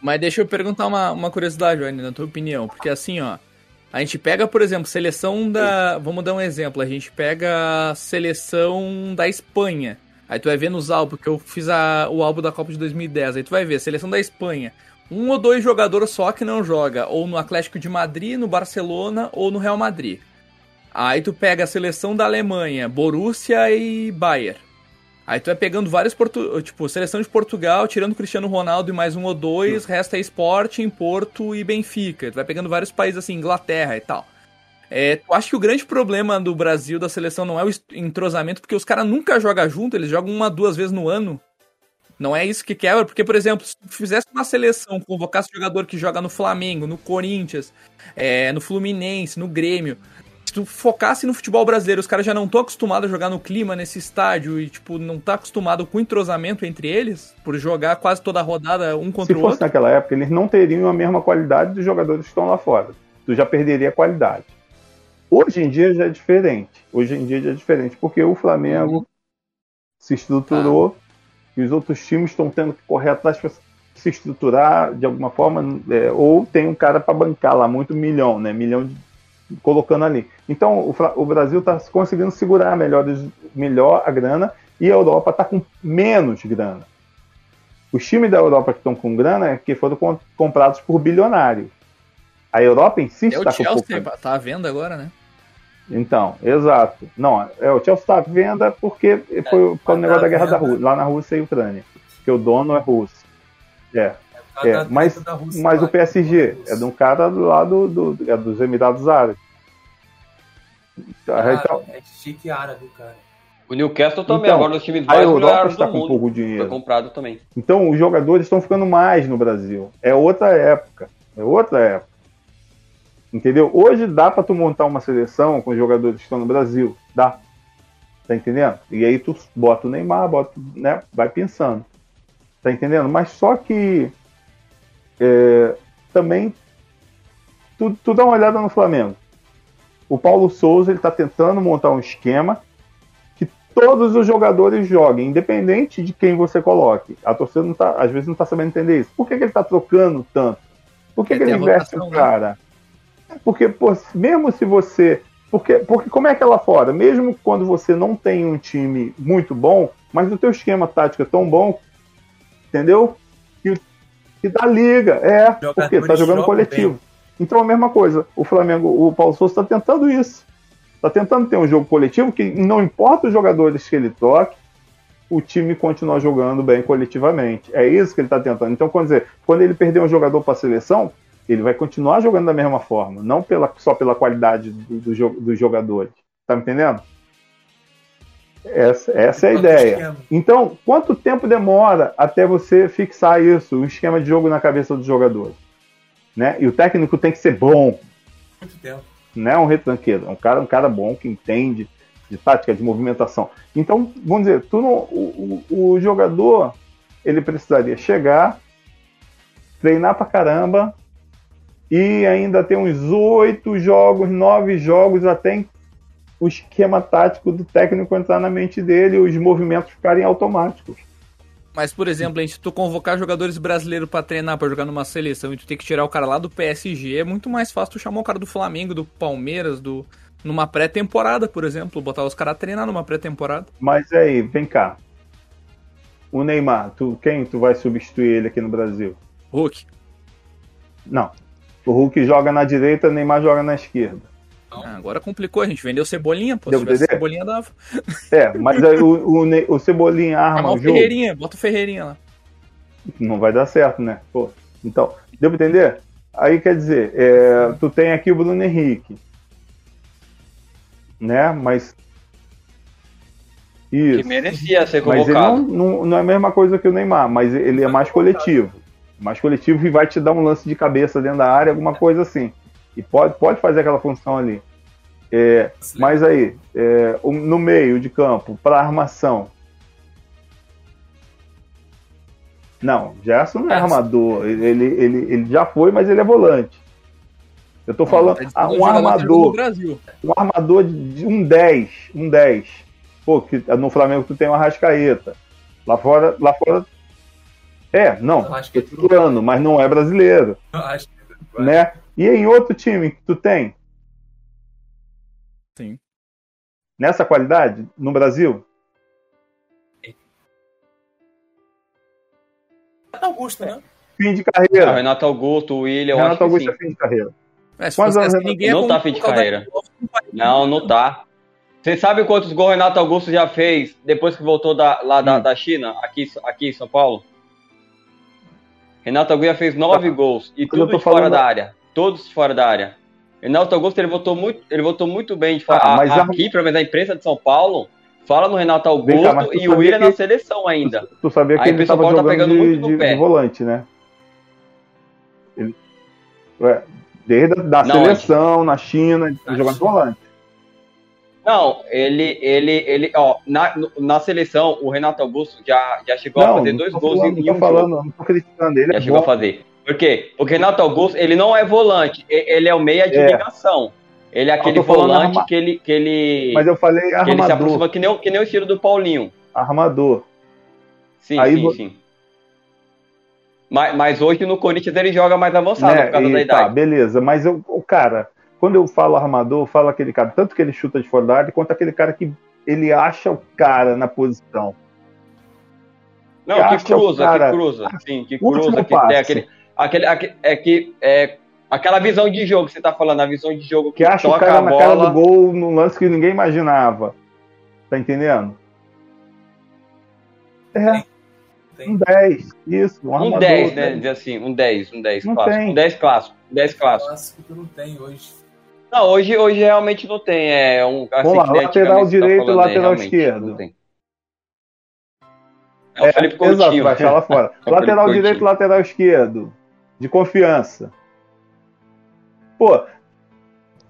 Mas deixa eu perguntar uma, uma curiosidade, Wayne, na tua opinião. Porque assim, ó. A gente pega, por exemplo, seleção da. Vamos dar um exemplo. A gente pega a seleção da Espanha. Aí tu vai ver nos álbuns, porque eu fiz a- o álbum da Copa de 2010. Aí tu vai ver, seleção da Espanha. Um ou dois jogadores só que não joga. Ou no Atlético de Madrid, no Barcelona ou no Real Madrid. Aí tu pega a seleção da Alemanha, Borussia e Bayern. Aí tu vai pegando vários portu... tipo, seleção de Portugal, tirando Cristiano Ronaldo e mais um ou dois, resta é Sporting, Porto e Benfica. Tu vai pegando vários países assim, Inglaterra e tal. É, tu acha que o grande problema do Brasil, da seleção, não é o entrosamento, porque os caras nunca jogam junto, eles jogam uma, duas vezes no ano. Não é isso que quebra, porque, por exemplo, se tu fizesse uma seleção, convocasse jogador que joga no Flamengo, no Corinthians, é, no Fluminense, no Grêmio, se tu focasse no futebol brasileiro, os caras já não estão acostumados a jogar no clima, nesse estádio, e, tipo, não tá acostumado com o entrosamento entre eles, por jogar quase toda a rodada um Se contra o fosse outro. naquela época, eles não teriam a mesma qualidade dos jogadores que estão lá fora. Tu já perderia a qualidade. Hoje em dia já é diferente. Hoje em dia já é diferente, porque o Flamengo se estruturou e os outros times estão tendo que correr atrás para se estruturar de alguma forma, é, ou tem um cara para bancar lá, muito milhão, né? Milhão de- colocando ali. Então o, o Brasil está conseguindo segurar melhor, melhor a grana e a Europa está com menos grana. Os times da Europa que estão com grana é que foram com- comprados por bilionários. A Europa em si É está o com pouca Chelsea, tá à venda agora, né? Então, exato. Não, é, o Chelsea está à venda porque foi por causa do negócio da guerra da Rússia, lá na Rússia e Ucrânia. Que o dono é russo. É, é, da mas, Rússia mas o PSG da é de um cara lá do, do- é dos Emirados Árabes. Cara, Então, é chique árabe, cara. O Newcastle também, Então, agora dos times a mais Europa está do com mundo. pouco Foi dinheiro. comprado também. Então os jogadores estão ficando mais no Brasil. É outra época. É outra época. Entendeu? Hoje dá pra tu montar uma seleção com os jogadores que estão no Brasil. Dá. Tá entendendo? E aí tu bota o Neymar, bota, né? Vai pensando. Tá entendendo? Mas só que é, também tu, tu dá uma olhada no Flamengo. O Paulo Souza ele tá tentando montar um esquema que todos os jogadores joguem, independente de quem você coloque. A torcida não tá, às vezes não tá sabendo entender isso. Por que, que ele tá trocando tanto? Por que, que ele investe o né? cara? Porque, pô, mesmo se você. Porque, porque como é que é lá fora? Mesmo quando você não tem um time muito bom, mas o teu esquema tático é tão bom, entendeu? Que, que dá liga. É, porque tá Jogadores jogando coletivo. Então a mesma coisa. O Flamengo, o Paulo Souza está tentando isso. Está tentando ter um jogo coletivo que não importa os jogadores que ele toque, o time continua jogando bem coletivamente. É isso que ele está tentando. Então, quando, dizer, quando ele perder um jogador para a seleção, ele vai continuar jogando da mesma forma, não pela, só pela qualidade do, do dos jogadores. Tá me entendendo? Essa, essa é a ideia. Então, quanto tempo demora até você fixar isso, o esquema de jogo na cabeça dos jogadores? Né? E o técnico tem que ser bom, Muito tempo. não é um retranqueiro, é um cara, um cara bom que entende de tática, de movimentação. Então, vamos dizer, tu não, o, o, o jogador ele precisaria chegar, treinar pra caramba e ainda ter uns oito jogos, nove jogos até o esquema tático do técnico entrar na mente dele e os movimentos ficarem automáticos. Mas, por exemplo, se tu convocar jogadores brasileiros pra treinar, pra jogar numa seleção e tu ter que tirar o cara lá do PSG, é muito mais fácil tu chamar o cara do Flamengo, do Palmeiras, do numa pré-temporada, por exemplo, botar os caras a treinar numa pré-temporada. Mas aí, vem cá. o Neymar, tu, quem tu vai substituir ele aqui no Brasil? Hulk. Não. O Hulk joga na direita, o Neymar joga na esquerda. Ah, agora complicou, a gente vendeu Cebolinha, pô. Deu Se? Cebolinha dava. É, mas aí o, o, Ne- o Cebolinha arma o jogo. Ferreirinha, bota o Ferreirinha lá. Não vai dar certo, né? Pô, então, deu pra entender? Aí quer dizer, é, tu tem aqui o Bruno Henrique. Né? Mas. Que Isso. merecia ser Mas ele não, convocado. não, não é a mesma coisa que o Neymar, mas ele é mais coletivo. Mais coletivo e vai te dar um lance de cabeça dentro da área, alguma coisa assim. E pode, pode fazer aquela função ali. É, mas aí, é, no meio de campo, para armação. Não, Gerson não é armador. Ele, ele, ele já foi, mas ele é volante. Eu tô falando, ah, um armador, um armador de, um 10, um 10. Pô, que no Flamengo tu tem o Arrascaeta. Lá fora, lá fora. É, não, Eu acho que tô segurando, mas não é brasileiro, [LAUGHS] Eu acho que né? E em outro time que tu tem? Sim. Nessa qualidade, no Brasil? Augusto, né? Fim de carreira. Renato Augusto, o William, eu Renato Augusto sim. é fim de carreira. É, se Quantos anos assim, ninguém não ia tá fim de carreira. Não, não tá. Você sabe quantos gols o Renato Augusto já fez depois que voltou da, lá da, Hum. da China, aqui, aqui em São Paulo? Renato Augusto fez nove gols e Tá. eu tudo fora falando- da área. Todos fora da área. Renato Augusto ele votou muito, ele votou muito bem de fora. Ah, mas A- a- aqui, pelo menos a imprensa de São Paulo, fala no Renato cá, Augusto tu e o sabia William que- na seleção ainda. Tu, tu sabia que Aí ele estava tá jogando pegando de, muito no de- pé. de volante, né? Ele- Ué, desde a da Não, seleção, na China, ele tá jogando volante. Não, ele, ele, ele, ó, na, na seleção, o Renato Augusto já, já chegou a fazer não dois gols falando, em, não um tô jogo. falando, não tô criticando ele. Já É chegou a bom. fazer. Por quê? Porque Renato Augusto, ele não é volante, ele é o meia de É. ligação. Ele é aquele falando volante arma- que ele, que ele, Mas eu falei que ele se armador. aproxima que nem, o- que nem o estilo do Paulinho. Armador. Sim, Aí sim, vo- sim. Mas, mas hoje no Corinthians ele joga mais avançado né? por causa E da tá, idade. beleza. Mas eu, o cara, quando eu falo armador, eu falo aquele cara, tanto que ele chuta de fora da área, quanto aquele cara que ele acha o cara na posição. Não, que que cruza, cara- que cruza. Sim, que Último cruza, que passe. tem aquele. aquele, aquele é que é aquela visão de jogo que você tá falando, a visão de jogo Que acha o cara a na cara bola. do gol num lance que ninguém imaginava. Tá entendendo? É, Tem. um 10. Isso, um, Um armador, 10, né? Dizer assim, um 10, um 10 Não clássico. tem. Um 10 clássico. Um 10 clássico. clássico que não tem hoje. Não, hoje, hoje realmente não tem. É um. Assim, Vamos lá, lateral tá direito e aí, lateral realmente, esquerdo. não tem. É o Felipe exato, Coutinho. vai falar fora. [LAUGHS] É lateral direito, Coutinho. lateral esquerdo. De confiança. Pô,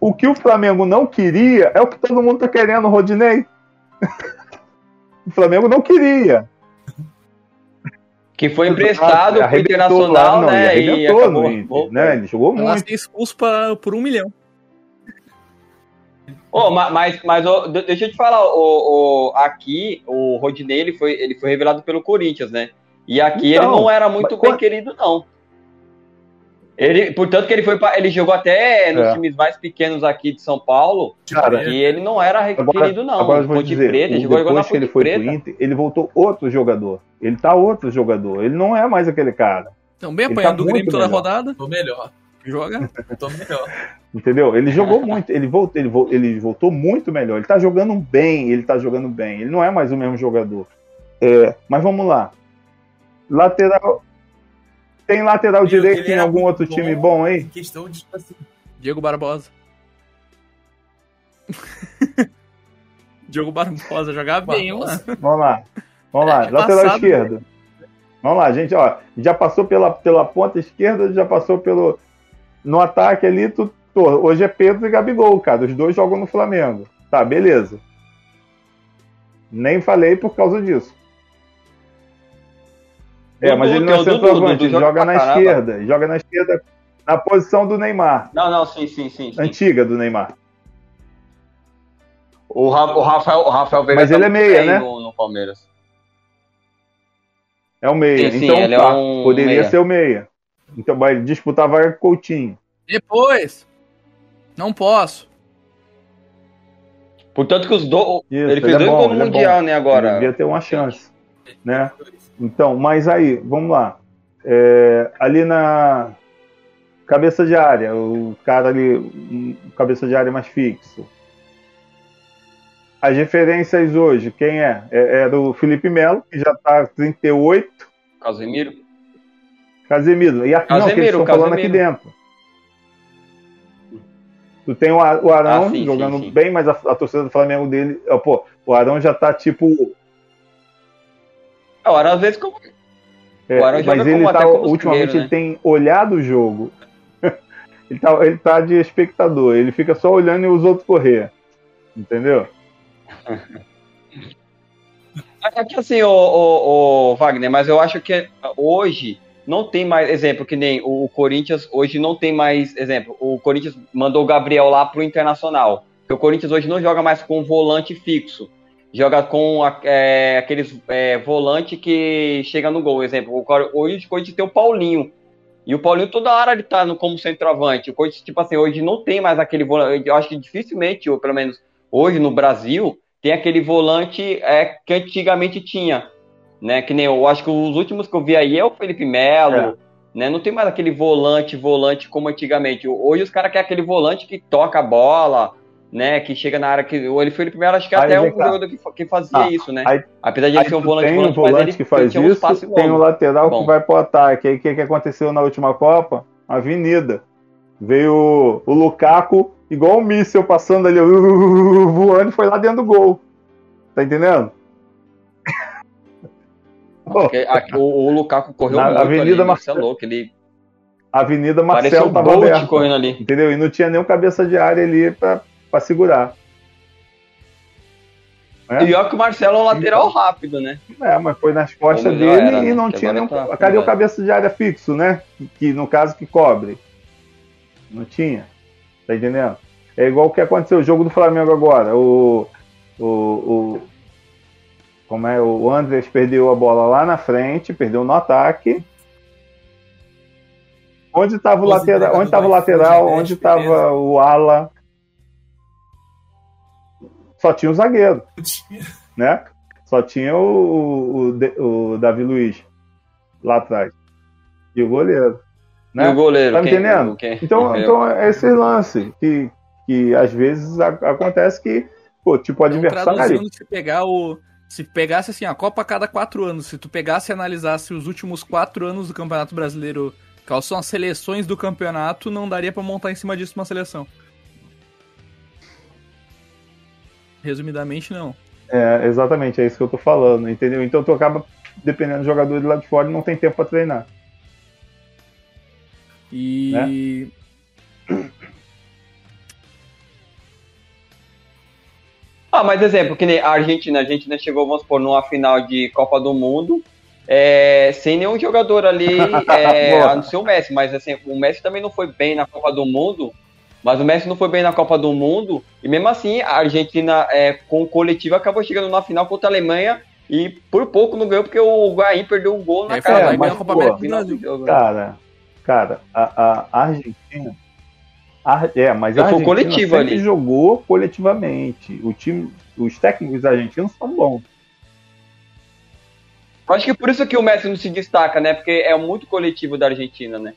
o que o Flamengo não queria é o que todo mundo tá querendo, Rodinei. [LAUGHS] o Flamengo não queria. Que foi emprestado pro Internacional, lá, não, né? ele E arrebentou acabou. no Inter, né? Ele jogou muito. ser expulso pra- por um milhão. Ma- mas, mas de- deixa eu te falar, o, o- aqui o Rodinei ele foi, ele foi revelado pelo Corinthians, né? E aqui Então, ele não era muito mas bem querido, não. Ele, portanto que ele foi pra- ele jogou até nos É. times mais pequenos aqui de São Paulo, Cara, e ele não era querido, não. Agora eu vou Ponte dizer, Preta, jogou, na depois que ele foi Preta. pro Inter, ele voltou outro jogador. Ele tá outro jogador. Ele não é mais aquele cara. Então, bem Ele apanhado tá do Grêmio toda melhor. rodada. Tô melhor. Joga. Tô melhor. [LAUGHS] Entendeu? Ele jogou muito, ele voltou, ele, vol- ele voltou muito melhor. Ele tá jogando bem, ele tá jogando bem. Ele não é mais o mesmo jogador. É, mas vamos lá. Lateral. Tem lateral direito em era algum outro time bom aí? Questão de, tipo assim, Diego Barbosa. [LAUGHS] Diego Barbosa jogava bem, mano. Vamos lá. Vamos lá. É, lateral passado, esquerdo. Vamos lá, gente, ó. Já passou pela, pela ponta esquerda, já passou pelo. No ataque ali, tu, tu- hoje é Pedro e Gabigol, cara. Os dois jogam no Flamengo. Tá, beleza. Nem falei por causa disso. É, mas ele não é Dudu, centroavante, ele joga na esquerda. Joga na esquerda na posição do Neymar. Não, não, sim, sim, sim. Antiga do Neymar. O, Ra- o Rafael, o Rafael Veiga Mas ele é muito meia, né? No, Palmeiras. É o meia. Então ele é tá, um poderia ser o meia. Então vai disputar a vaga com o Coutinho. Depois. Não posso. Portanto que os dois. Ele fez é dois bom, gols no ele é Mundial, bom. né, Ele agora. devia ter uma chance. né? Então, mas aí, vamos lá. É, ali na cabeça de área, o cara ali, um cabeça de área mais fixo. As referências hoje, quem é? É, é do Felipe Melo, que já tá 38. Casemiro. Casemiro. E a, não, que eles Casemiro, estão falando aqui Casemiro. dentro. Tu tem o, Arão Ah, sim, jogando sim, sim. bem, mas a, a torcida do Flamengo dele. Pô, o Arão já tá tipo. É, o Arão, às vezes, como... é, O Arão mas ele como- tá, ultimamente zagueiro, ele tem olhado o jogo. [LAUGHS] ele, tá, ele tá de espectador, ele fica só olhando e os outros correr. Entendeu? [LAUGHS] É que assim, o, o, o Wagner, mas eu acho que hoje não tem mais, exemplo, que nem o, Corinthians hoje não tem mais, exemplo, o Corinthians mandou o Gabriel lá pro Internacional. Porque o Corinthians hoje não joga mais com volante fixo. Joga com é, aqueles é, volante que chega no gol. Exemplo, hoje o Corinthians tem o Paulinho. E o Paulinho toda hora ele tá no, como centroavante. O Corinthians, tipo assim, hoje não tem mais aquele volante. Eu acho que dificilmente, ou pelo menos hoje no Brasil, tem aquele volante é, que antigamente tinha. Né? Que nem eu acho que os últimos que eu vi aí é o Felipe Melo. É. Né? Não tem mais aquele volante, volante como antigamente. Hoje os caras querem aquele volante que toca a bola, né? Que chega na área que. O Felipe Melo acho que Aí até é um jogador que, que fazia Ah, isso, né? aí- Apesar de ser um volante, tem um volante, mas volante ele que faz isso, passes tem o longos. lateral Bom. que vai pro ataque. Aí o que, que aconteceu na última Copa? Avenida. Veio o, o Lukaku, igual um míssel passando ali, voando e foi lá dentro do gol. Tá entendendo? Pô, Porque a- o, o Lukaku correu Na muito Avenida ali, é Marcelo- louco. Ele Avenida Marcelo tava Bolt aberta. correndo ali. Entendeu? E não tinha nenhum cabeça de área ali pra segurar. É? E olha que o Marcelo é um lateral rápido, né? É, mas foi nas costas dele era, né? e não Que tinha nenhum. tá Cadê o cabeça de área fixo, né? Que no caso que cobre. Não tinha. Tá entendendo? É igual o que aconteceu o jogo do Flamengo agora. O. O. o como é? O Andrés perdeu a bola lá na frente, perdeu no ataque. Onde estava o lateral? Onde estava o lateral? Onde estava o ala? Só tinha o zagueiro [LAUGHS] né? Só tinha o, o, o Davi Luiz lá atrás. E o goleiro. E Né? o goleiro. Tá me quem- entendendo? quem- Então, quem- então é esse lance que, que às vezes a- acontece que, pô, tipo, o Então, adversário. traduzindo, se pegar o. Se pegasse assim, a Copa a cada quatro anos, se tu pegasse e analisasse os últimos quatro anos do Campeonato Brasileiro, quais são as seleções do campeonato, não daria pra montar em cima disso uma seleção. Resumidamente, não. É, exatamente, é isso que eu tô falando, entendeu? Então tu acaba dependendo do jogador de lá de fora e não tem tempo pra treinar. E. [CLEARS THROAT] Ah, mas exemplo, que nem a Argentina, a Argentina chegou, vamos supor, numa final de Copa do Mundo, é, sem nenhum jogador ali, [LAUGHS] é, a não ser o Messi, mas assim, o Messi também não foi bem na Copa do Mundo, mas o Messi não foi bem na Copa do Mundo, e mesmo assim a Argentina é, com o coletivo acabou chegando na final contra a Alemanha e por pouco não ganhou porque o Guaim perdeu um gol na É, cara. vai mas, ganhar a Copa pô, final jogo. Cara, cara, a, a Argentina. A- é, mas Eu a Argentina coletivo sempre ali. jogou coletivamente. O time, os técnicos argentinos são bons. Acho que por isso que o Messi não se destaca, né? Porque é muito coletivo da Argentina, né?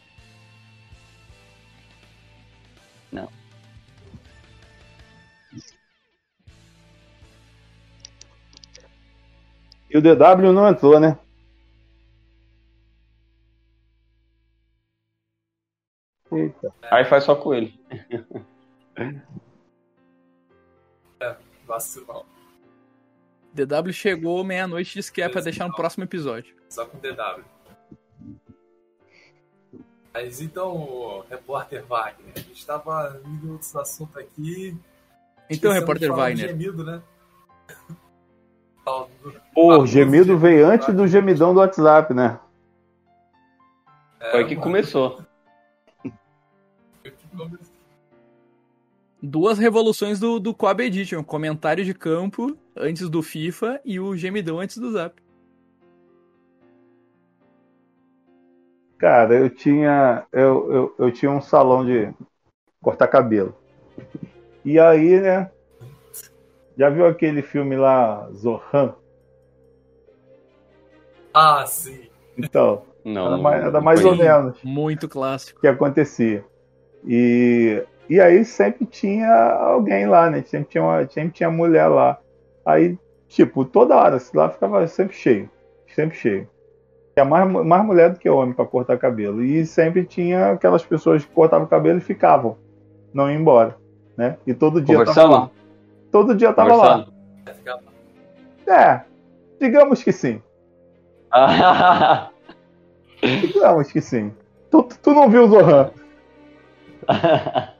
E o DW não entrou, né? Eita. Aí faz só com ele. Vacilão. DW chegou meia-noite e disse que é pra deixar no próximo episódio. Só com DW. Mas então, repórter Wagner, a gente estava indo nesse assunto aqui. Então, repórter Wagner. Gemido, né? Pô, o gemido veio antes do gemidão do WhatsApp, né? É, Foi que mano, começou. Duas revoluções do, do Coab Edition. Comentário de campo antes do FIFA e o gemidão antes do Zap. Cara, eu tinha. Eu, eu, eu tinha um salão de cortar cabelo. E aí, né? Já viu aquele filme lá, Zohan? Ah, sim. Então, Não, era não- mais, era mais ou menos Muito clássico. o que acontecia. E, e aí sempre tinha alguém lá, né? Sempre tinha, uma, sempre tinha mulher lá. Aí, tipo, toda hora, assim, lá ficava sempre cheio. Sempre cheio. Tinha mais, mais mulher do que homem para cortar cabelo. E sempre tinha aquelas pessoas que cortavam cabelo e ficavam. Não iam embora. Né? E todo dia tava lá. Todo dia tava lá. É, digamos que sim. [LAUGHS] Digamos que sim. Tu, tu não viu o Zohan. [LAUGHS]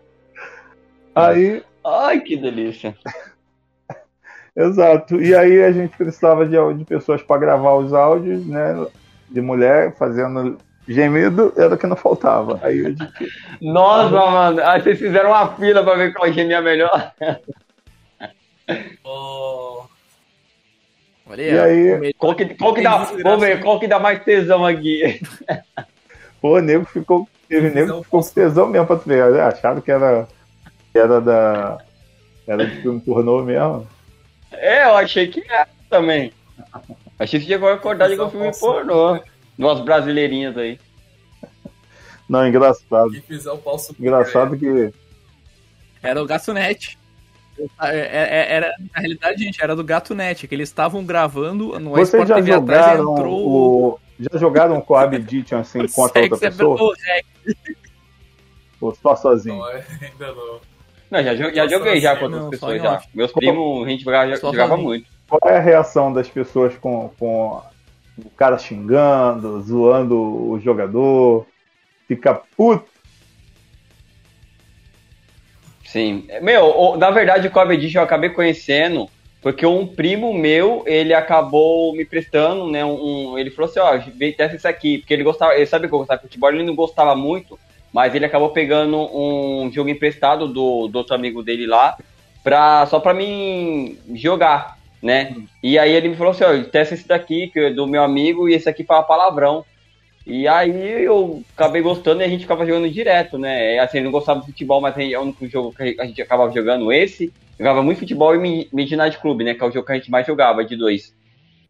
Aí, Ai, que delícia. [LAUGHS] exato. E aí a gente precisava de, de pessoas para gravar os áudios, né? De mulher fazendo gemido, era o que não faltava. Aí a gente, Nossa, mano. Aí vocês fizeram uma fila pra ver qual gemia melhor. [LAUGHS] Oh, Olha E aí- Qual que, qual que dá, vamos ver, qual que dá mais tesão aqui? Pô, o nego ficou. Teve nego que ficou com tesão mesmo pra tu ver. Acharam que era, que era da. Era de filme pornô mesmo. É, eu achei que era também. Achei que chegou a acordar de um filme pornô. Duas brasileirinhas aí. Não, engraçado. Engraçado que. Era o Gato Net. É- é- Era, na realidade, gente, era do Gato Net, que eles estavam gravando no Vocês já TV atrás jogaram entrou o. Já jogaram o Coab [LAUGHS] Edition assim contra outra é pessoa? é, Ou só sozinho? Não, é, ainda não. Não, já, já joguei já com outras pessoas já. Meus primos, a gente jogava, jogava muito. Qual é a reação das pessoas com, com o cara xingando, zoando o jogador? Fica puto. Sim. Meu, na verdade o Cobb Edition eu acabei conhecendo porque um primo meu, ele acabou me prestando, né, um, um- ele falou assim, ó, vem testa isso aqui, porque ele gostava, ele sabe que eu gostava de futebol, ele não gostava muito, mas ele acabou pegando um jogo emprestado do, do outro amigo dele lá, pra, só pra mim jogar, né, e aí ele me falou assim, ó, testa esse daqui, que é do meu amigo, e esse aqui fala palavrão, e aí eu acabei gostando e a gente ficava jogando direto, né? Assim, ele não gostava de futebol, mas é o único jogo que a gente acabava jogando esse. Jogava muito futebol e Mi- Midnight Club, né? Que é o jogo que a gente mais jogava, de dois.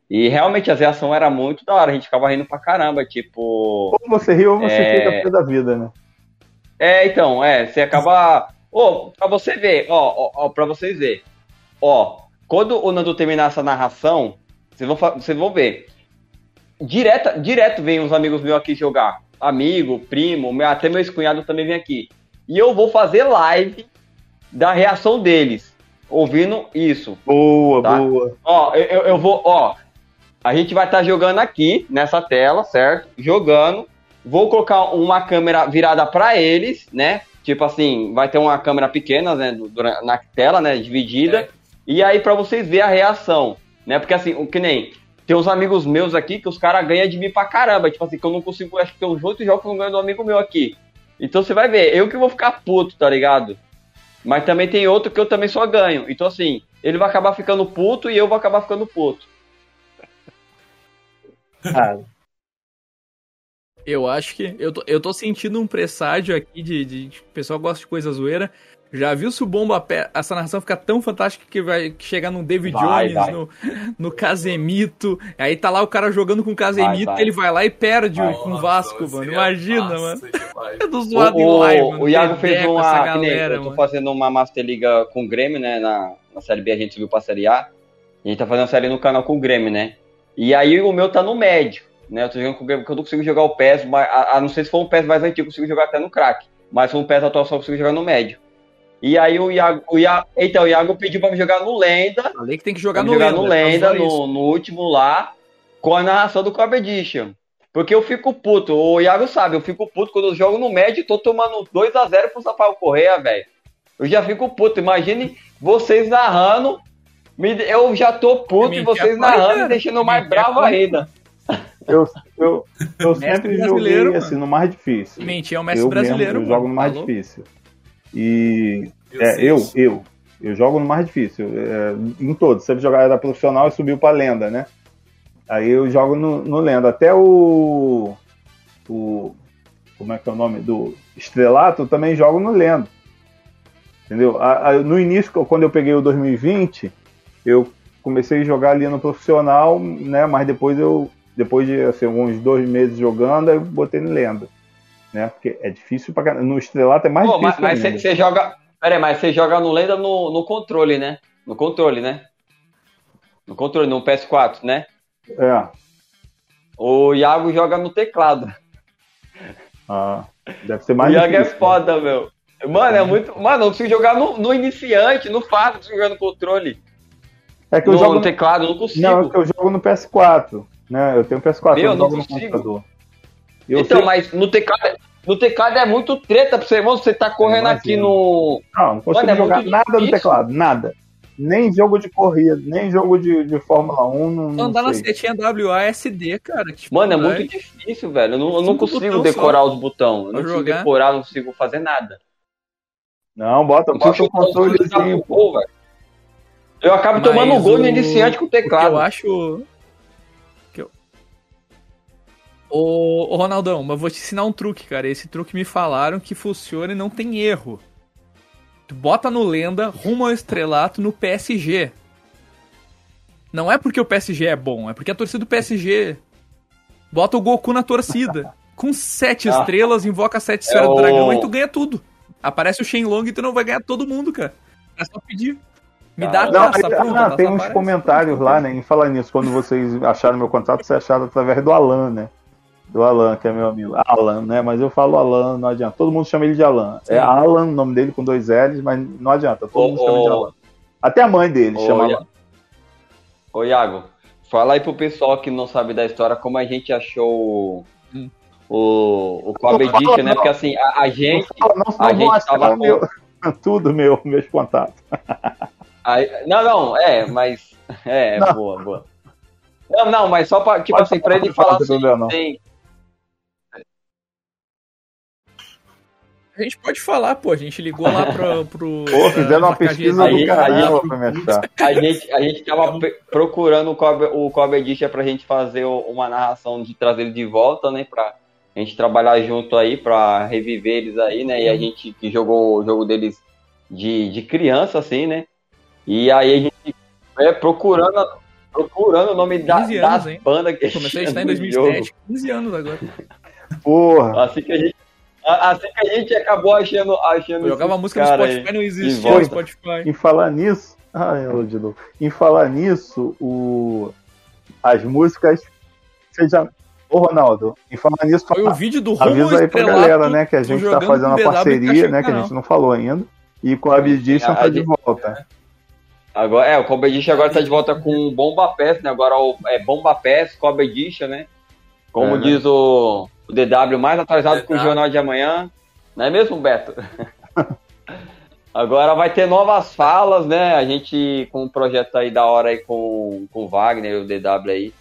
E realmente a reação era muito da hora, a gente ficava rindo pra caramba, tipo. Ou você ri ou você É. fica pé da vida, né? É, então, é, você acaba. Ô, pra você ver, ó, ó, ó, pra vocês verem. Ó, quando o Nando terminar essa narração, vocês vão, vocês vão ver. Direta, direto vem uns amigos meus aqui jogar. Amigo, primo, meu- até meu ex-cunhado também vem aqui. E eu vou fazer live da reação deles, ouvindo isso. Boa, Tá. boa. Ó, eu, eu- vou, ó. A gente vai estar jogando aqui nessa tela, certo? Jogando. Vou colocar uma câmera virada para eles, né? Tipo assim, vai ter uma câmera pequena, né, na tela, né, dividida. É. E aí para vocês verem a reação, né? Porque assim, o que nem tem uns amigos meus aqui que os caras ganham de mim pra caramba, tipo assim, que eu não consigo, acho que tem uns outros jogos que eu não ganho do amigo meu aqui. Então você vai ver, eu que vou ficar puto, tá ligado? Mas também tem outro que eu também só ganho. Então assim, ele vai acabar ficando puto e eu vou acabar ficando puto. Ah, Eu acho que. Eu tô, eu tô sentindo um presságio aqui de, de, de- O pessoal gosta de coisa zoeira. Já viu se o Bomba Pé. Essa narração fica tão fantástica que vai chegar num David Vai, Jones, vai. No, no Casemito. Aí tá lá o cara jogando com o Casemito, Vai, vai. ele vai lá e perde Vai. com o Nossa, Vasco, mano. Imagina, massa mano. É do O, zoado em o, live, mano. o Iago fez uma. galera, eu tô mano. fazendo uma Master Liga com o Grêmio, né? Na, na Série B a gente subiu pra Série A. E a gente tá fazendo a série no canal com o Grêmio, né? E aí o meu tá no médio, né? Eu tô jogando com o Grêmio porque eu não consigo jogar o PES, mas, a, a não ser se for um PES mais antigo, eu consigo jogar até no crack. Mas se for um PES atual, só consigo jogar no médio. E aí o Iago, o Iago, então, o Iago pediu pra me jogar no Lenda, Falei que tem que jogar no jogar Lenda. no tá Lenda, no, no último lá, com a narração do Cobb Edition. Porque eu fico puto, o Iago sabe, eu fico puto quando eu jogo no médio e tô tomando 2x0 pro Sampaio Correia, velho. Eu já fico puto, imagine vocês narrando, eu já tô puto e vocês narrando e deixando mais bravo ainda. eu, eu, eu sempre joguei mano. assim, no mais difícil. Mentir é o mestre eu brasileiro, mesmo, eu jogo no mais Falou? difícil. E Eu é, eu, isso. eu, eu jogo no mais difícil. é, em todos. Sempre jogar era profissional e subiu pra lenda, né? Aí eu jogo no, no lenda. Até o. O. Como é que é o nome? Do Estrelato, eu também jogo no lenda. Entendeu? A- a- no início, quando eu peguei o 2020, eu comecei a jogar ali no profissional, né? Mas depois eu depois de assim, uns dois meses jogando, eu botei no lenda. Né? Porque é difícil pra. No estrelato é mais Pô, difícil. mas você joga. Pera aí, mas você joga no lenda no, no controle, né? No controle, né? No controle, no PS4, né? É. O Iago joga no teclado. Ah, deve ser O mais Iago é difícil. foda, meu. Mano, é muito. Mano, eu consigo jogar no, no iniciante, no fácil, consigo jogar no controle. É que eu no, jogo no teclado, eu não consigo. Não, é que eu jogo no PS4. Né? Eu tenho PS4, Meu, eu não no consigo. Eu então, sei- mas no teclado, no teclado é muito treta pra você, irmão. Você tá correndo imagino. aqui no. Não, não consigo Mano, é jogar nada no teclado, nada. Nem jogo de corrida, nem jogo de, de Fórmula 1, não, não Andar na setinha WASD, cara. tipo, Mano, é vai- muito difícil, velho. Eu não, eu não consigo decorar os botões. Eu não consigo decorar, não consigo fazer nada. Não, bota, Eu bota consigo o controle chutar pro assim, gol, velho. Eu acabo Mas tomando um gol no o- iniciante com o teclado. eu acho. Ô, ô, Ronaldão, mas vou te ensinar um truque, cara. Esse truque me falaram que funciona e não tem erro. Tu bota no lenda, rumo ao estrelato no PSG. Não é porque o PSG é bom, é porque a torcida do PSG bota o Goku na torcida. [LAUGHS] Com sete Ah. estrelas, invoca sete esferas o- do dragão e tu ganha tudo. Aparece o Shenlong e tu não vai ganhar todo mundo, cara. É só pedir. Me dá a Não, taça, aí- pronto. não, a taça tem uns aparece. comentários lá, né? Em falar nisso, quando vocês acharam meu contato, vocês acharam através do Alan, né? Do Alan, que é meu amigo. Alan, né? Mas eu falo Alan, não adianta. Todo mundo chama ele de Alan. Sim. É Alan, o nome dele com dois L's, mas não adianta. Todo Ô, mundo chama ele de. Alan. Até a mãe dele Ô, chama Ia- Alan. Ô, Iago, fala aí pro pessoal que não sabe da história como a gente achou Hum. o, o Cobb Edition, né? não. Porque assim, a, a gente. Não, fala, não, a gente tava meu, [LAUGHS] tudo meu, meus contatos. [LAUGHS] a- não, não, é, mas. É, Não. boa, boa. Não, não, mas só pra, tipo Pode assim, pra ele falar assim, não tem A gente pode falar, pô. A gente ligou lá pro. pro Pô, fizeram uma pra pesquisa Aí- do caramba pra me achar. A gente, a gente tava procurando o Cobb, o Cobb Edition pra gente fazer uma narração de trazer ele de volta, né? Pra a gente trabalhar junto aí, pra reviver eles aí, né? E a gente que jogou o jogo deles de, de criança, assim, né? E aí a gente é procurando, procurando o nome da, 15 anos, das hein? bandas que Comecei a estar em no 2007, 15 anos agora. Porra. Assim que a gente, assim que a gente acabou achando, achando Eu jogava música no Spotify, aí. não existia no Spotify. Em falar nisso. Ai, eu de novo. Em falar nisso, o... as músicas. Já. Ô, Ronaldo, em falar nisso, Foi o vídeo do avisa aí pra galera, né, que a gente tá fazendo uma parceria, né, que a gente não falou ainda. E com a Abdition A- tá de volta. Agora, é, o Cobb Edition agora tá de volta com o Bomba Pass, né? Agora o, é Bomba Pass, Cobb Edition, né? Como É, né? diz o, o DW, mais atualizado que o. Jornal de Amanhã. Não é mesmo, Beto? [LAUGHS] agora vai ter novas falas, né? A gente com um projeto aí da hora aí com, com o Wagner e o DW aí.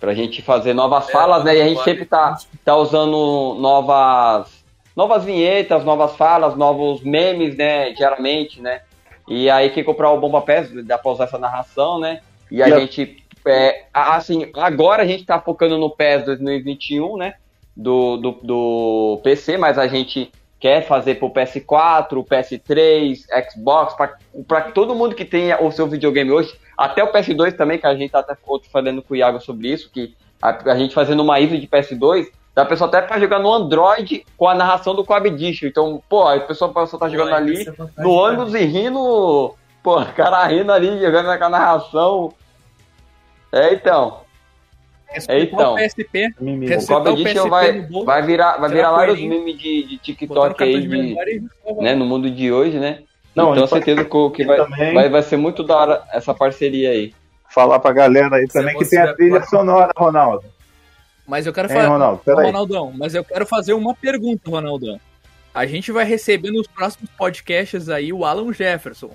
Pra gente fazer novas É, falas, né? E a gente sempre tá, tá usando novas, novas vinhetas, novas falas, novos memes, né? Diariamente, né? E aí quem comprar o Bomba Pass dá pra usar essa narração, né? E a E gente, é, assim, agora a gente tá focando no PES 2021, né? Do, do, do PC, mas a gente quer fazer pro PS4, PS3, Xbox, pra, pra todo mundo que tenha o seu videogame hoje, até o PS2 também, que a gente tá até outro falando com o Iago sobre isso, que a, a gente fazendo uma ISO de PS2, dá a pessoa até pra jogar no Android com a narração do Coab. Então, pô, a pessoa, a pessoa tá jogando ali vantagem no ônibus e rindo, pô, o cara rindo ali, jogando com a narração. É, então, Respeitar então. o PSP, Mimimi. o o Edition PSP vai, vai virar, vai virar vários memes de, de TikTok aí, de de, né, no mundo de hoje, né? Não, então, e certeza que, que vai, também- vai, vai ser muito da hora essa parceria aí. Falar pra galera aí também que tem a trilha sonora, Ronaldo. Mas eu quero falar. Ronaldo? Peraí. Ronaldão, mas eu quero fazer uma pergunta, Ronaldão. A gente vai receber nos próximos podcasts aí o Alan Jefferson.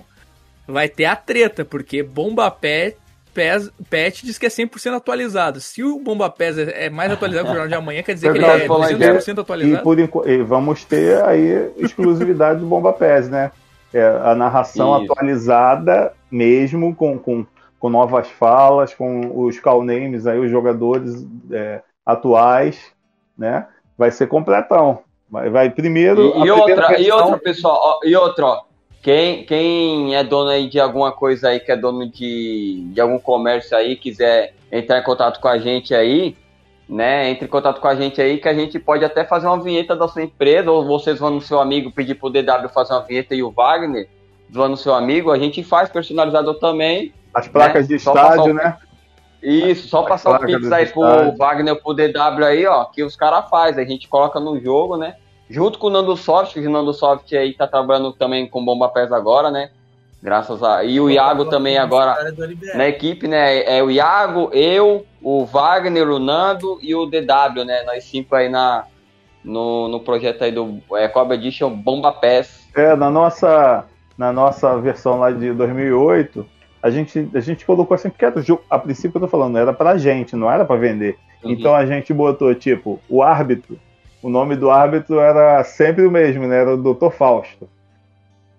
Vai ter a treta, porque Bomba Pet, Pes, Pet diz que é 100% atualizado. Se o Bomba Pes é é mais atualizado que o Jornal de Amanhã, quer dizer que ele é falou em 200% E, atualizado? por, enqu- e vamos ter aí exclusividade do Bomba Pés, né? É, a narração Isso. atualizada mesmo, com, com, com novas falas, com os call names aí, os jogadores é, atuais, né? Vai ser completão. Vai, vai primeiro. E, e outra, e outra, pessoal, ó, e outra, ó, quem, quem é dono aí de alguma coisa aí, que é dono de, de algum comércio aí, quiser entrar em contato com a gente aí, né, entre em contato com a gente aí, que a gente pode até fazer uma vinheta da sua empresa, ou vocês vão no seu amigo pedir pro DW fazer uma vinheta e o Wagner vão no seu amigo, a gente faz personalizador também. As placas Né? de Só estádio, né? Isso, só As passar o Pix aí pro estádios. Wagner pro DW aí, ó, que os caras fazem, a gente coloca no jogo, né? Junto com o Nando Soft, que o Nando Soft aí tá trabalhando também com Bomba Pés agora, né? Graças a. E o Iago também agora Do NBR. na equipe, né? É o Iago, eu, o Wagner, o Nando e o DW, né? Nós cinco aí na, no, no projeto aí do é, Cobra Edition Bomba Pass. É, na nossa, na nossa versão lá de 2008, a gente, a gente colocou assim, porque era o jogo, a princípio eu tô falando, era pra gente, não era pra vender. Uhum. Então a gente botou, tipo, o árbitro. O nome do árbitro era sempre o mesmo, né? Era o Dr. Fausto.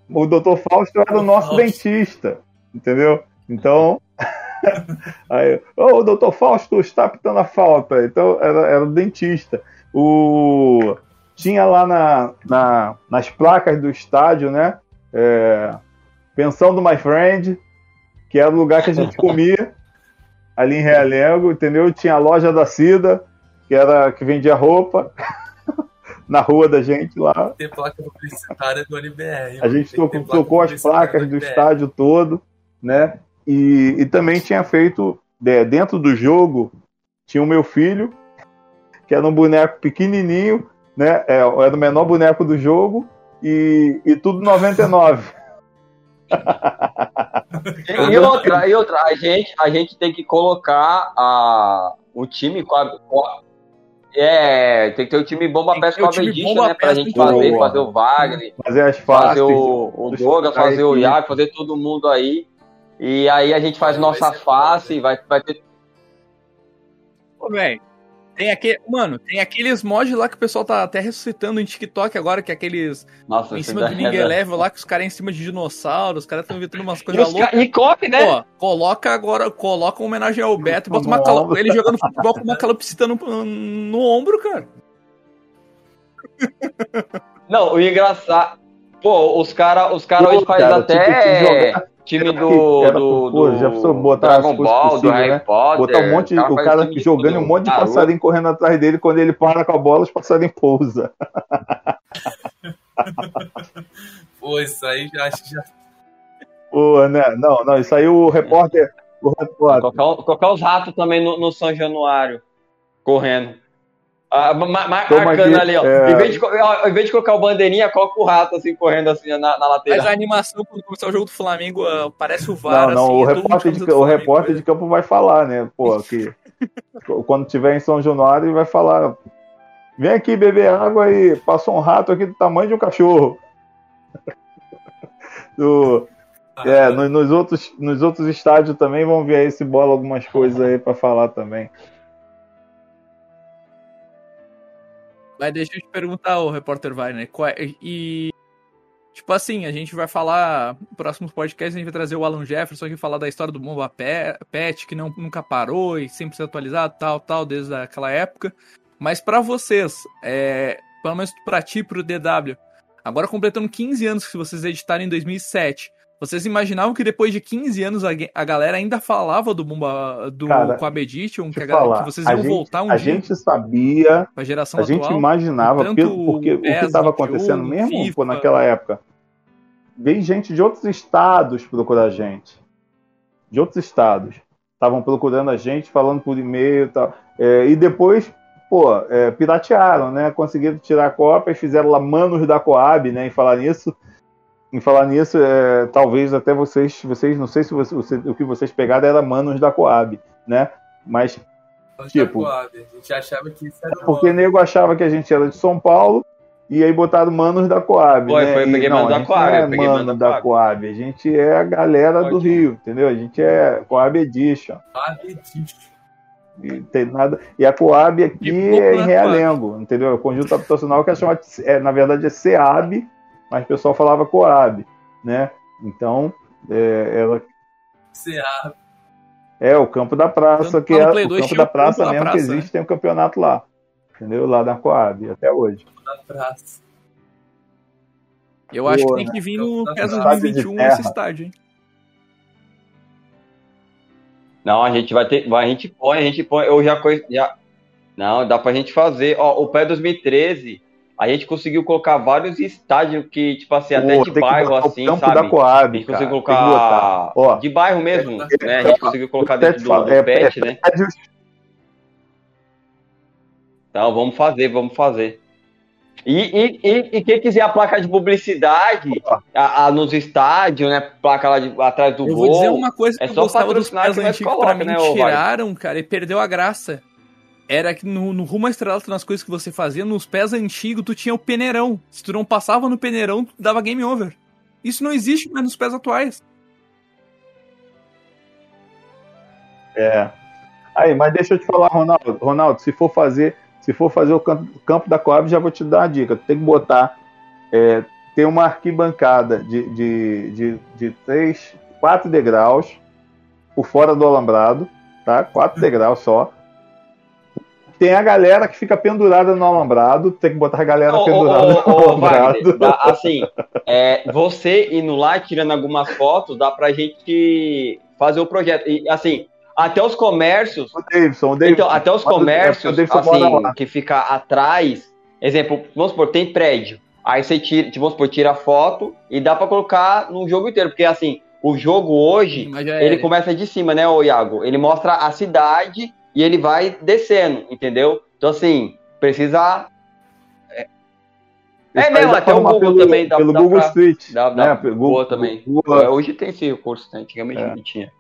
O Dr. Fausto era o nosso Fausto. dentista, entendeu? Então. [LAUGHS] aí, ô, o Dr. Fausto está pitando a falta. Então era, era o dentista. O, tinha lá na, na- nas placas do estádio, né? É, pensão do My Friend, que era o lugar que a gente [LAUGHS] comia ali em Realengo, entendeu? Tinha a loja da Cida, que era que vendia roupa [LAUGHS] na rua da gente lá. Ter placa publicitária do NBR. A gente Tem placa trocou as placas do NBR. estádio todo, né? E, e também tinha feito é, dentro do jogo tinha o meu filho, que era um boneco pequenininho, né? É, era o menor boneco do jogo e, e tudo 99. [LAUGHS] E outra, e outra, a gente, a gente tem que colocar a, o time com a, com a- É, tem que ter o time Bomba ter com a Bedista, né? Pra gente muito fazer, boa. fazer o Wagner, Fazer as faces. fazer o, o da fazer o. Iago, fazer todo mundo aí. E aí a gente faz nossa face, vai, vai ter. Ô, velho. Tem aquele. Mano, tem aqueles mods lá que o pessoal tá até ressuscitando em TikTok agora, que é aqueles Nossa, em cima do Ninguém é- Level lá, que os caras em cima de dinossauros, os caras estão inventando umas coisas loucas. ca- e copy, né? Pô, coloca agora, coloca uma homenagem ao Beto e bota uma No calo... ombro. ele jogando futebol com uma calopsita no, no ombro, cara. Não, o engraçado. Pô, os caras os cara Pô, hoje fazem cara, até time do, era do, pô, do já precisou botar Dragon Ball, do Harry né? Potter. Botar um monte de. O cara jogando um monte de Naruto. passarinho correndo atrás dele, quando ele para com a bola, os passarinhos pousa. [LAUGHS] Pô, isso aí já acho que já. Pô, né? Não, não, isso aí o repórter. O repórter. Colocar, colocar os ratos também no, no São Januário, correndo. Ah, ma- marcando ali, ó. é. Em, vez de, ó, em vez de colocar o bandeirinha, coloca o rato assim, correndo assim na, na Mas lateral. a animação, quando começar o jogo do Flamengo, ah, parece o VAR, Não, não, assim, o é repórter, de, o repórter né? de campo vai falar, né? Pô, que [LAUGHS] quando tiver em São Januário, ele vai falar: vem aqui beber água e passou um rato aqui do tamanho de um cachorro. [LAUGHS] Do- é, no- nos, outros, nos outros estádios também vão ver aí se bola algumas coisas aí pra falar também. Mas deixa eu te perguntar, o repórter Wagner, qual é- e tipo assim, a gente vai falar, no próximo podcast a gente vai trazer o Alan Jefferson aqui falar da história do Bomba Pe- Pet, que não, nunca parou e sempre se atualizado, tal, tal, desde aquela época. Mas pra vocês, é, pelo menos pra ti pro DW, agora completando 15 anos que vocês editaram em 2007, vocês imaginavam que depois de 15 anos a, a galera ainda falava do Bomba do Cara, Coab Edition, que, a galera- falar, que vocês a iam gente- voltar um a dia gente sabia pra geração A gente atual? imaginava, tanto pelo- porque o que estava 21, acontecendo mesmo FIFA. pô, naquela época, veio gente de outros estados procurar a gente. De outros estados. Estavam procurando a gente, falando por e-mail e tal. É, e depois, pô, é, piratearam, né? Conseguiram tirar cópias, fizeram lá manos da Coab, né? Em falar nisso. Em falar nisso, é, talvez até vocês, vocês, não sei se você- você- o que vocês pegaram era manos da Coab, né? Mas Tipo- Coab. A gente achava que isso era porque uma- nego achava que a gente era de São Paulo e aí botaram manos da Coab. Foi, né? foi, eu E peguei não, mano da Coab, não é eu peguei mano mano da da Coab, a gente é a galera do Pode ir. Rio, entendeu? A gente é Coab Edition. Coab Edition. E, tem nada... e a Coab aqui E é em na Realengo, entendeu? É o conjunto habitacional que é chamado, é, na verdade é SEAB, mas o pessoal falava Coab, né? Então, é, ela CA. é o campo da praça, Tanto que é o 2 campo da campo praça da mesmo praça, que existe, tem um campeonato lá. Entendeu? Lá na Coab, até hoje. da praça. Eu acho que Pô, tem né? que vir no PES tá- 2021 de terra. esse estádio, hein? Não, a gente vai ter. vai- A gente põe, a gente põe. Eu já. Já, Não, dá pra gente fazer. Ó, o pé 2013, a gente conseguiu colocar vários estádios que, tipo assim, até Pô, de tem que bairro, assim, campo sabe? da Coab, a gente cara, conseguiu colocar Ó, de bairro mesmo, É, né? A gente conseguiu colocar até dentro do, do é- pet, é né? prédios- Então, vamos fazer, vamos fazer. E, e, e, e quem quiser a placa de publicidade a, a- nos estádios, né? Placa lá de- atrás do Eu gol. vou dizer uma coisa que é eu só gostava dos pés antigos coloca, pra mim né, tiraram, cara, e perdeu a graça. Era que no, no rumo estrelato, nas coisas que você fazia, nos pés antigos, tu tinha o peneirão. Se tu não passava no peneirão, tu dava game over. Isso não existe mais nos pés atuais. É. Aí, mas deixa eu te falar, Ronaldo. Ronaldo, se for fazer, se for fazer o campo, campo da Coab, já vou te dar uma dica. Tu tem que botar, é, ter uma arquibancada de, de, de, de três, quatro degraus por fora do alambrado, tá? Quatro degraus só. Tem a galera que fica pendurada no alambrado, tem que botar a galera ô, pendurada ô, no ô, alambrado. Wagner, assim, é, você indo lá, tirando algumas fotos, dá pra gente fazer o projeto. E, assim, até os comércios, O Davidson, o Davidson. então, até os é, comércios, o assim, que fica atrás, exemplo, vamos supor, tem prédio, aí você tira, vamos supor, tira a foto e dá pra colocar no jogo inteiro, porque assim, o jogo hoje, ele começa de cima, né, ô Iago? Ele mostra a cidade e ele vai descendo, entendeu? Então, assim, precisa. É, aí mesmo, até o Google pelo, também dá, pelo dá Google pra- Street. Dá, dá né? Pelo boa Google- também. Google- É, Hoje tem esse recurso, né? Antigamente É. não tinha.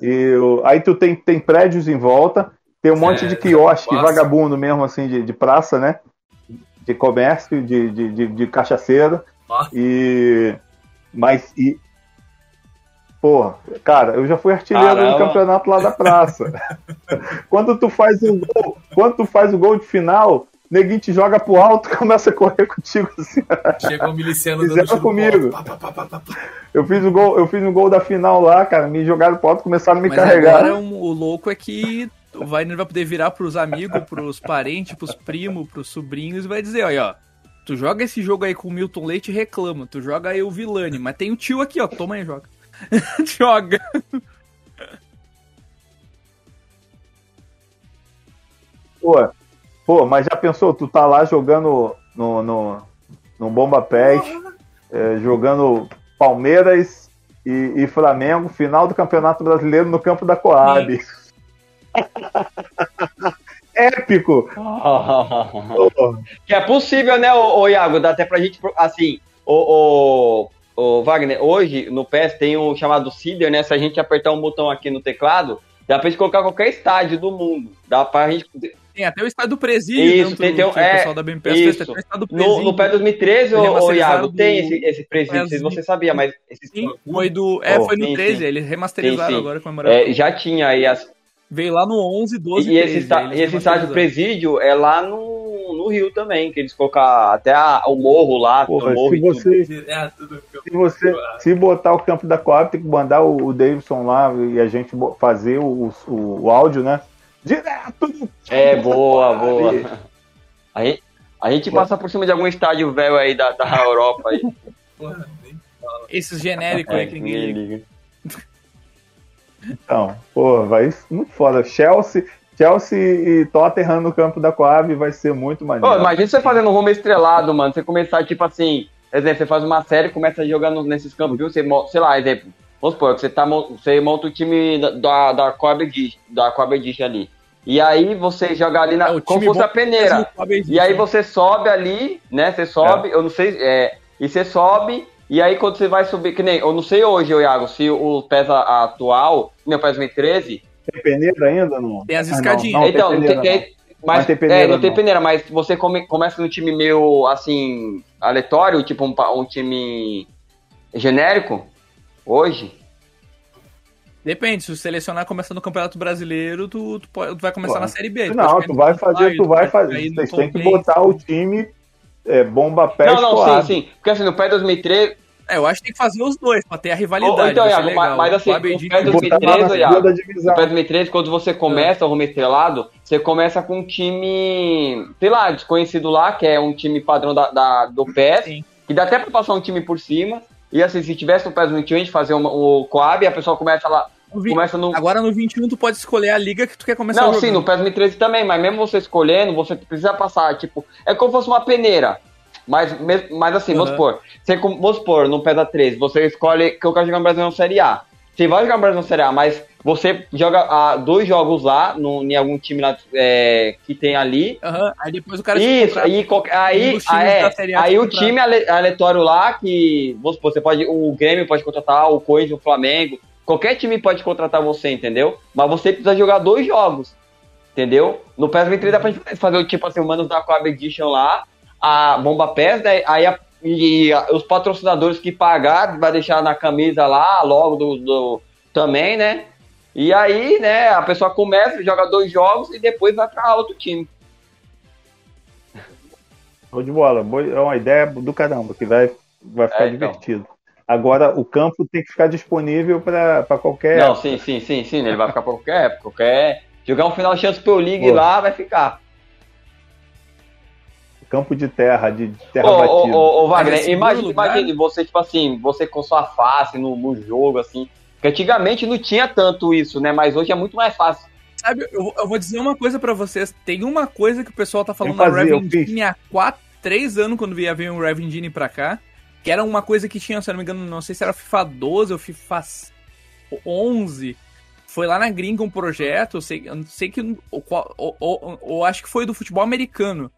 E o- aí tu tem, tem prédios em volta, tem um monte É, de quiosque, vagabundo mesmo, assim, de, de praça, né? De comércio, de, de, de, de cachaceira. E. Mas. E, Porra, cara, eu já fui artilheiro Caramba. no campeonato lá da praça. [LAUGHS] quando tu faz o gol, quando tu faz o gol de final, neguinho te joga pro alto e [LAUGHS] começa a correr contigo assim. Chega um miliciano Fizeram comigo. Pá, pá, pá. Eu fiz o gol, eu fiz o gol da final lá, cara, me jogaram pro alto, começaram a me Mas carregar. agora o louco é que o Wagner vai poder virar pros amigos, pros parentes, pros primos, pros sobrinhos e vai dizer, olha, ó. Tu joga esse jogo aí com o Milton Leite e reclama. Tu joga aí o Vilani, mas tem o tio aqui, ó. Toma aí, joga. [LAUGHS] joga. Pô, pô, mas já pensou, tu tá lá jogando no, no, no Bomba Pés, é, jogando Palmeiras e, e Flamengo, final do Campeonato Brasileiro no campo da Coab. [LAUGHS] Épico! [LAUGHS] Pô, que é possível, né, ô, ô Iago? Dá até pra gente, assim, o, o, Wagner, hoje no PES tem um chamado Cider, né? Se a gente apertar um botão aqui no teclado, dá pra gente colocar qualquer estádio do mundo. Dá pra gente. Tem até o estádio do presídio Isso, dentro tem- tem que o é, pessoal da BMPS isso. tem até o estádio do No, presídio. no PES 2013, ô, Iago, do- tem esse, esse presídio, não sei se você sabia, mas esse, Foi do. É, Oh, foi no sim, 13, sim. eles remasterizaram Sim, sim. agora comemorando. é, já tinha aí as, Veio lá no 11, 12 E esse, 13, está- aí eles e esse estádio presídio é lá no, no Rio também, que eles colocaram até a- o morro lá, porra, o morro se tudo. você, É, se você se botar o campo da Coab, tem que mandar o, o Davidson lá e a gente fazer o, o, o áudio, né? Direto do É, boa, boa. A gente, a gente passa por cima de algum estádio velho aí da, da Europa aí. Porra, nem- Esses genéricos É, aí que ninguém liga. liga. Então, pô, vai muito foda. Chelsea, Chelsea e Tottenham no campo da Coab vai ser muito maneiro. Ô, imagina você fazendo um rumo estrelado, mano. Você começar, tipo assim, exemplo, você faz uma série e começa jogando nesses campos, viu? Você, sei lá, exemplo, vamos supor, você, tá, você monta o time da, da, Coab Edition, da Coab ali. E aí você joga ali na, É, como fosse a peneira. E aí né? você sobe ali, né? Você sobe, eu não sei, é, e você sobe, e aí quando você vai subir, que nem, eu não sei hoje, ô Iago, se o PES atual, meu PES 2013, Tem peneira ainda? Não? Tem as Ah, não, escadinhas. Não, então, tem tem, peneira, tem- mas, Não tem peneira, é, não tem não. peneira, mas você come- começa no time meio, assim, aleatório, tipo um, um time genérico, hoje, Depende, se tu selecionar começando no Campeonato Brasileiro, tu, tu, pode- tu vai começar Ué. na Série B. não. Não, tu vai fazer, tu vai fazer. Vocês têm que botar o time é, bomba pé não, não, sim, sim, porque assim, no PES 2013, É, eu acho que tem que fazer os dois, pra ter a rivalidade. Então, Iago, legal. mas- assim, o pé do- Botar lá 2013, na Iago. divisão. PES 2013, quando você começa o rumo estrelado, você começa com um time, sei lá, desconhecido lá, que é um time padrão da, da- do PES, Sim. que dá até pra passar um time por cima, e assim, se tivesse no PES 21, a gente fazia uma- o Coab, a pessoa começa lá, No vi- começa no. Agora no 21 tu pode escolher a liga que tu quer começar Não, sim, no PES 2013 também, mas mesmo você escolhendo, você precisa passar, tipo, é como se fosse uma peneira. Mas, mas assim, vamos Aham. supor, você, vamos supor, no PES 13, você escolhe que eu quero jogar no Brasil na Série A. Você vai jogar no Brasil na Série A, mas você joga ah, dois jogos lá, no, em algum time lá, é, que tem ali, Aham, Aí depois o cara Isso, aí, aí, um ah, é, aí o time ale- aleatório lá, que, vamos supor, você pode, o Grêmio pode contratar, o Corinthians, o Flamengo, qualquer time pode contratar você, entendeu? Mas você precisa jogar dois jogos, entendeu? No PES 23 dá pra gente fazer o tipo assim, o Manos da Coab Edition lá, a Bomba PES, né, aí a- e a- os patrocinadores que pagar, vai deixar na camisa lá, logo do, do- também, né? E aí, né, a pessoa começa, joga dois jogos e depois vai pra outro time. Show de bola. É uma ideia do caramba, que vai, vai ficar É, então. divertido. Agora, o campo tem que ficar disponível para qualquer. Não, sim, sim, sim, sim. Ele vai ficar pra qualquer época. Qualquer... Jogar um final de Champions League Pô. lá, vai ficar. Campo de terra, de terra Ô, ô, batida. ô, ô, Wagner, imagine, imagine você, tipo assim, você com sua face no, no jogo, assim. Porque antigamente não tinha tanto isso, né? Mas hoje é muito mais fácil. Sabe, eu, eu vou dizer uma coisa pra vocês. Tem uma coisa que o pessoal tá falando fazia, fiz. Genie há 4, 3 anos, quando via vir o Raven Genie pra cá. Que era uma coisa que tinha, se eu não me engano, não sei se era FIFA 12 ou FIFA 11. Foi lá na gringa um projeto, eu sei, eu não sei que. O, qual- o, o, o- acho que foi do futebol americano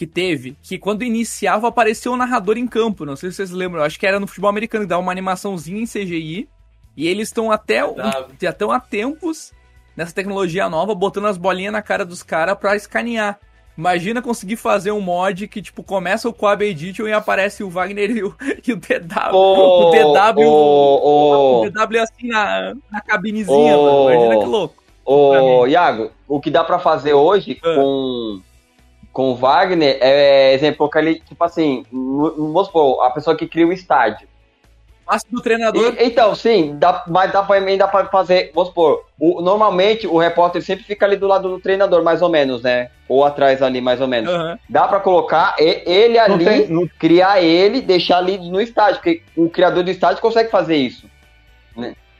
que teve, que quando iniciava apareceu o narrador em campo. Não sei se vocês lembram, acho que era no futebol americano, que dava uma animaçãozinha em CGI. E eles estão até um- já estão há tempos nessa tecnologia nova, botando as bolinhas na cara dos caras pra escanear. Imagina conseguir fazer um mod que, tipo, começa o Coab Edition e aparece o Wagner e o, [LAUGHS] e o DW. Ô, o DW. ô, ô, o DW assim na, na cabinezinha, mano. Imagina que louco. Ô, Iago, o que dá pra fazer hoje Ah. com, com o Wagner é, exemplo, colocar ele, tipo assim, vamos supor, a pessoa que cria o estádio. Passe do treinador. E- então, sim, dá, mas dá pra, dá pra fazer, vamos supor, o- normalmente o repórter sempre fica ali do lado do treinador, mais ou menos, né? Ou atrás ali, mais ou menos. Aham. Dá pra colocar ele Não ali, tem- não- criar ele, deixar ali no estádio, porque o criador do estádio consegue fazer isso.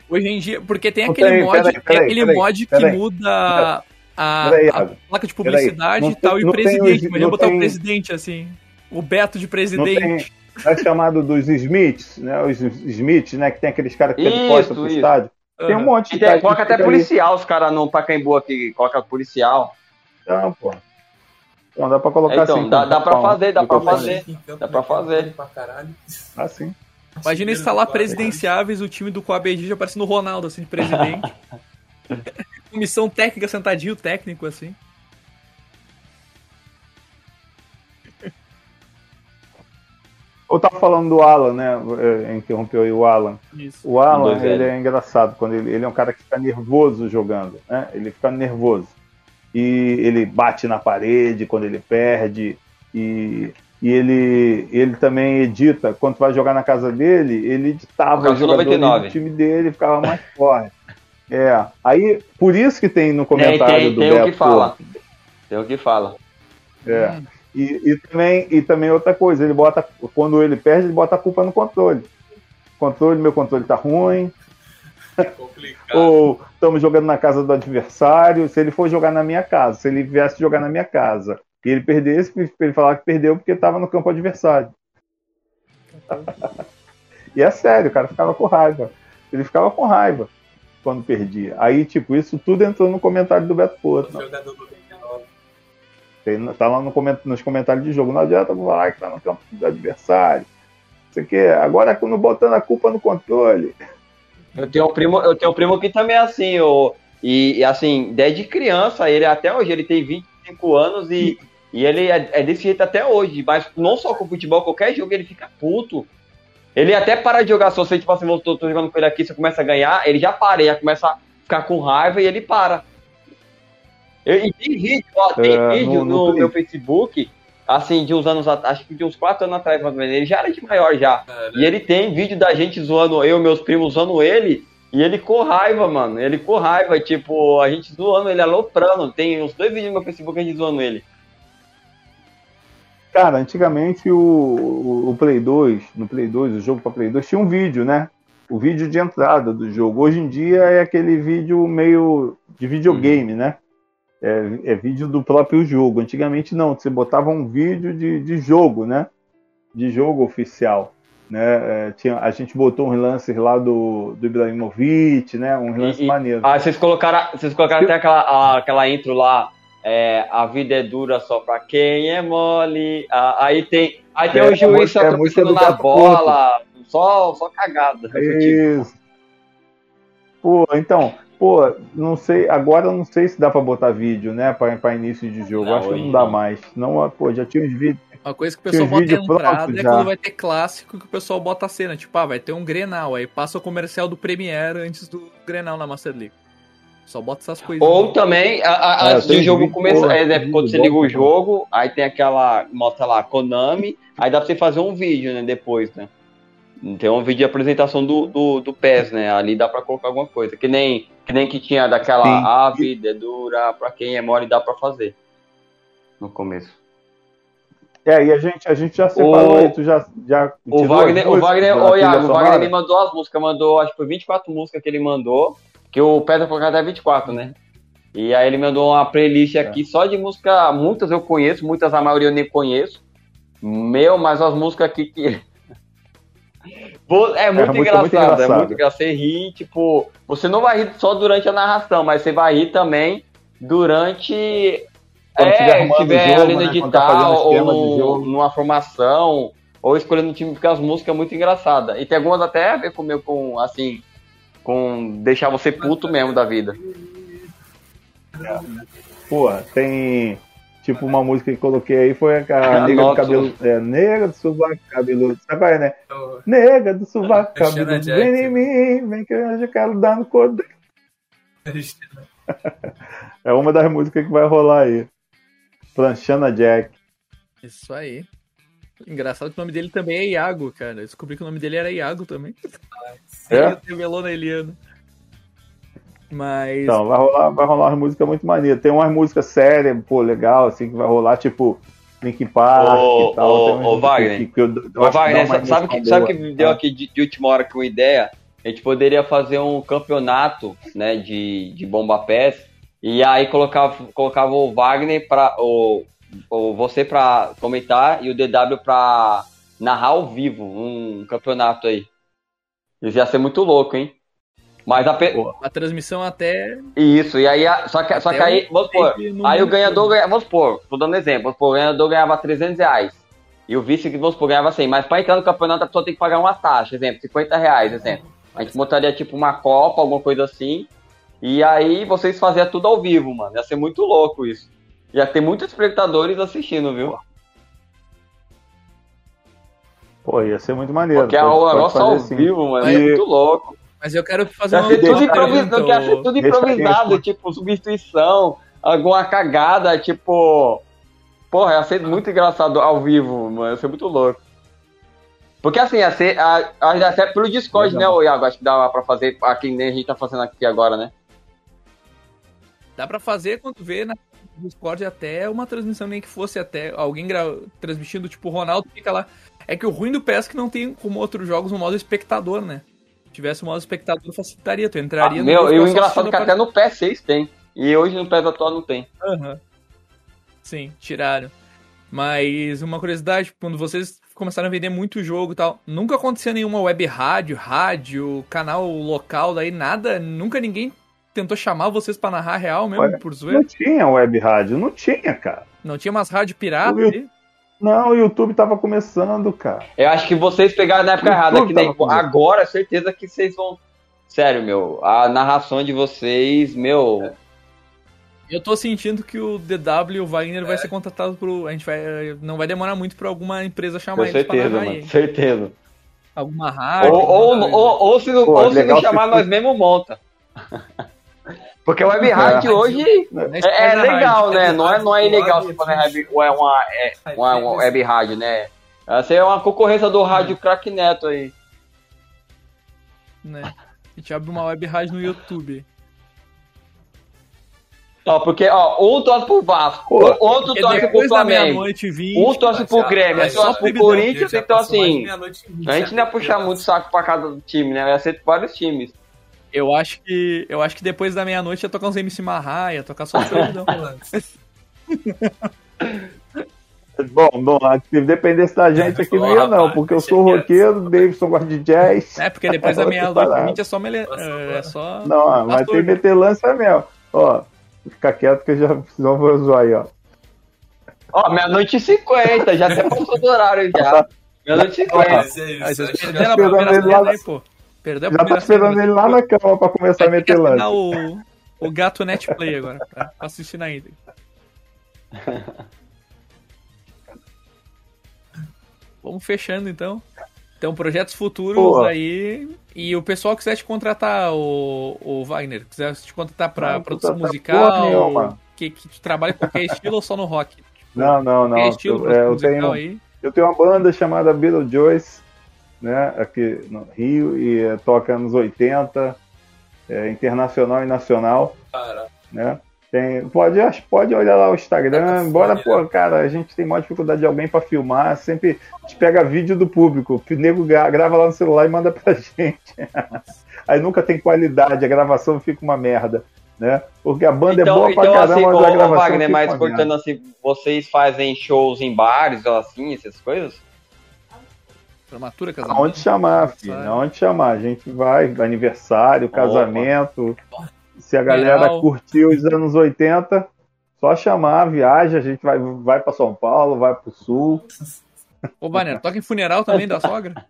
Hoje em dia, porque tem Não, aquele peraí, mod, peraí, tem peraí, aquele mod que muda a, a placa de publicidade Não e tal, e o não presidente. Imagina não botar o tem- presidente assim. O Beto de Não presidente. tem. É chamado dos Smiths, né? Os Smiths, né? Que tem aqueles caras que Isso, postam pro isso. estádio. Tem um monte de tem, cara que coloca até fica ali. policial, os caras no Pacaembu aqui, coloca policial. Então, pô. Então dá pra colocar Então, assim. dá- dá pra fazer, dá pra fazer. Campo, Dá pra né, fazer. Ah, sim. Imagina instalar presidenciáveis, o time do Coab Edition parecendo o Ronaldo, assim, de presidente. [LAUGHS] Comissão técnica, sentadinho técnico, assim. Eu tava falando do Alan, né? eh, Interrompeu aí o Alan. Isso. O Alan, Dois ele é engraçado, quando ele, ele é um cara que fica nervoso jogando, né? Ele fica nervoso. E ele bate na parede quando ele perde. E, e ele, ele também edita, quando vai jogar na casa dele, ele editava jogadores 99. do time dele, ficava mais forte. É, aí, por isso que tem no Tem, comentário tem, do tem Beto o que fala. Tem o que fala. é. E, e também, e também outra coisa, ele bota, quando ele perde, ele bota a culpa no controle. Controle, meu controle tá ruim, Complicado. ou estamos jogando na casa do adversário. Se ele for jogar na minha casa, se ele viesse jogar na minha casa e ele perdesse, ele falar que perdeu porque estava no campo adversário. [LAUGHS] e é sério, o cara ficava com raiva. Ele ficava com raiva quando perdia. Aí, tipo, isso tudo entrou no comentário do Beto Porto. Jogador do 29. Tem- Tá lá no coment- nos comentários de jogo. Não adianta falar que tá no campo do adversário. Isso aqui, agora quando botando a culpa no controle. Eu tenho um primo, eu tenho um primo que também é assim, o, e, e, assim, desde criança, ele até hoje, ele tem 25 anos e, e ele é, é desse jeito até hoje, mas não só com futebol, qualquer jogo ele fica puto. Ele até para de jogar, se você, tipo assim, eu tô, tô jogando com ele aqui, você começa a ganhar, ele já para, ele já começa a ficar com raiva e ele para. Eu- e tem vídeo, ó, tem É, vídeo no- no, no meu Facebook, assim, de uns anos atrás, acho que de uns 4 anos atrás, mais ou menos, ele já era de maior já. Cara, E ele tem vídeo da gente zoando, eu e meus primos zoando ele, e ele com raiva, mano. Ele com raiva, tipo, a gente zoando ele, aloprando. Tem uns dois vídeos no meu Facebook a gente zoando ele. Cara, antigamente o, o, o Play 2, no Play 2, o jogo pra Play 2, tinha um vídeo, né? o vídeo de entrada do jogo. Hoje em dia é aquele vídeo meio de videogame, né? É, é vídeo do próprio jogo. Antigamente não, você botava um vídeo de, de jogo, né? De jogo oficial. Né? É, tinha, a gente botou um lance lá do, do Ibrahimovic, né? Um lance E- maneiro. Ah, vocês colocaram, vocês colocaram até aquela, a- aquela intro lá. É, a vida é dura só pra quem é mole. Ah, aí tem, aí tem É, o a juiz é na bola. Só, só cagada. Isso. Pô, então, pô, não sei, agora eu não sei se dá pra botar vídeo, né, pra, pra início de jogo. Não, Acho que não dá não. mais. Não, pô, já tinha uns vídeos. Uma coisa que o pessoal bota entrada é quando vai ter clássico que o pessoal bota a cena. Tipo, ah, vai ter um Grenal. Aí passa o comercial do Premiere antes do Grenal na Master League. Só bota essas coisas. Ou também, a- a- É, antes do jogo começar, é, né, quando você liga o jogo, aí tem aquela, mostra lá, Konami, aí dá pra você fazer um vídeo, né, depois, né. Tem um vídeo de apresentação do, do, do PES, né, ali dá pra colocar alguma coisa, que nem que, nem que tinha daquela, Sim. a vida é dura, pra quem é mole dá pra fazer, no começo. É, e a gente, a gente já separou O- aí, tu já. já O Wagner, o Wagner, Iago, o sonora? Wagner me mandou as músicas, mandou, acho que foi 24 músicas que ele mandou, que o Pedro falou que até 24, né? E aí ele mandou uma playlist É. aqui só de música, muitas eu conheço, muitas a maioria eu nem conheço. Meu, mas as músicas aqui que. [LAUGHS] É muito, muito- muito engraçado, é engraçado. muito engraçado. Você ri, tipo, você não vai rir só durante a narração, mas você vai rir também durante. Quando é, o jogo, ali no né? Edital, tá ou no- numa formação, ou escolhendo um time, porque as músicas é muito engraçada. E tem algumas até a ver com, meu, com assim, com deixar você puto mesmo da vida. Porra, tem. Tipo, uma música que coloquei aí foi a [LAUGHS] a nega do cabelo. É, nega do sovaco cabeludo. Sabe qual é, né? Nega do sovaco Christiana [LAUGHS] cabeludo. Vem em mim, vem que eu já quero dar no corpo. [LAUGHS] É uma das músicas que vai rolar aí. Planchana Jack. Isso aí. Engraçado que o nome dele também é Iago, cara. Eu descobri que o nome dele era Iago também. É? Revelou na Eliana. Mas. Então, vai rolar, vai rolar umas músicas muito maneiras. Tem umas músicas sérias, pô, legal, assim, que vai rolar, tipo, Linkin Park Ô, e tal. ô, Wagner. que- que eu- eu Ô, Wagner, uma sabe, que, sabe que me deu aqui de, de última hora com uma ideia? A gente poderia fazer um campeonato né, de, de bomba pés e aí colocava, colocava o Wagner para o, o você para comentar e o DW para narrar ao vivo um campeonato aí. Isso ia ser muito louco, hein? Mas a pe... A transmissão até. Isso, e aí, a- só que, só que aí, vamos supor, aí o ganhador todo. ganha, vamos supor, tô dando exemplo, vamos supor, o ganhador ganhava 300 reais. E o vice, vamos supor, ganhava 100. Mas pra entrar no campeonato, a pessoa tem que pagar uma taxa, exemplo, 50 reais, exemplo. A gente montaria tipo uma copa, alguma coisa assim. E aí vocês faziam tudo ao vivo, mano. Ia ser muito louco isso. Ia ter muitos espectadores assistindo, viu? Pô, ia ser muito maneiro. Porque pode negócio fazer ao assim. vivo, mano. É muito louco. Mas eu quero fazer uma tudo improvisado, pergunta, ia ser tudo improvisado, tipo, substituição, alguma cagada, tipo. Porra, ia ser muito engraçado ao vivo, mano. Ia ser muito louco. Porque assim, ia ser, a, a, ia ser pelo Discord, Legal. né, ô Iago? Acho que dá pra fazer aqui nem a gente tá fazendo aqui agora, né? Dá pra fazer quando vê na Discord até uma transmissão, nem que fosse até alguém gra... transmitindo, tipo, o Ronaldo fica lá. É que o ruim do PES é que não tem como outros jogos um modo espectador, né? Se tivesse um modo espectador, facilitaria. Tu Ah, entraria meu, jogo e o engraçado é que até no PS6 tem. E hoje no PS atual não tem. Aham. Sim, tiraram. Mas uma curiosidade, quando vocês começaram a vender muito jogo e tal, nunca aconteceu nenhuma web rádio, rádio, canal local, daí nada, nunca ninguém tentou chamar vocês pra narrar real mesmo, Olha, por zoeira? Não tinha web rádio, não tinha, cara. Não tinha umas rádio pirata ali? Não, o YouTube tava começando, cara. Eu acho que vocês pegaram na época errada, que nem agora, certeza que vocês vão. Sério, meu, a narração de vocês, meu. Eu tô sentindo que o DW o Wagner vai ser contratado pro. A gente vai. Não vai demorar muito pra alguma empresa chamar Com eles pra certeza, narrar mano. aí. Certeza. Alguma Ou, rádio. ou, coisa. ou, ou se não, Pô, ou se não se chamar, fosse- nós mesmo monta. Porque o web rádio É. hoje é, é a legal, né? Não é, não é ilegal você Web fazer rádio. web, é uma, é, uma, uma web rádio, né? Essa é uma concorrência do rádio Crack Neto aí. Né? A gente abre uma web rádio no YouTube. Ó, porque, ó, um torce pro Vasco, Pô, outro Porque torce pro Flamengo. meia-noite, 20. Um torce pro Grêmio, é outro só torce pro. Corinthians, então assim, meia-noite e vinte, a gente não ia puxar muito saco pra cada time, né? Ia ser vários times. Eu acho que eu acho que depois da meia-noite ia tocar uns MC Marra, ia tocar só proibidão. Bom, bom, se dependesse da gente aqui não ia não, porque eu sou roqueiro, Davidson gosta de jazz. é, porque depois da meia-noite parada. 20 é só mele... é só Não, mas tem metelança mesmo. Ó, fica quieto que eu já eu vou zoar aí, ó. Ó, meia-noite e cinquenta, já até passou do horário já. Meia-noite e cinquenta. É aí, pô. Perdeu a Já tá esperando ele lá na cama pra começar a meter lance. o, o Gato Netplay agora, pra, assistir na íntegra. [LAUGHS] Vamos fechando então. Então, projetos futuros Pô. aí. E o pessoal quiser te contratar, o, o Wagner, quiser te contratar pra Não, produção musical, porra nenhuma. que, que tu trabalha qualquer estilo ou só no rock? Não, não, não. Qualquer estilo Eu, é, eu musical tenho, aí. eu tenho uma banda chamada Beetlejuice, né, aqui no Rio, e é, toca nos 80, é, internacional e nacional, Cara, né? Tem, pode, pode olhar lá o Instagram, Tá embora, pô, cara, a gente tem maior dificuldade de alguém pra filmar, sempre a gente pega vídeo do público, o nego gra- grava lá no celular e manda pra [LAUGHS] gente. Aí nunca tem qualidade, a gravação fica uma merda, né? Porque a banda é Então, boa pra então caramba, assim, mas a gravação Wagner, fica mas uma merda. cortando assim, vocês fazem shows em bares assim, essas coisas? Formatura, casamento. Aonde chamar, filho, aonde chamar. A gente vai, aniversário, casamento. Se a galera curtiu os anos 80, só chamar, viaja, a gente vai, vai para São Paulo, vai pro sul. Ô, Wagner, toca em funeral também da sogra?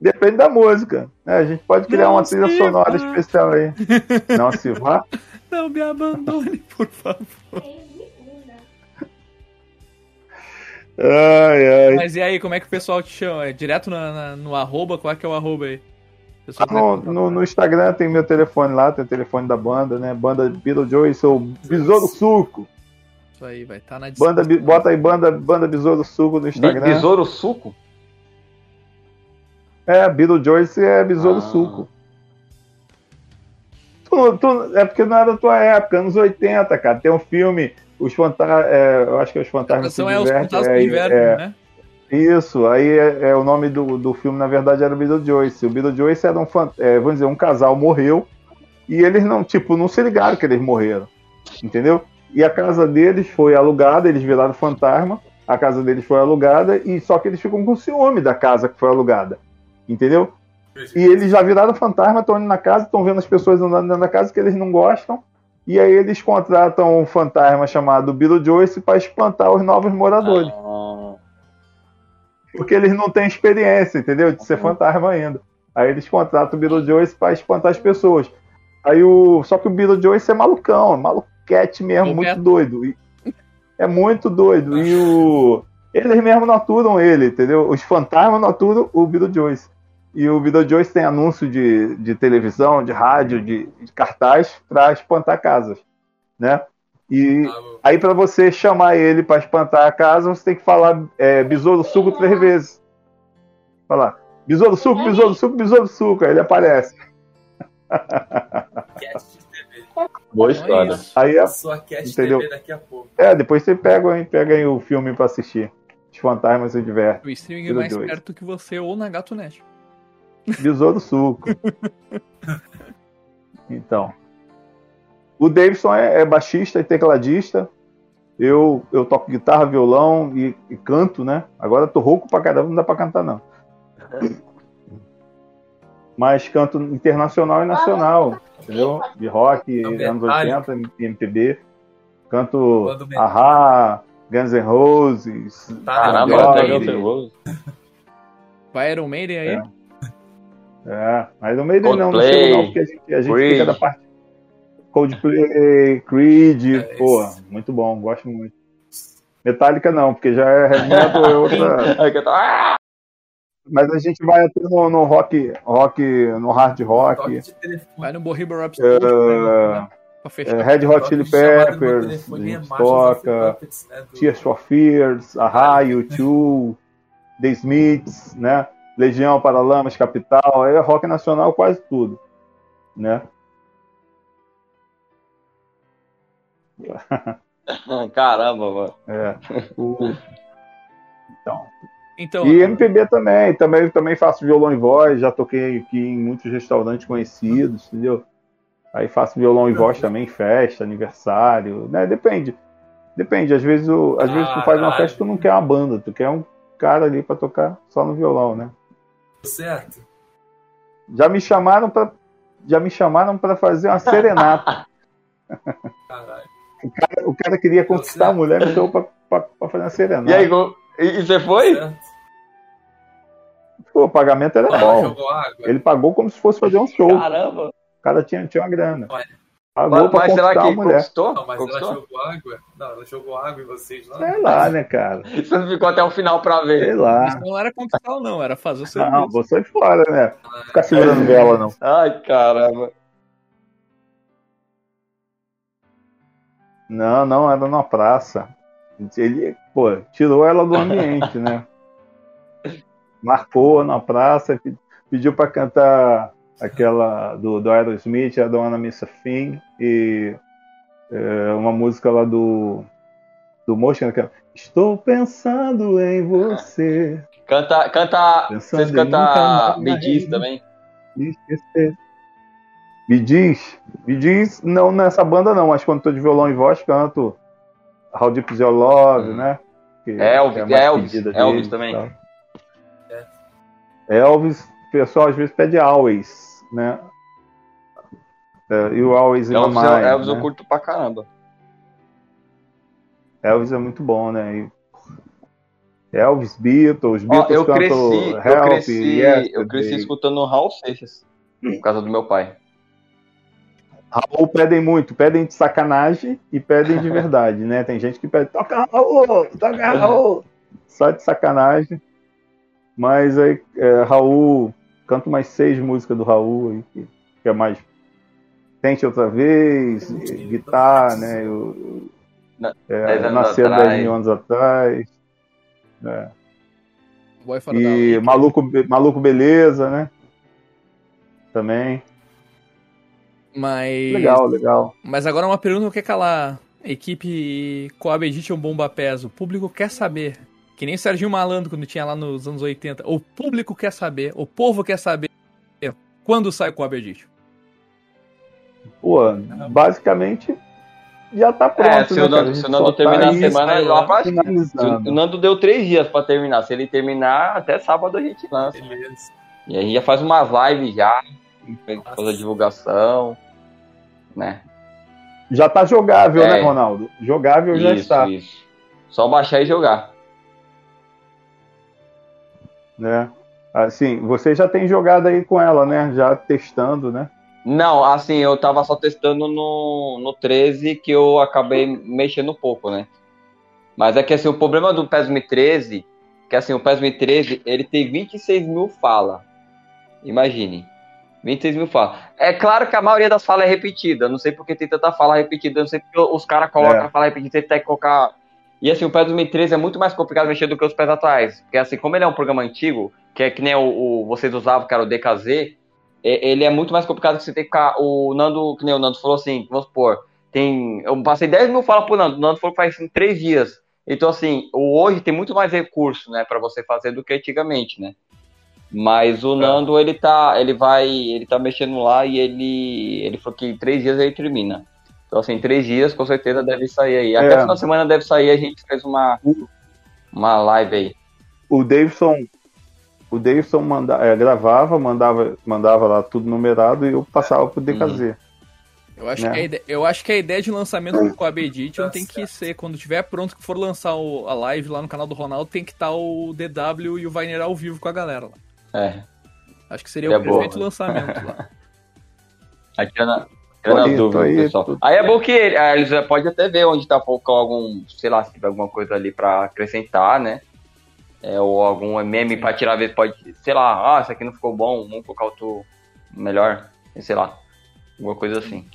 Depende da música. né? A gente pode criar Não uma trilha sonora especial aí. Não se vá. [LAUGHS] Não me abandone, por favor. Ai, ai. Mas e aí, como é que o pessoal te chama? É direto na- na- no arroba? Qual é que é o arroba aí? O quiser No, no, no Instagram tem meu telefone lá, tem o telefone da banda, né? Banda Beetlejuice ou Besouro Suco. Isso aí, vai estar na descrição. Banda, bota aí banda, banda Besouro Suco no Instagram. Besouro suco? É, Beetlejuice é Besouro Ah. Suco. Tu- tu- é porque não era da tua época, anos 80, cara. Tem um filme, os fantasmas. eu acho que é os fantasmas se tradução é os fantasmas é, do inverno, é, né? Isso, aí é, é o nome do, do filme, na verdade, era o Beetlejuice. O Beetlejuice era um, é, vamos dizer, um casal morreu e eles não, tipo, não se ligaram que eles morreram, entendeu? E a casa deles foi alugada, eles viraram fantasma, a casa deles foi alugada e só que eles ficam com ciúme da casa que foi alugada, entendeu? E eles já viraram fantasma, estão indo na casa, estão vendo as pessoas andando dentro da casa que eles não gostam. E aí eles contratam um fantasma chamado Beetlejuice para espantar os novos moradores. Ah, Porque eles não têm experiência, entendeu? De ser fantasma ainda. Aí eles contratam o Beetlejuice para espantar as pessoas. Aí o. Só que o Beetlejuice é malucão, é maluquete mesmo, Roberto. muito doido. E- É muito doido. E o. Eles mesmo não aturam ele, entendeu? Os fantasmas não aturam o Beetlejuice. E o Beetlejuice tem anúncio de, de televisão, de rádio, de, de cartaz para espantar casas, né? E aí para você chamar ele para espantar a casa, você tem que falar é, besouro suco três vezes. Falar besouro suco, besouro suco, besouro suco. Aí ele aparece. Cast [LAUGHS] TV. boa história. Aí é, Sua Cast Entendeu? TV daqui a pouco. é, depois você pega, hein, pega aí o filme para assistir. Os fantasmas se divertem. O streaming é mais perto que você ou na GatoNet. Besouro suco. Então. O Davidson é, é baixista e tecladista. Eu, eu toco guitarra, violão e, e canto, né? Agora tô rouco pra caramba, não dá pra cantar, não. Mas canto internacional e nacional, entendeu? De rock, Também anos Metallica. 80, MPB. Canto. Ahá, Guns N' Roses. Tá, Caramba. Guns N' Roses. Vai Iron Maiden aí? É. É, mas no meio dele não, não chega não, porque a gente, a gente Creed. fica da parte. Coldplay, Creed, É, pô, muito bom, gosto muito. Metallica não, porque já é heavy metal, é outra. [LAUGHS] Tô- Ah! Mas a gente vai até no, no rock, rock, no hard rock. Vai no Bohemian É, Rhapsody né? pra fechar. é, Red Hot Chili Peppers, é toca, do- Tears for Fears, Ahá, U2, The Smiths, né? Legião, Paralamas, Capital, é rock nacional quase tudo, né? [LAUGHS] Caramba, mano. É. O- Então, Então, E MPB também, também, também faço violão e voz, já toquei aqui em muitos restaurantes conhecidos, entendeu? Aí faço violão e voz também, em festa, aniversário, né? Depende. Depende, às vezes, o, às vezes tu faz uma festa tu não quer uma banda, tu quer um cara ali pra tocar só no violão, né? Certo? Já me chamaram pra já me chamaram para fazer uma serenata. [LAUGHS] Caralho. o cara queria conquistar a mulher, me chamou pra, pra, pra fazer uma serenata. E aí, go- e, e você foi? Certo? Pô, o pagamento era bom. Ele pagou como se fosse fazer um show. Caramba. O cara tinha, tinha uma grana. Olha. Pagou Mas, pra mas será que a mulher. conquistou? Não, mas conquistou? ela jogou água. Não, ela jogou água em vocês lá. Sei lá, né, cara? [LAUGHS] Você não ficou até o final pra ver. Sei lá. isso não era conquistar, não, era fazer o Não, serviço. vou sair fora, né? Ficar segurando vela, não. Ai, caramba. Não, não, era numa praça. Ele, pô, tirou ela do ambiente, né? [LAUGHS] Marcou na praça, pe- pediu pra cantar aquela do, do Aerosmith, a Dona Missa Thing, e é, uma música lá do, do Motion, aquela, Estou pensando em você. Canta, canta. Pensando Vocês mais Me Diz também? Me esquecer. Me diz, me diz, não nessa banda não, mas quando tô de violão e voz canto How Deep Is Your Love, Hum. né? Que Elvis, é a mais Elvis, Elvis também. Elvis, pessoal às vezes pede Always, né? É, e o Always Elvis, Mind, eu- Elvis né? eu curto pra caramba. Elvis é muito bom, né? E Elvis, Beatles, Beatles eu cantam cresci, eu Help, cresci, Yesterday. eu cresci escutando Raul Seixas. Por causa do meu pai. Raul pedem muito, pedem de sacanagem e pedem de [LAUGHS] verdade, né? Tem gente que pede, toca Raul, toca Raul, [LAUGHS] só de sacanagem. Mas aí, é, Raul, canto mais seis músicas do Raul, aí, que, que é mais Tente Outra Vez, Guitar, né? Eu, Na- é, Nascer atrás. 10 mil anos atrás. né? E. Maluco, Maluco Beleza, né? Também. Mas. Legal, legal. Mas agora uma pergunta que aquela equipe Coab Edition Bomba Pés, o público quer saber. Que nem o Serginho Malandro quando tinha lá nos anos 80. O público quer saber, o povo quer saber quando sai o Coab Edition. Pô, basicamente já tá pronto. É, se né, o? Nando, A se gente o Nando só tá terminar a aí semana, sai lá finalizando. O Nando deu três dias pra terminar. Se ele terminar, até sábado a gente lança. Beleza. E a gente já faz umas lives já, faz a divulgação, né? Já tá jogável, É. né, Ronaldo? Jogável já Isso, está, isso. Só baixar e jogar. Né? Assim, você já tem jogado aí com ela, né? Já testando, né? Não, assim, eu tava só testando no, no 13 que eu acabei mexendo um pouco, né? Mas é que assim, o problema do PES 2013, que assim, o PES 2013, ele tem 26 mil falas. Imagine. 26 mil falas. É claro que a maioria das falas é repetida. Não sei porque tem tanta fala repetida. Não sei porque os caras colocam É. a fala repetida e tem que colocar. E assim, o PES 2013 é muito mais complicado mexer do que os PES atuais. Porque assim, como ele é um programa antigo, que é que nem o, o- vocês usavam, que era o DKZ, ele é muito mais complicado que você tem que ficar. O Nando, que nem o Nando falou assim, vamos supor, tem. Eu passei 10 mil falas pro Nando, o Nando falou que faz em 3 dias. Então, assim, o hoje tem muito mais recurso, né, para você fazer do que antigamente, né? Mas o Nando, ele tá, ele vai, ele tá mexendo lá e ele, ele falou que em três dias ele termina. Então, assim, em três dias, com certeza deve sair aí. Até É. final de semana deve sair, a gente fez uma, uma live aí. O Davidson, o Davidson manda, é, gravava, mandava, mandava lá tudo numerado e eu passava pro DKZ. Eu acho, Né? que a ideia, eu acho que a ideia de lançamento do Coab Edition tem que ser, quando tiver pronto que for lançar o- a live lá no canal do Ronaldo, tem que estar o DW e o Vainer ao vivo com a galera lá. É. Acho que seria É o boa. perfeito lançamento lá. [LAUGHS] Aí tirando, as Bonito, dúvidas, aí, pessoal. tudo- Aí é bom que ele- eles já podem até ver onde tá com algum, sei lá, se tiver alguma coisa ali pra acrescentar, né? É, ou algum meme pra tirar, vezes pode, sei lá, ah, isso aqui não ficou bom, vamos colocar outro melhor, sei lá, alguma coisa assim.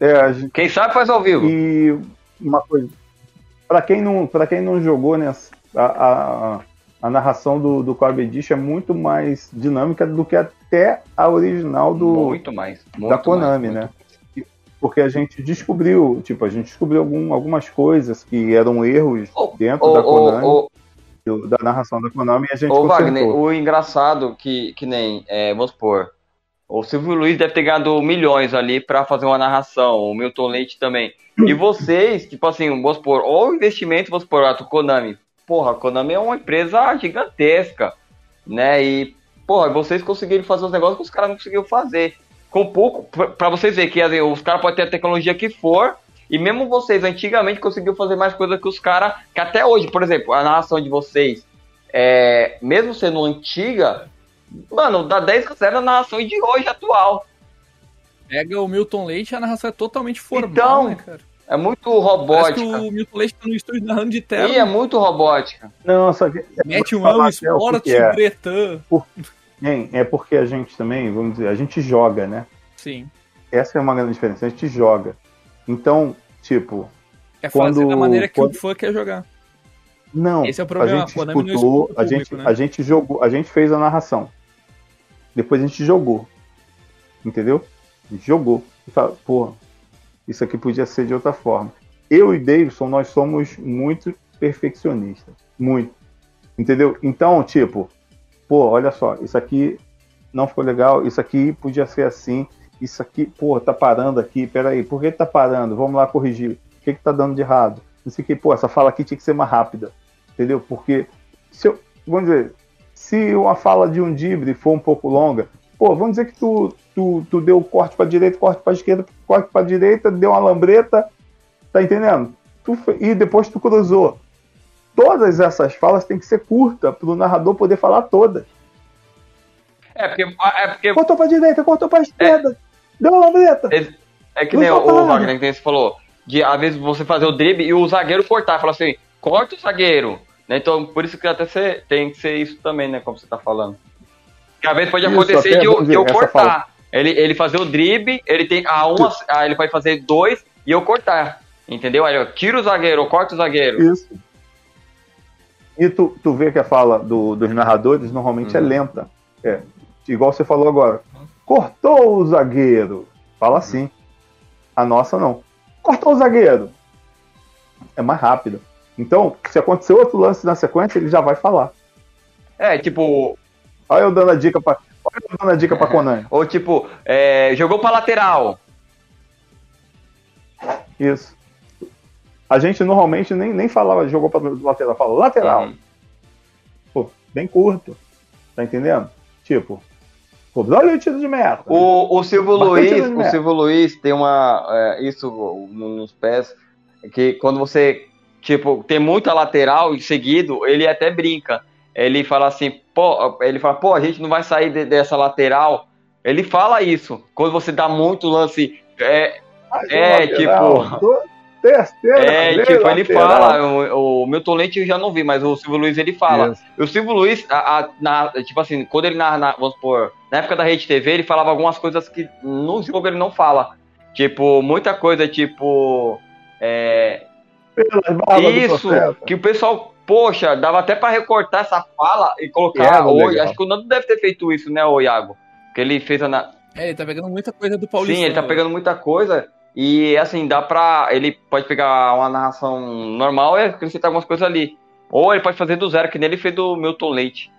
É, a gente- Quem sabe faz ao vivo. E uma coisa, para quem não, para quem não jogou, né, a, a, a narração do, do Coab Edition é muito mais dinâmica do que até a original do, muito mais. Muito da Konami, mais, né? porque a gente descobriu, tipo, a gente descobriu algum, algumas coisas que eram erros Ô, dentro ô, da Konami, do- da narração da Konami, e a gente Ô. Wagner, o engraçado que, que nem, é, vamos supor, o Silvio Luiz deve ter ganhado milhões ali pra fazer uma narração, o Milton Leite também. E vocês, tipo assim, vamos supor, ou o investimento, vamos supor, a Konami. Porra, a Konami é uma empresa gigantesca, né? E, porra, vocês conseguiram fazer os negócios que os caras não conseguiram fazer. Com pouco, pra- pra vocês verem que assim, os caras podem ter a tecnologia que for, e mesmo vocês antigamente conseguiram fazer mais coisa que os caras, que até hoje, por exemplo, a narração de vocês, é, mesmo sendo antiga, mano, dá 10 a 0 na narração de hoje atual. Pega o Milton Leite, a narração é totalmente formal, Então, né, cara? É muito Parece que robótica. o Milton Leite tá no estúdio narrando de terno, E é muito robótica. Não, só que. mete um vou te falar amo até o que esporte, que é. É porque a gente também, vamos dizer, a gente joga, né? Sim. Essa é uma grande diferença, a gente joga. Então, tipo, É fazer Quando- da maneira que quando- o fã quer jogar. não, Esse é o problema, a gente a Konami não escutou, a gente, público, né? a gente jogou, a gente fez a narração. Depois a gente jogou. Entendeu? A gente jogou. E fala, porra, isso aqui podia ser de outra forma. Eu e Davidson, nós somos muito perfeccionistas. Muito. Entendeu? Então, tipo, pô, olha só, isso aqui não ficou legal, isso aqui podia ser assim, isso aqui, pô, tá parando aqui, peraí, por que tá parando? Vamos lá corrigir. O que que tá dando de errado? Não sei o que, pô, essa fala aqui tinha que ser mais rápida. Entendeu? Porque, se eu, vamos dizer, se uma fala de um dibre for um pouco longa, pô, vamos dizer que tu, tu, tu deu corte pra direita, corte pra esquerda, corte pra direita, deu uma lambreta, tá entendendo? Tu, e depois tu cruzou. Todas essas falas têm que ser curtas para o narrador poder falar todas. É porque, é porque Cortou pra direita, cortou pra esquerda, deu uma lambreta. É que nem o. Wagner que você falou, de às vezes você fazer o drible e o zagueiro cortar, falar assim, corta o zagueiro. Né? Então, por isso que até ser, tem que ser isso também, né? Como você tá falando. Que às vezes pode Isso, acontecer de eu, de eu cortar. Ele, ele fazer o drible, ele tem a uma, ah, ele pode fazer dois e eu cortar. Entendeu? Aí eu tiro o zagueiro, eu corto o zagueiro. Isso. E tu, tu vê que a fala do- dos narradores normalmente é Uhum. lenta. É. Igual você falou agora. Cortou o zagueiro. Fala assim. A nossa não. Cortou o zagueiro. É mais rápido. Então, se acontecer outro lance na sequência, ele já vai falar. É, tipo, Olha eu dando a dica eu dando a dica pra Conan. ou tipo, é, jogou pra lateral. Isso. A gente normalmente nem, nem falava jogou pra lateral, fala lateral. Uhum. Pô, bem curto. Tá entendendo? Tipo, pô, olha o tiro de meta. O, o Silvio Luiz, anime. o Silvio Luiz tem uma é, isso no- nos pés que quando você tipo tem muita lateral em seguido, ele até brinca. Ele fala assim, pô, ele fala, pô, a gente não vai sair de- dessa lateral. Ele fala isso. Quando você dá muito lance, é, é, lateral, tipo- Terceira, é tipo, ele lateral. fala, o, o Milton Leite eu já não vi, mas o Silvio Luiz ele fala. E o Silvio Luiz, a- a- na- tipo assim, quando ele na, na- vamos supor, na época da Rede TV, ele falava algumas coisas que no jogo ele não fala. Tipo, muita coisa, tipo. É, isso, que o pessoal, poxa, dava até pra recortar essa fala e É, colocar. legal. hoje, acho que o Nando deve ter feito isso, né, o Iago? Que ele fez a. na- É, ele tá pegando muita coisa do Paulista. Sim, ele tá pegando muita coisa. E assim, dá pra. Ele pode pegar uma narração normal e acrescentar algumas coisas ali. Ou ele pode fazer do zero, que nem ele fez do Milton Leite.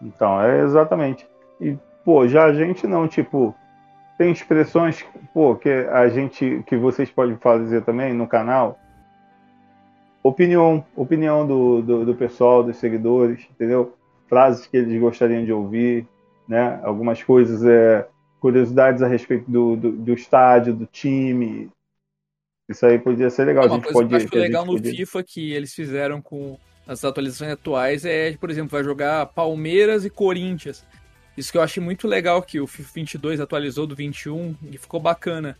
Então, é exatamente. E, pô, já a gente não, tipo, tem expressões, pô, que a gente, que vocês podem fazer também no canal. Opinião, opinião do, do, do pessoal, dos seguidores, entendeu? Frases que eles gostariam de ouvir, né? Algumas coisas, é, curiosidades a respeito do, do, do estádio, do time. Isso aí podia ser legal. a Uma gente coisa pode, que eu acho a legal no podia- FIFA que eles fizeram com as atualizações atuais é, por exemplo, vai jogar Palmeiras e Corinthians. Isso que eu achei muito legal que o FIFA 22 atualizou do 21 e ficou bacana.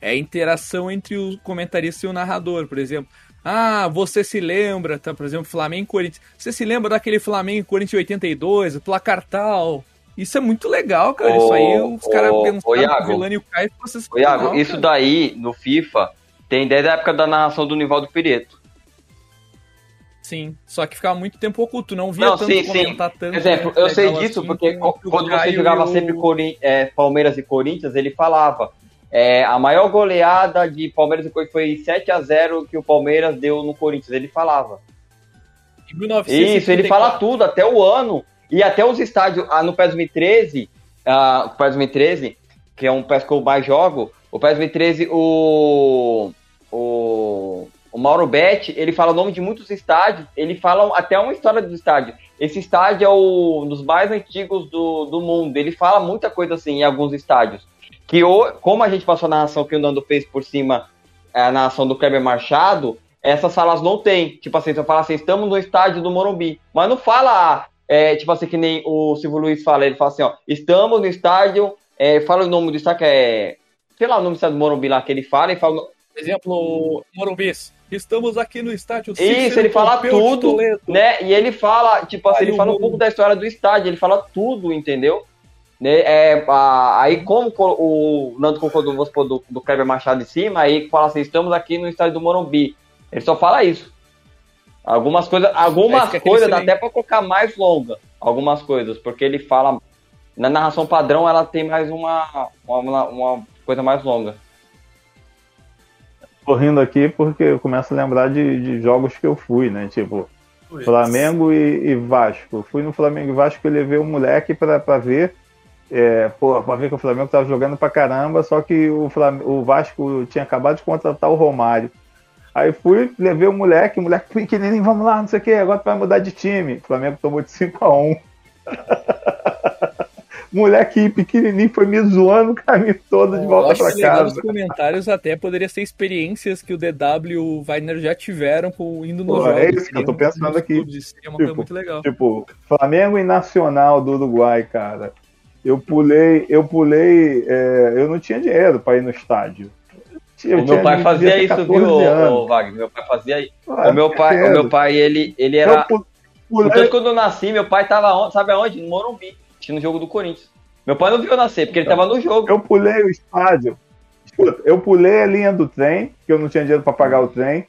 É a interação entre o comentarista e o narrador, por exemplo. Ah, você se lembra, tá, por exemplo, Flamengo e Corinthians. Você se lembra daquele Flamengo e Corinthians 82, o placar tal? Isso é muito legal, cara. Isso aí Ô, os caras ô, ô, pensaram o Vilani e o Caio fossem Ô, Iago, isso cara. daí no FIFA tem desde a época da narração do Nivaldo Pireto. Sim, só que ficava muito tempo oculto, não via Não, tanto sim, sim. comentar tanto. Exemplo, né, eu sei disso assim, porque quando você jogava e o- sempre é, Palmeiras e Corinthians, ele falava. é, a maior goleada de Palmeiras e Corinthians foi 7x0 que o Palmeiras deu no Corinthians. Ele falava. em 1974. Isso, ele fala tudo, até o ano. E até os estádios. Ah, no PES 2013, ah, o PES 2013, que é um PES que eu mais jogo, o PES 2013, o. O, o Mauro Betti, ele fala o nome de muitos estádios, ele fala até uma história do estádio. Esse estádio é um dos mais antigos do, do mundo. Ele fala muita coisa assim em alguns estádios. Que como a gente passou a narração que o Nando fez por cima, a narração do Kleber Machado, essas salas não tem. Tipo assim, você fala assim, estamos no estádio do Morumbi. Mas não fala, é, tipo assim, que nem o Silvio Luiz fala, ele fala assim, ó, estamos no estádio, é, fala o nome do estádio que é. Sei lá o nome do estádio do Morumbi lá que ele fala e fala. Exemplo, Morumbis. Estamos aqui no estádio Isso, Cícero ele fala Pompeu tudo, né? E ele fala, tipo assim, Aí ele fala um pouco da história do estádio, ele fala tudo, entendeu? Né? É, a- aí, como co- o Nando concordou do, do Kleber Machado em cima, aí fala assim: estamos aqui no estádio do Morumbi. Ele só fala isso. Algumas coisas, algumas fica aquele coisas dá até pra colocar mais longa. Algumas coisas, porque ele fala. Na narração padrão, ela tem mais uma, uma, uma coisa mais longa. Tô rindo aqui porque eu começo a lembrar de, de jogos que eu fui, né? Tipo, Foi. Flamengo e, e Vasco. Eu fui no Flamengo e Vasco e levei o moleque pra, pra ver. É, pô, pra ver que o Flamengo tava jogando pra caramba, só que o, Flam- o Vasco tinha acabado de contratar o Romário. Aí fui, levei o moleque, o moleque pequenininho, vamos lá, não sei o que, agora tu vai mudar de time. O Flamengo tomou de 5x1. [LAUGHS] moleque pequenininho foi me zoando o caminho todo de volta legal casa. nos comentários até poderia ser experiências que o DW e o Wagner já tiveram com, indo nos Pô, jogos. é isso que eu tô pensando aqui. é uma coisa Tipo, muito legal. Tipo, Flamengo e Nacional do Uruguai, cara. Eu pulei, eu pulei, é, eu não tinha dinheiro pra ir no estádio. Eu meu pai fazia isso, 14 viu, ô, Wagner? Meu pai fazia isso. Ah, o meu pai, o meu pai, ele, ele era. Então, pulei, quando eu nasci, meu pai tava onde, sabe aonde? No Morumbi, assistindo o jogo do Corinthians. Meu pai não viu eu nascer, porque ele tava no jogo. eu pulei o estádio. Escuta, eu pulei a linha do trem, que eu não tinha dinheiro pra pagar o trem.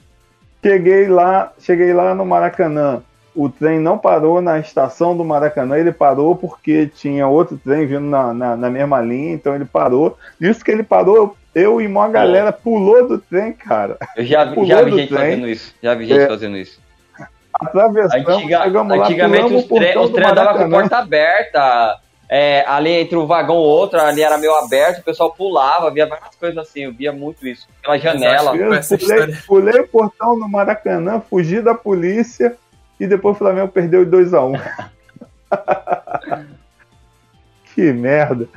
Cheguei lá, cheguei lá no Maracanã. O trem não parou na estação do Maracanã, ele parou porque tinha outro trem vindo na, na, na mesma linha, então ele parou. Isso que ele parou, eu e uma galera pulou do trem, cara. Eu já, Pulou já vi gente trem. fazendo isso. Já vi gente É. fazendo isso. Atravessamos, Antiga- chegamos lá, antigamente os, o tre portão os do trens andavam com porta aberta. é, ali entre um vagão e outro, ali era meio aberto, o pessoal pulava, via várias coisas assim, eu via muito isso. Pela janela. Eu pulei, pulei o portão no Maracanã, fugi da polícia e depois o Flamengo perdeu de 2x1. [LAUGHS] que merda.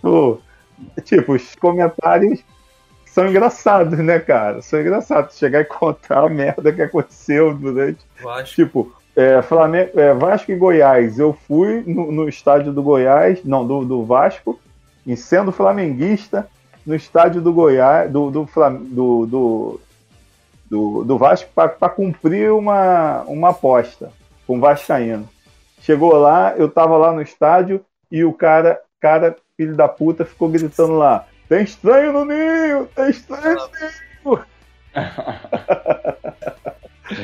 Pô, tipo, os comentários são engraçados, né, cara? São engraçados. Chegar e contar a merda que aconteceu durante. Acho Tipo, é, Flamengo, é, Vasco e Goiás. Eu fui no, no estádio do Goiás, não, do, do Vasco, e sendo flamenguista, no estádio do Goiás, do, do, do, do, do Vasco, para cumprir uma, uma aposta com o Vascaíno. Chegou lá, eu tava lá no estádio e o cara, cara, filho da puta, ficou gritando lá: tem estranho no ninho, tem estranho no ninho. [LAUGHS]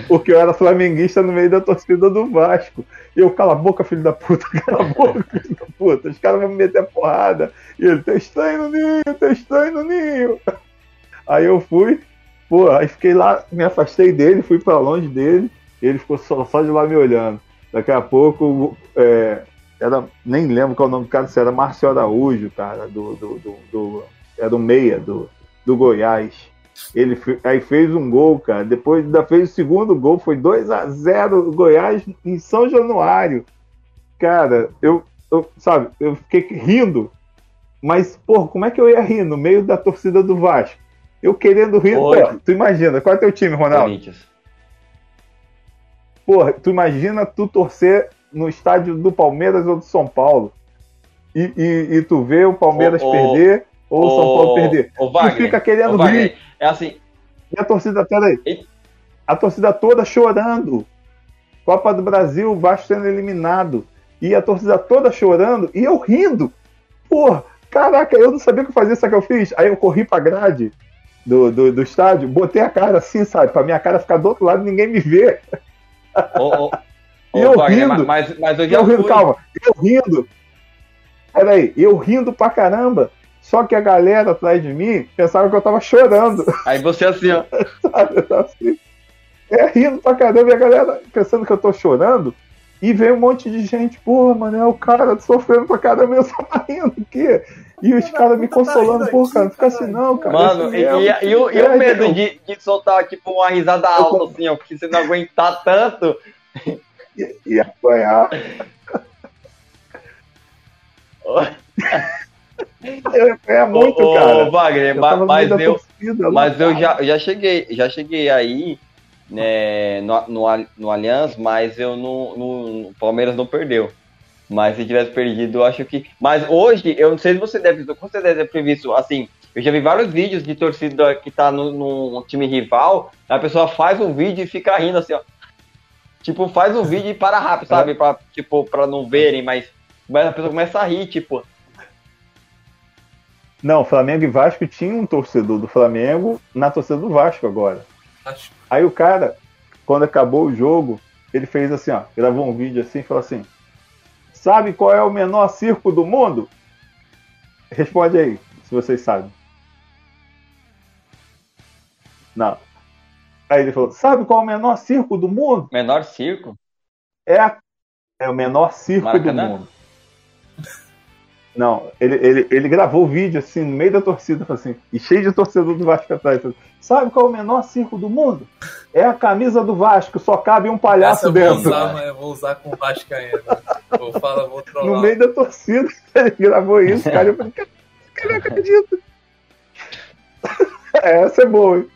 Porque eu era flamenguista no meio da torcida do Vasco. E eu, cala a boca, filho da puta, [LAUGHS] cala a boca, filho da puta. Os caras vão me meter a porrada. E ele, tem estranho no ninho, tem estranho no ninho. Aí eu fui, pô, aí fiquei lá, me afastei dele, fui pra longe dele. Ele ficou só, só de lá me olhando. Daqui a pouco, é, era, nem lembro qual o nome do cara, se era Márcio Araújo, cara, do, do, do, do- era o meia do, do Goiás. Ele aí fez um gol, cara. Depois ainda fez o segundo gol, foi 2 a 0 o Goiás em São Januário. Cara, eu, eu sabe, eu fiquei rindo. Mas, porra, como é que eu ia rir no meio da torcida do Vasco? Eu querendo rir, tu imagina, qual é teu time, Ronaldo? Corinthians. Porra, tu imagina tu torcer no estádio do Palmeiras ou do São Paulo e, e, e tu vê o Palmeiras Ô, ô, perder ou o São Paulo perder. Tu Wagner, fica querendo rir. é assim, E a torcida, peraí. E- A torcida toda chorando. Copa do Brasil, o Vasco sendo eliminado. E a torcida toda chorando e eu rindo. Porra, caraca, eu não sabia o que fazer, sabe o que eu fiz? Aí eu corri pra grade do, do, do estádio, botei a cara assim, sabe? Pra minha cara ficar do outro lado e ninguém me ver. Ô, [LAUGHS] E ô, eu Wagner, rindo. mas, mas eu já Eu rindo, fui. calma, eu rindo. Peraí, eu rindo pra caramba. Só que a galera atrás de mim pensava que eu tava chorando. Aí você assim, ó. [LAUGHS] sabe? Eu tava assim, é, rindo pra caramba e a galera pensando que eu tô chorando. E veio um monte de gente, pô, mano, é o cara sofrendo pra caramba, eu só tá rindo aqui. E os caras me tá consolando, rindo pô, cara, não fica assim não, cara. Mano, e, mesmo, e- e o, e o é, medo então. de, de soltar, tipo, uma risada alta, assim, ó, porque você não aguentar tanto. E apanhar. [LAUGHS] [LAUGHS] [LAUGHS] Eu ia muito, Ô, ô, cara. Wagner, Eu no mas eu, torcida, mas eu já, já cheguei, já cheguei aí, né, no, no, no Allianz, mas eu não, não- o Palmeiras não perdeu. Mas se tivesse perdido, eu acho que. Mas hoje, eu não sei se você deve, com certeza é previsto, assim, eu já vi vários vídeos de torcida que tá no, num time rival, a pessoa faz um vídeo e fica rindo assim, ó. Tipo, faz um vídeo e para rápido, sabe? Pra, tipo, pra não verem, mas, mas a pessoa começa a rir, tipo. Não, Flamengo e Vasco tinha um torcedor do Flamengo na torcida do Vasco agora. Acho Aí o cara, quando acabou o jogo, ele fez assim, ó, gravou um vídeo assim e falou assim: Sabe qual é o menor circo do mundo? Responde aí, se vocês sabem. Não. Aí ele falou: Sabe qual é o menor circo do mundo? Menor circo? É, a- é o menor circo Maracanã? do mundo. Não, ele, ele, ele gravou o vídeo assim, no meio da torcida, assim, e cheio de torcedor do Vasco atrás. Sabe qual é o menor circo do mundo? É a camisa do Vasco, só cabe um Essa palhaço eu vou dentro. usar, mas eu vou usar com o Vasco ainda. Vou falar, vou trollar. No meio da torcida, [LAUGHS] ele gravou isso, cara. Eu falei, cara, eu não acredito. É, Essa é boa, hein?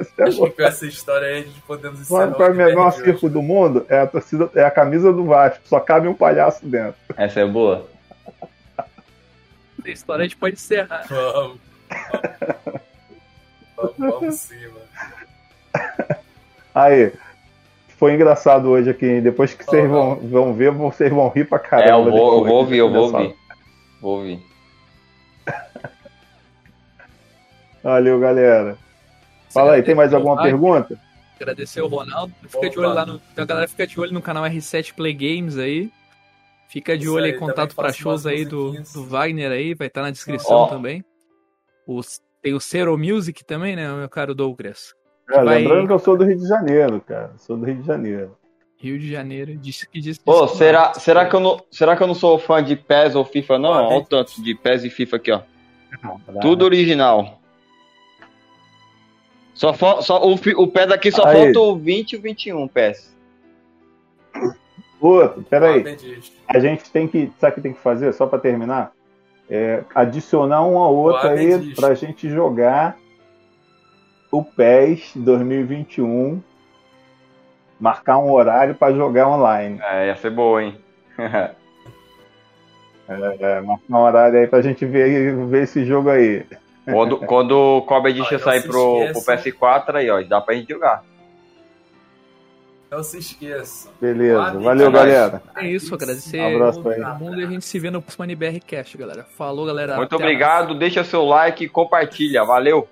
Essa é Acho que com essa história aí a gente podemos encerrar é o menor hoje. circo do mundo? É a torcida, é a camisa do Vasco, só cabe um palhaço dentro. Essa é boa. Essa história a gente pode encerrar. Vamos. Vamos, vamos sim, mano. Aí, foi engraçado hoje aqui. Depois que vocês Oh, vão, vão ver, vocês vão rir pra É, caramba. eu vou, eu vou ouvir, eu vou ouvir. Vou ouvir. Valeu, galera. Fala aí, tem mais alguma pergunta? Agradecer o Ronaldo. Fica de olho lá no. A galera fica de olho no canal R7 Play Games aí. Fica de Isso olho aí, contato para shows aí do, do Wagner aí, vai estar na descrição Ó. também. Os- tem o Zero Music também, né, meu caro Douglas? É, vai- Lembrando que eu sou do Rio de Janeiro, cara. Sou do Rio de Janeiro. Rio de Janeiro. Disse que disse. Pô, que será, não. será, que eu não, será que eu não sou fã de PES ou FIFA, não? Ah, Olha o tanto de PES e FIFA aqui, ó. Tá. Tudo original. Só, fa- só o, o PES aqui só Aí. falta o 20 e o 21 PES. Outro, peraí. Entendi. A gente tem que. Sabe o que tem que fazer? Só pra terminar? É, adicionar um ao outro Guarda aí disso. pra gente jogar o PES 2021. Marcar um horário pra jogar online. É, ia ser boa, hein? [LAUGHS] É, marcar um horário aí pra gente ver, ver esse jogo aí. Quando, quando o Cobra Edition sair pro, pro esqueça. PS4, aí, ó, dá pra gente jogar. Não se esqueçam. Beleza. Valeu, galera. É isso, agradecer Um abraço aí. todo mundo e a gente se vê no próximo NBR Cast, galera. Falou, galera. Muito até obrigado, deixa seu like e compartilha. Valeu!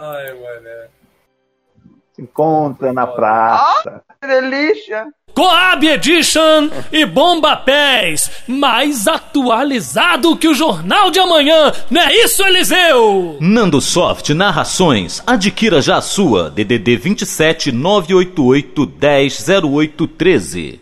Ai, mano. Encontra na praça. Que delícia! Coab Edition e Bomba Pés, mais atualizado que o Jornal de Amanhã, não é isso, Eliseu? Nando Soft Narrações. Adquira já a sua. DDD 27 988 10 08 13.